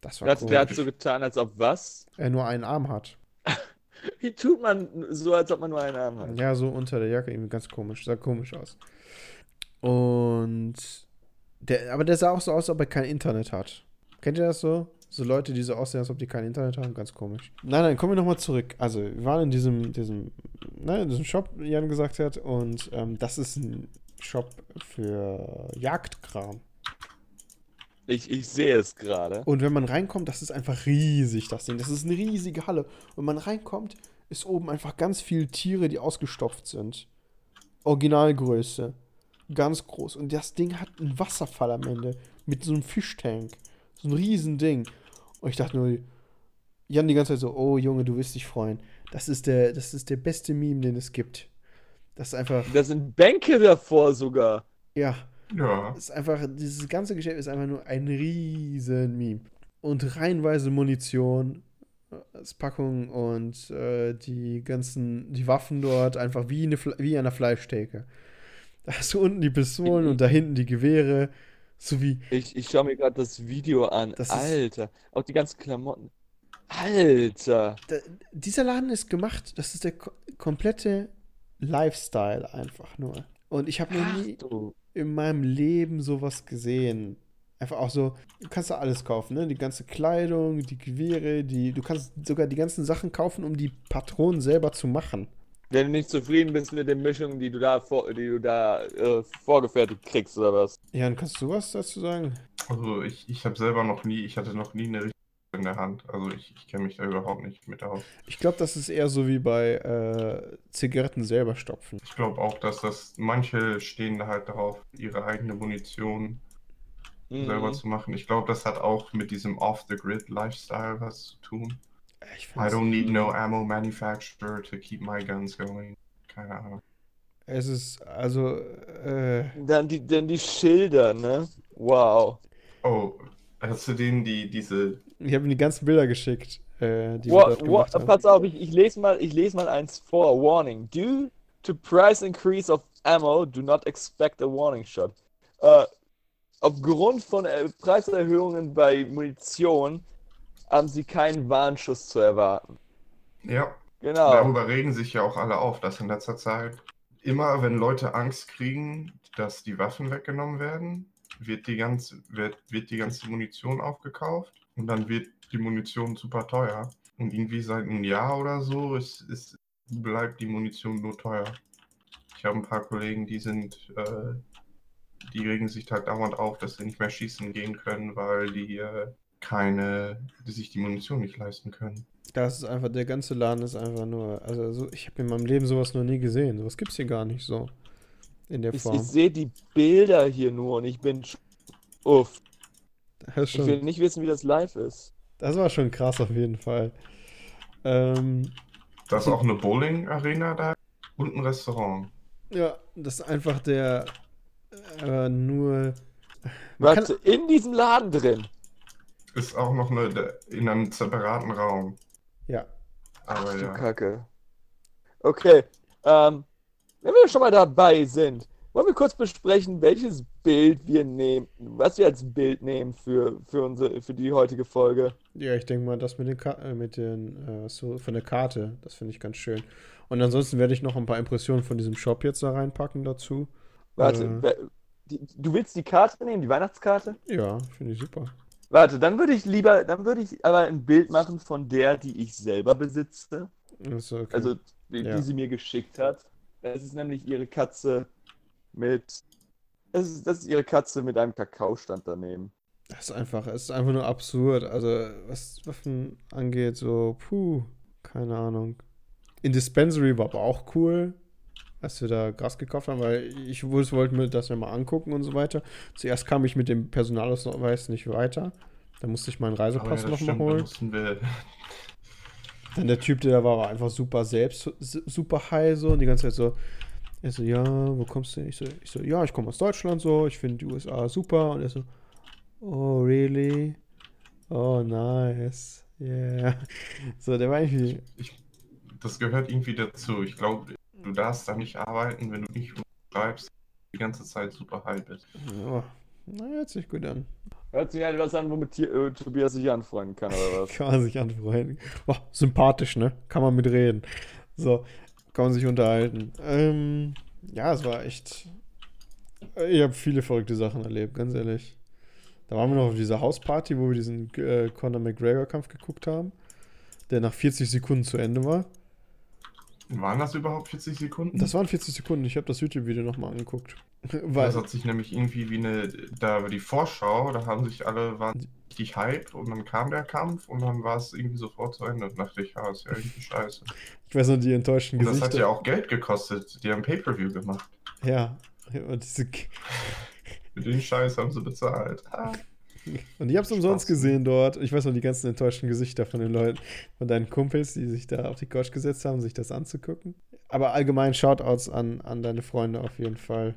Das war Der hat, der hat so getan, als ob was? Er nur einen Arm hat. Wie tut man so, als ob man nur einen Arm hat? Ja, so unter der Jacke, irgendwie ganz komisch. Sah komisch aus. Und der, aber der sah auch so aus, als ob er kein Internet hat. Kennt ihr das so? So Leute, die so aussehen, als ob die kein Internet haben, ganz komisch. Nein, nein, kommen wir nochmal zurück. Also, wir waren in diesem, diesem, ne, in diesem Shop, Jan gesagt hat, und ähm, das ist ein Shop für Jagdkram. Ich, ich sehe es gerade. Und wenn man reinkommt, das ist einfach riesig, das Ding. Das ist eine riesige Halle. Und wenn man reinkommt, ist oben einfach ganz viele Tiere, die ausgestopft sind. Originalgröße. Ganz groß. Und das Ding hat einen Wasserfall am Ende. Mit so einem Fischtank. So ein riesen Ding. Und ich dachte nur, Jan die ganze Zeit so, oh Junge, du wirst dich freuen. Das ist der, das ist der beste Meme, den es gibt. Das ist einfach, Da sind Bänke davor sogar. ja, Ja, ist einfach, dieses ganze Geschäft ist einfach nur ein riesen Meme. Und reihenweise Munition, äh, als Packung und äh, die ganzen, die Waffen dort einfach wie, eine, wie an einer Fleischtheke. Da hast du unten die Pistolen und da hinten die Gewehre, sowie, Ich, ich schaue mir gerade das Video an. Das ist- Alter. Auch die ganzen Klamotten. Alter. da, dieser Laden ist gemacht, das ist der ko komplette Lifestyle einfach nur. Und ich habe noch Ach nie, du. In meinem Leben sowas gesehen. Einfach auch so, du kannst da alles kaufen, ne? Die ganze Kleidung, die Gewehre, die, du kannst sogar die ganzen Sachen kaufen, um die Patronen selber zu machen. Wenn du nicht zufrieden bist mit den Mischungen, die du da, vor, die du da äh, vorgefertigt kriegst, oder was? Jan, kannst du was dazu sagen? Also ich, ich habe selber noch nie, ich hatte noch nie eine richtige in der Hand. Also ich, ich kenne mich da überhaupt nicht mit aus. Ich glaube, das ist eher so wie bei äh, Zigaretten selber stopfen. Ich glaube auch, dass das manche stehen da halt darauf, ihre eigene Munition Mhm. selber zu machen. Ich glaube, das hat auch mit diesem Off-the-Grid-Lifestyle was zu tun. Ich I don't need no ammo manufacturer to keep my guns going. Keine Ahnung. Es ist, also, äh, Dann die, dann die Schilder, ne? Wow. Oh, hast du denen die, diese. ich habe ihm die ganzen Bilder geschickt, äh, die wir Wa- dort haben. pass auf, ich, ich lese mal, ich lese mal eins vor. Warning. Due to price increase of ammo, do not expect a warning shot. Äh, aufgrund von äh, Preiserhöhungen bei Munition haben sie keinen Warnschuss zu erwarten. Ja, Genau. darüber regen sich ja auch alle auf, dass in letzter Zeit immer, wenn Leute Angst kriegen, dass die Waffen weggenommen werden, wird die ganze, wird, wird die ganze Munition aufgekauft und dann wird die Munition super teuer. Und irgendwie seit einem Jahr oder so ist, ist, bleibt die Munition nur teuer. Ich habe ein paar Kollegen, die sind, äh, die regen sich halt dauernd auf, dass sie nicht mehr schießen gehen können, weil die äh, keine, die sich die Munition nicht leisten können. Das ist einfach, der ganze Laden ist einfach nur, also so, ich habe in meinem Leben sowas noch nie gesehen. Sowas gibt's hier gar nicht so. In der Ich, Form. ich sehe die Bilder hier nur und ich bin uff. Das, Ich will nicht wissen, wie das live ist. das war schon krass auf jeden Fall. Ähm, Da ist auch eine Bowling-Arena da und ein Restaurant. ja, das ist einfach der, äh, nur, Warte, in diesem Laden drin. Ist auch noch eine in einem separaten Raum. ja, Aber Du ja. Kacke. Okay, ähm, wenn wir schon mal dabei sind, wollen wir kurz besprechen, welches Bild wir nehmen, was wir als Bild nehmen für, für unsere, für die heutige Folge. Ja, ich denke mal, das mit den, Ka äh, mit den äh, so von der Karte, das finde ich ganz schön. Und ansonsten werde ich noch ein paar Impressionen von diesem Shop jetzt da reinpacken dazu. Warte, Äh, die, du willst die Karte nehmen, die Weihnachtskarte? ja, finde ich super. Warte, dann würde ich lieber, dann würde ich aber ein Bild machen von der, die ich selber besitze. Okay. Also, die, Ja. die sie mir geschickt hat. Das ist nämlich ihre Katze mit. Das ist, das ist ihre Katze mit einem Kakaostand daneben. das ist einfach, es ist einfach nur absurd. Also, was Waffen angeht, so, puh, keine Ahnung. In Dispensary war aber auch cool, als wir da Gras gekauft haben, weil ich wollte mir das ja mal angucken und so weiter. Zuerst kam ich mit dem Personalausweis nicht weiter. Da musste ich meinen ja, Reisepass das noch mal stimmt, da holen. mussten wir. Dann der Typ, der da war, war einfach super selbst, su- super high so und die ganze Zeit so, er so, ja, wo kommst du hin? Ich so, ich so ja, ich komme aus Deutschland so, ich finde die USA super und er so, oh, really? Oh, nice. Yeah. So, der war irgendwie, Das gehört irgendwie dazu. Ich glaube, du darfst da nicht arbeiten, wenn du nicht schreibst, die ganze Zeit super high bist. oh, na, hört sich gut an. Hört sich etwas an, womit äh, Tobias sich anfreunden kann, oder was? Kann man sich anfreunden. Oh, sympathisch, ne? Kann man mitreden. So, kann man sich unterhalten. Ähm, ja, es war echt. Ich habe viele verrückte Sachen erlebt, ganz ehrlich. Da waren wir noch auf dieser Hausparty, wo wir diesen äh, Conor McGregor-Kampf geguckt haben, der nach 40 Sekunden zu Ende war. Waren das überhaupt 40 Sekunden? Das waren 40 Sekunden, ich habe das YouTube-Video nochmal angeguckt. Weil, Das hat sich nämlich irgendwie wie eine, da die Vorschau, da haben sich alle, waren richtig hype und dann kam der Kampf und dann war es irgendwie sofort zu Ende. Und dachte ich, ja, ist ja irgendwie scheiße. ich weiß noch, die enttäuschten Und das hat Gesichter. ja auch Geld gekostet. Die haben Pay-Per-View gemacht. Ja, und diese Mit den Scheiß haben sie bezahlt. Ah. Und ich hab's umsonst Spaß. gesehen dort. Ich weiß noch die ganzen enttäuschten Gesichter von den Leuten, von deinen Kumpels, die sich da auf die Couch gesetzt haben, sich das anzugucken. Aber allgemein Shoutouts an, an deine Freunde auf jeden Fall.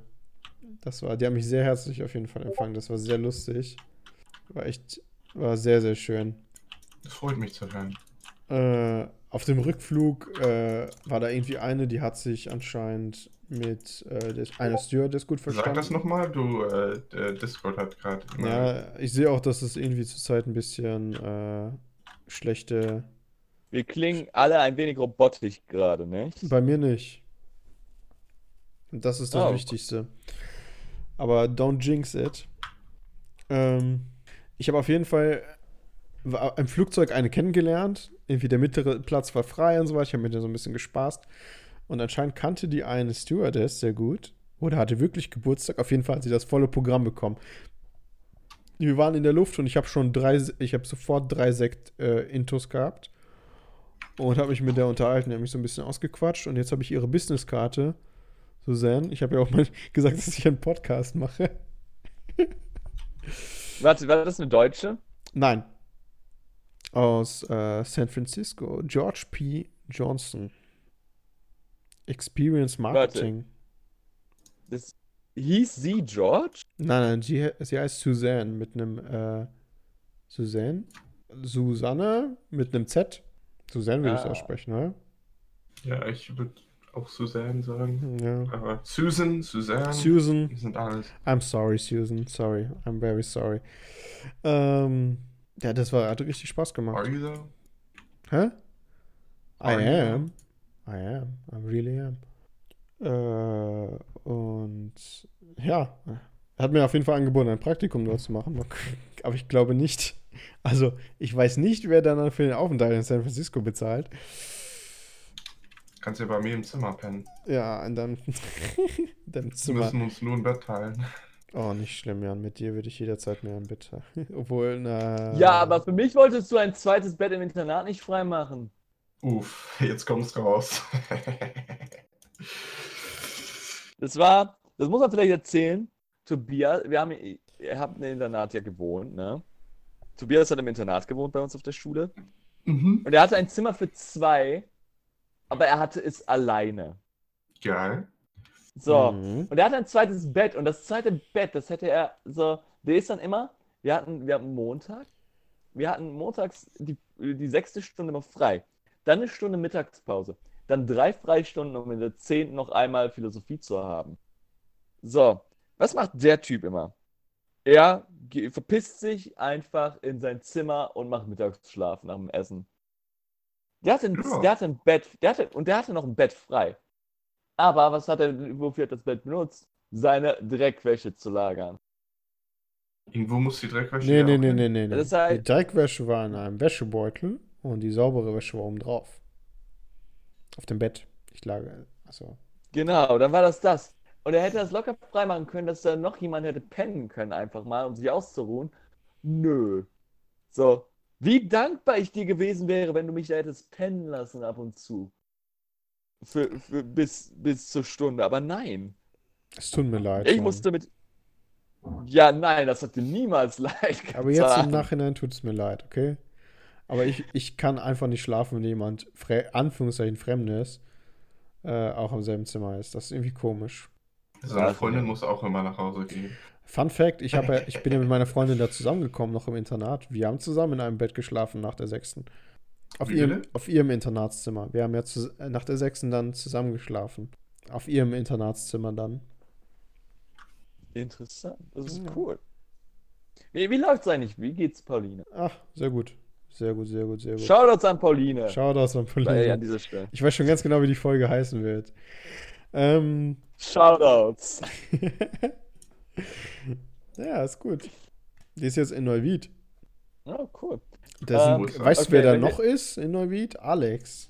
Das war, die haben mich sehr herzlich auf jeden Fall empfangen. Das war sehr lustig. War echt, war sehr, sehr schön. Das freut mich zu hören. Äh, auf dem Rückflug äh, war da irgendwie eine, die hat sich anscheinend mit äh, des, einer Stewardess gut Sag verstanden. das nochmal, du, äh, der Discord hat gerade. Ja, ich sehe auch, dass es irgendwie zurzeit ein bisschen äh, schlechte Wir klingen alle ein wenig robotisch gerade, nicht? Bei mir nicht. Und das ist das Oh. Wichtigste. Aber don't jinx it. Ähm, ich habe auf jeden Fall war im Flugzeug eine kennengelernt. Irgendwie der mittlere Platz war frei und so weiter. Ich habe mit der so ein bisschen gespaßt. Und anscheinend kannte die eine Stewardess sehr gut. Oder hatte wirklich Geburtstag. Auf jeden Fall hat sie das volle Programm bekommen. wir waren in der Luft und ich habe schon drei, ich habe sofort drei Sekt äh, gehabt und habe mich mit der unterhalten, die hat mich so ein bisschen ausgequatscht und jetzt habe ich ihre Businesskarte, Suzanne. Ich habe ja auch mal gesagt, dass ich einen Podcast mache. Warte, war das eine Deutsche? Nein. Aus äh, San Francisco. George P. Johnson. Experience Marketing. Das, hieß sie George? Nein, nein, sie, sie heißt Suzanne mit einem äh, Suzanne? Susanne mit einem Z. Suzanne würde ich Ah. aussprechen, oder? Ja, ich würde auch Suzanne sagen. Ja. Aber Susan, Suzanne, Susan. die sind alles. I'm sorry, Susan. Sorry. I'm very sorry. Ähm, ja, das war, hat richtig Spaß gemacht. Are you though? Hä? I Are you? am. I am. I really am. Äh, und ja, hat mir auf jeden Fall angeboten, ein Praktikum dort zu machen. Aber ich glaube nicht. Also, ich weiß nicht, wer dann für den Aufenthalt in San Francisco bezahlt. Kannst ja bei mir im Zimmer pennen. Ja, in deinem, in deinem Wir Zimmer. müssen uns nur ein Bett teilen. Oh, nicht schlimm, Jan. Mit dir würde ich jederzeit mehr im Bett. Obwohl, na. Ja, aber für mich wolltest du ein zweites Bett im Internat nicht freimachen. Uff, jetzt kommt's raus. Das war, das muss man vielleicht erzählen. Tobias, wir haben, ihr habt im Internat ja gewohnt, ne? Tobias hat im Internat gewohnt bei uns auf der Schule. mhm. Und er hatte ein Zimmer für zwei, aber er hatte es alleine. Geil. So. Mhm. Und er hatte ein zweites Bett und das zweite Bett, das hätte er so, der ist dann immer, wir hatten, wir hatten Montag, wir hatten montags die, die sechste Stunde immer frei, dann eine Stunde Mittagspause, dann drei Freistunden, um in der zehnten noch einmal Philosophie zu haben. So, was macht der Typ immer? Er verpisst sich einfach in sein Zimmer und macht Mittagsschlaf nach dem Essen. Der hatte, ein, Ja. der hatte ein Bett, der hatte, und der hatte noch ein Bett frei. Aber was hat er, wofür hat das Bett benutzt? Seine Dreckwäsche zu lagern. Irgendwo muss die Dreckwäsche Nee, nee, nee, nee, nee. nee. Das ist halt- Die Dreckwäsche war in einem Wäschebeutel und die saubere Wäsche war oben drauf. Auf dem Bett. Ich lag, also. Genau, dann war das das. Und er hätte das locker freimachen können, dass da noch jemand hätte pennen können, einfach mal, um sich auszuruhen. Nö. So. Wie dankbar ich dir gewesen wäre, wenn du mich da hättest pennen lassen ab und zu. Für, für, bis, bis zur Stunde. Aber nein. Es tut mir leid. Ich Mann. musste mit. Ja, nein, das hat dir niemals leid getan. Aber jetzt im Nachhinein tut es mir leid, okay? Aber ich, ich kann einfach nicht schlafen, wenn jemand, Fre Anführungszeichen, Fremdes, äh, auch im selben Zimmer ist. Das ist irgendwie komisch. Seine Ja, Freundin ja. muss auch immer nach Hause gehen. Fun Fact: ich, hab ich bin ja mit meiner Freundin da zusammengekommen, noch im Internat. Wir haben zusammen in einem Bett geschlafen nach der sechsten. Auf ihrem, auf ihrem Internatszimmer. Wir haben ja zu, nach der sechsten dann zusammen geschlafen. Auf ihrem Internatszimmer dann. Interessant. Das ist Ja. cool. Wie, wie läuft's eigentlich? Wie geht's Pauline? Ach, sehr gut. Sehr gut, sehr gut, sehr gut. Shoutouts an Pauline. Shoutouts an Bei, Pauline. an dieser Stelle. Ich weiß schon ganz genau, wie die Folge heißen wird. Ähm, Shoutouts. ja, ist gut. Die ist jetzt in Neuwied. Oh, cool. Ähm, sind, weißt du, okay, wer da noch ist in Neuwied? Alex.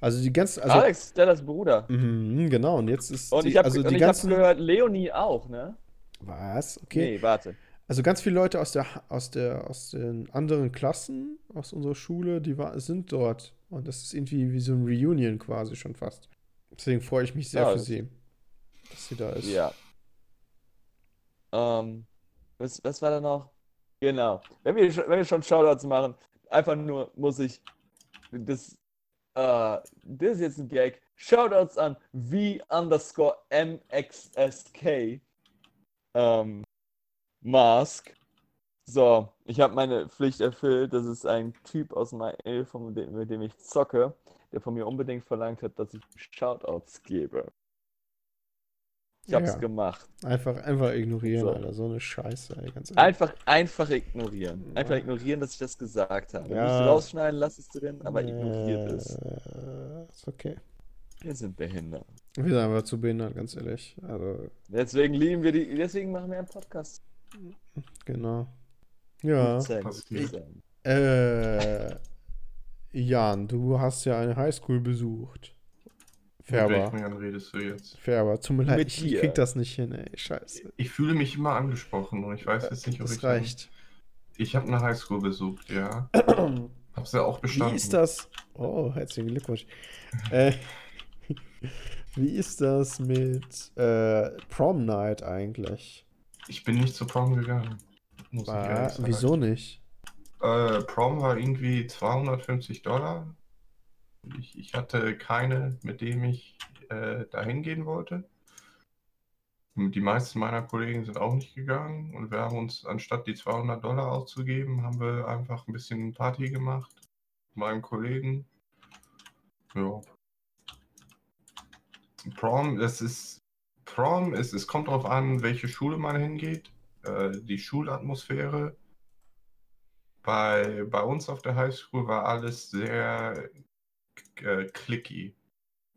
Also die ganzen, also, Alex, Stellas Bruder. Mhm, genau, und jetzt ist Und die, ich habe also die ich hab ganzen, gehört, Leonie auch, ne? was? Okay. Nee, warte. Also ganz viele Leute aus der, aus der, aus den anderen Klassen, aus unserer Schule, die war, sind dort. Und das ist irgendwie wie so ein Reunion quasi schon fast. Deswegen freue ich mich sehr Ja, für sie, dass sie da ist. Ja. Ähm, was, was war da noch? Genau. Wenn wir, wenn wir schon Shoutouts machen, einfach nur muss ich das, äh, das ist jetzt ein Gag. Shoutouts an V underscore MXSK. Ähm, Mask. So, ich habe meine Pflicht erfüllt. Das ist ein Typ aus dem, mit dem ich zocke, der von mir unbedingt verlangt hat, dass ich Shoutouts gebe. Ich hab's Ja. gemacht. Einfach, einfach ignorieren, So. Alter. So eine Scheiße, ey, ganz ehrlich. Einfach, einfach ignorieren. Einfach Ja. ignorieren, dass ich das gesagt habe. Ja. Nicht rausschneiden, lass es drin, aber ignoriert es. Äh, Ist okay. Wir sind behindert. Wir sind einfach zu behindert, ganz ehrlich. Also, Deswegen lieben wir die, deswegen machen wir einen Podcast. genau. Ja. Äh, Jan, du hast ja eine Highschool besucht. Färber. Jan redest du jetzt? Färber, tut mir leid, Mit ich dir. krieg das nicht hin, ey. Scheiße. Ich fühle mich immer angesprochen und ich weiß jetzt nicht, ob Das ich dann reicht. Ich habe eine Highschool besucht, ja. Hab's ja auch Wie bestanden. ist das? Oh, herzlichen Glückwunsch. äh, wie ist das mit äh, Prom Night eigentlich? Ich bin nicht zur Prom gegangen. Muss ich War, ehrlich sagen. wieso nicht? Äh, Prom war irgendwie 250 Dollar. Ich, ich hatte keine, mit dem ich äh, dahin gehen wollte. Die meisten meiner Kollegen sind auch nicht gegangen und wir haben uns, anstatt die 200 Dollar auszugeben, haben wir einfach ein bisschen Party gemacht. Mit meinem Kollegen. Ja. Prom, das ist, Prom ist, es kommt darauf an, welche Schule man hingeht. Äh, die Schulatmosphäre. Bei, bei uns auf der Highschool war alles sehr äh, clicky.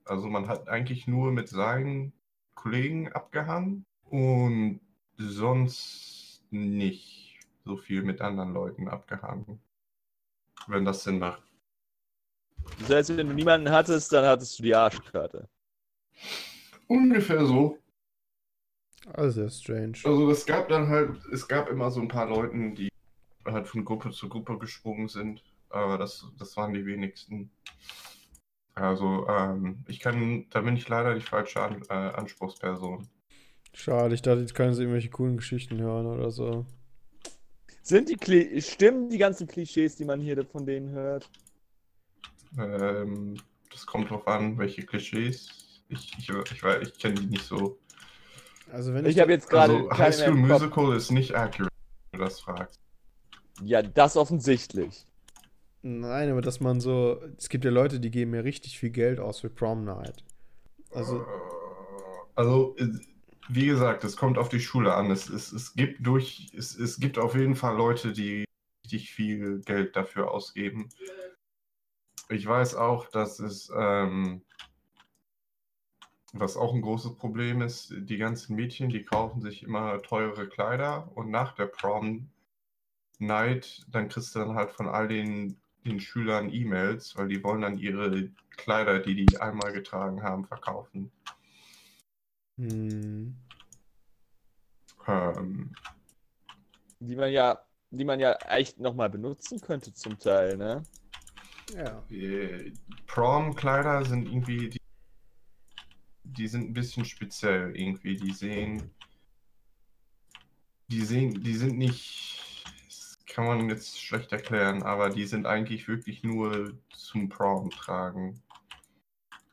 Also man hat eigentlich nur mit seinen Kollegen abgehangen und sonst nicht so viel mit anderen Leuten abgehangen. Wenn das Sinn macht. Das heißt, wenn du niemanden hattest, dann hattest du die Arschkarte. Ungefähr so. Also sehr strange. Also es gab dann halt, es gab immer so ein paar Leuten, die halt von Gruppe zu Gruppe gesprungen sind, aber das, das waren die wenigsten. Also ähm, ich kann, da bin ich leider die falsche An äh, Anspruchsperson. Schade, ich dachte, jetzt können sie irgendwelche coolen Geschichten hören oder so. Sind die Kli stimmen die ganzen Klischees, die man hier von denen hört? Ähm, das kommt drauf an, welche Klischees. Ich, ich, ich, weiß- ich kenne die nicht so. Also wenn Ich ich, habe jetzt gerade Also High School. Musical ist nicht accurate, wenn du das fragst. Ja, das offensichtlich. Nein, aber dass man so. Es gibt ja Leute, die geben mir richtig viel Geld aus für Prom Night. Also, Also, wie gesagt, es kommt auf die Schule an. Es, es, es gibt durch, es, es gibt auf jeden Fall Leute, die richtig viel Geld dafür ausgeben. Ich weiß auch, dass es, ähm, was auch ein großes Problem ist, die ganzen Mädchen, die kaufen sich immer teure Kleider und nach der Prom Night, dann kriegst du dann halt von all den, den Schülern E-Mails, weil die wollen dann ihre Kleider, die die einmal getragen haben, verkaufen. hm, Ähm, Die man ja, die man ja echt nochmal benutzen könnte zum Teil, ne? ja. äh, Prom-Kleider sind irgendwie, die, die sind ein bisschen speziell irgendwie. Die sehen, die sehen, die sind nicht, kann man jetzt schlecht erklären, aber die sind eigentlich wirklich nur zum Prom tragen.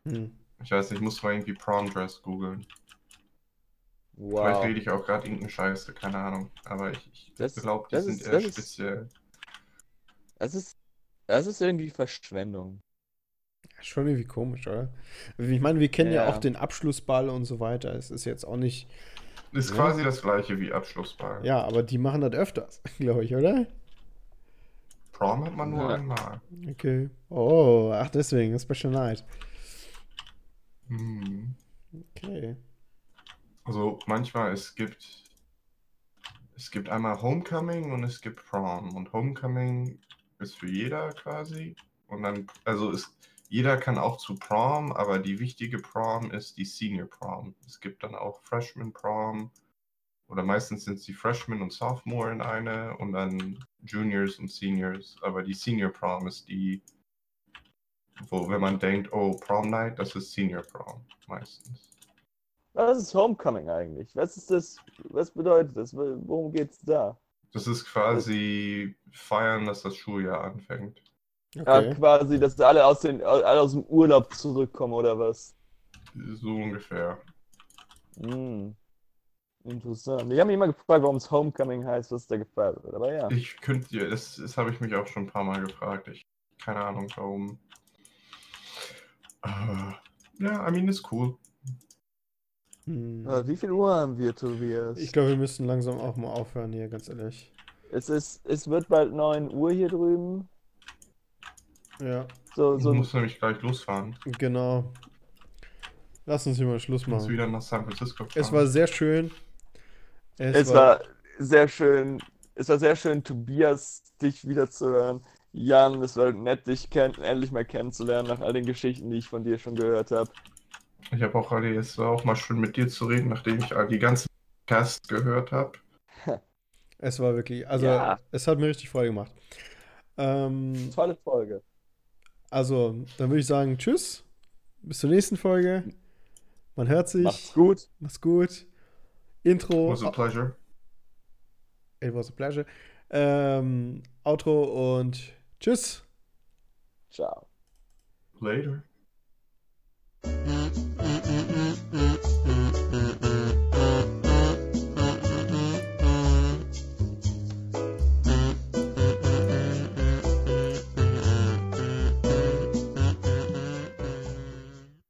Hm. Ich weiß nicht, ich muss mal irgendwie Prom-Dress googeln. Vielleicht Wow. rede ich auch gerade irgendeine Scheiße, keine Ahnung. Aber ich, ich glaube, die das sind ist- eher das ist- speziell. Das ist, das ist irgendwie Verschwendung. Schon irgendwie komisch, oder? Ich meine, wir kennen ja, Ja. auch den Abschlussball und so weiter. Es ist jetzt auch nicht. Ist Ja. quasi das gleiche wie Abschlussball. Ja, aber die machen das öfters, glaube ich, oder? Prom hat man nur Ja. einmal. Okay. Oh, ach, deswegen, Special Night. Hm. Okay. Also manchmal es gibt es gibt einmal Homecoming und es gibt Prom und Homecoming ist für jeder quasi und dann also ist jeder kann auch zu Prom, aber die wichtige Prom ist die Senior Prom. Es gibt dann auch Freshman Prom oder meistens sind sie Freshman und Sophomore in eine und dann Juniors und Seniors, aber die Senior Prom ist die wo wenn man denkt, oh Prom Night, das ist Senior Prom meistens. Was ist Homecoming eigentlich? Was ist das? Was bedeutet das? Worum geht's da? Das ist quasi feiern, dass das Schuljahr anfängt. Ja, Okay. quasi, dass alle aus, den, alle aus dem Urlaub zurückkommen oder was? So ungefähr. Hm. Interessant. Ich habe mich immer gefragt, warum es Homecoming heißt, was da gefeiert wird. Aber ja. Ich könnte dir, das, das habe ich mich auch schon ein paar Mal gefragt. Ich keine Ahnung warum. Aber, ja, I mean, ist cool. Hm. Äh, Wie viel Uhr haben wir, Tobias? Ich glaube, wir müssen langsam auch mal aufhören hier, ganz ehrlich. es, ist, es wird bald 9 Uhr hier drüben. Ja, So, Ich so muss nämlich gleich losfahren. genau. Lass uns hier mal Schluss Ich muss machen. wieder nach San Francisco fahren. Es war sehr schön. Es war sehr schön, es war sehr schön, Tobias, dich wiederzuhören. Jan, es war nett, dich kenn endlich mal kennenzulernen, nach all den Geschichten, die ich von dir schon gehört habe. Ich habe auch alle, es war auch mal schön mit dir zu reden, nachdem ich all die ganzen Cast gehört habe. Es war wirklich, also Ja. es hat mir richtig Freude gemacht. Ähm, Tolle Folge. Also, dann würde ich sagen, tschüss. Bis zur nächsten Folge. Man hört sich. Macht's gut. Mach's gut. Intro. Was a pleasure. It was a pleasure. Ähm, Outro und tschüss. Ciao. Later.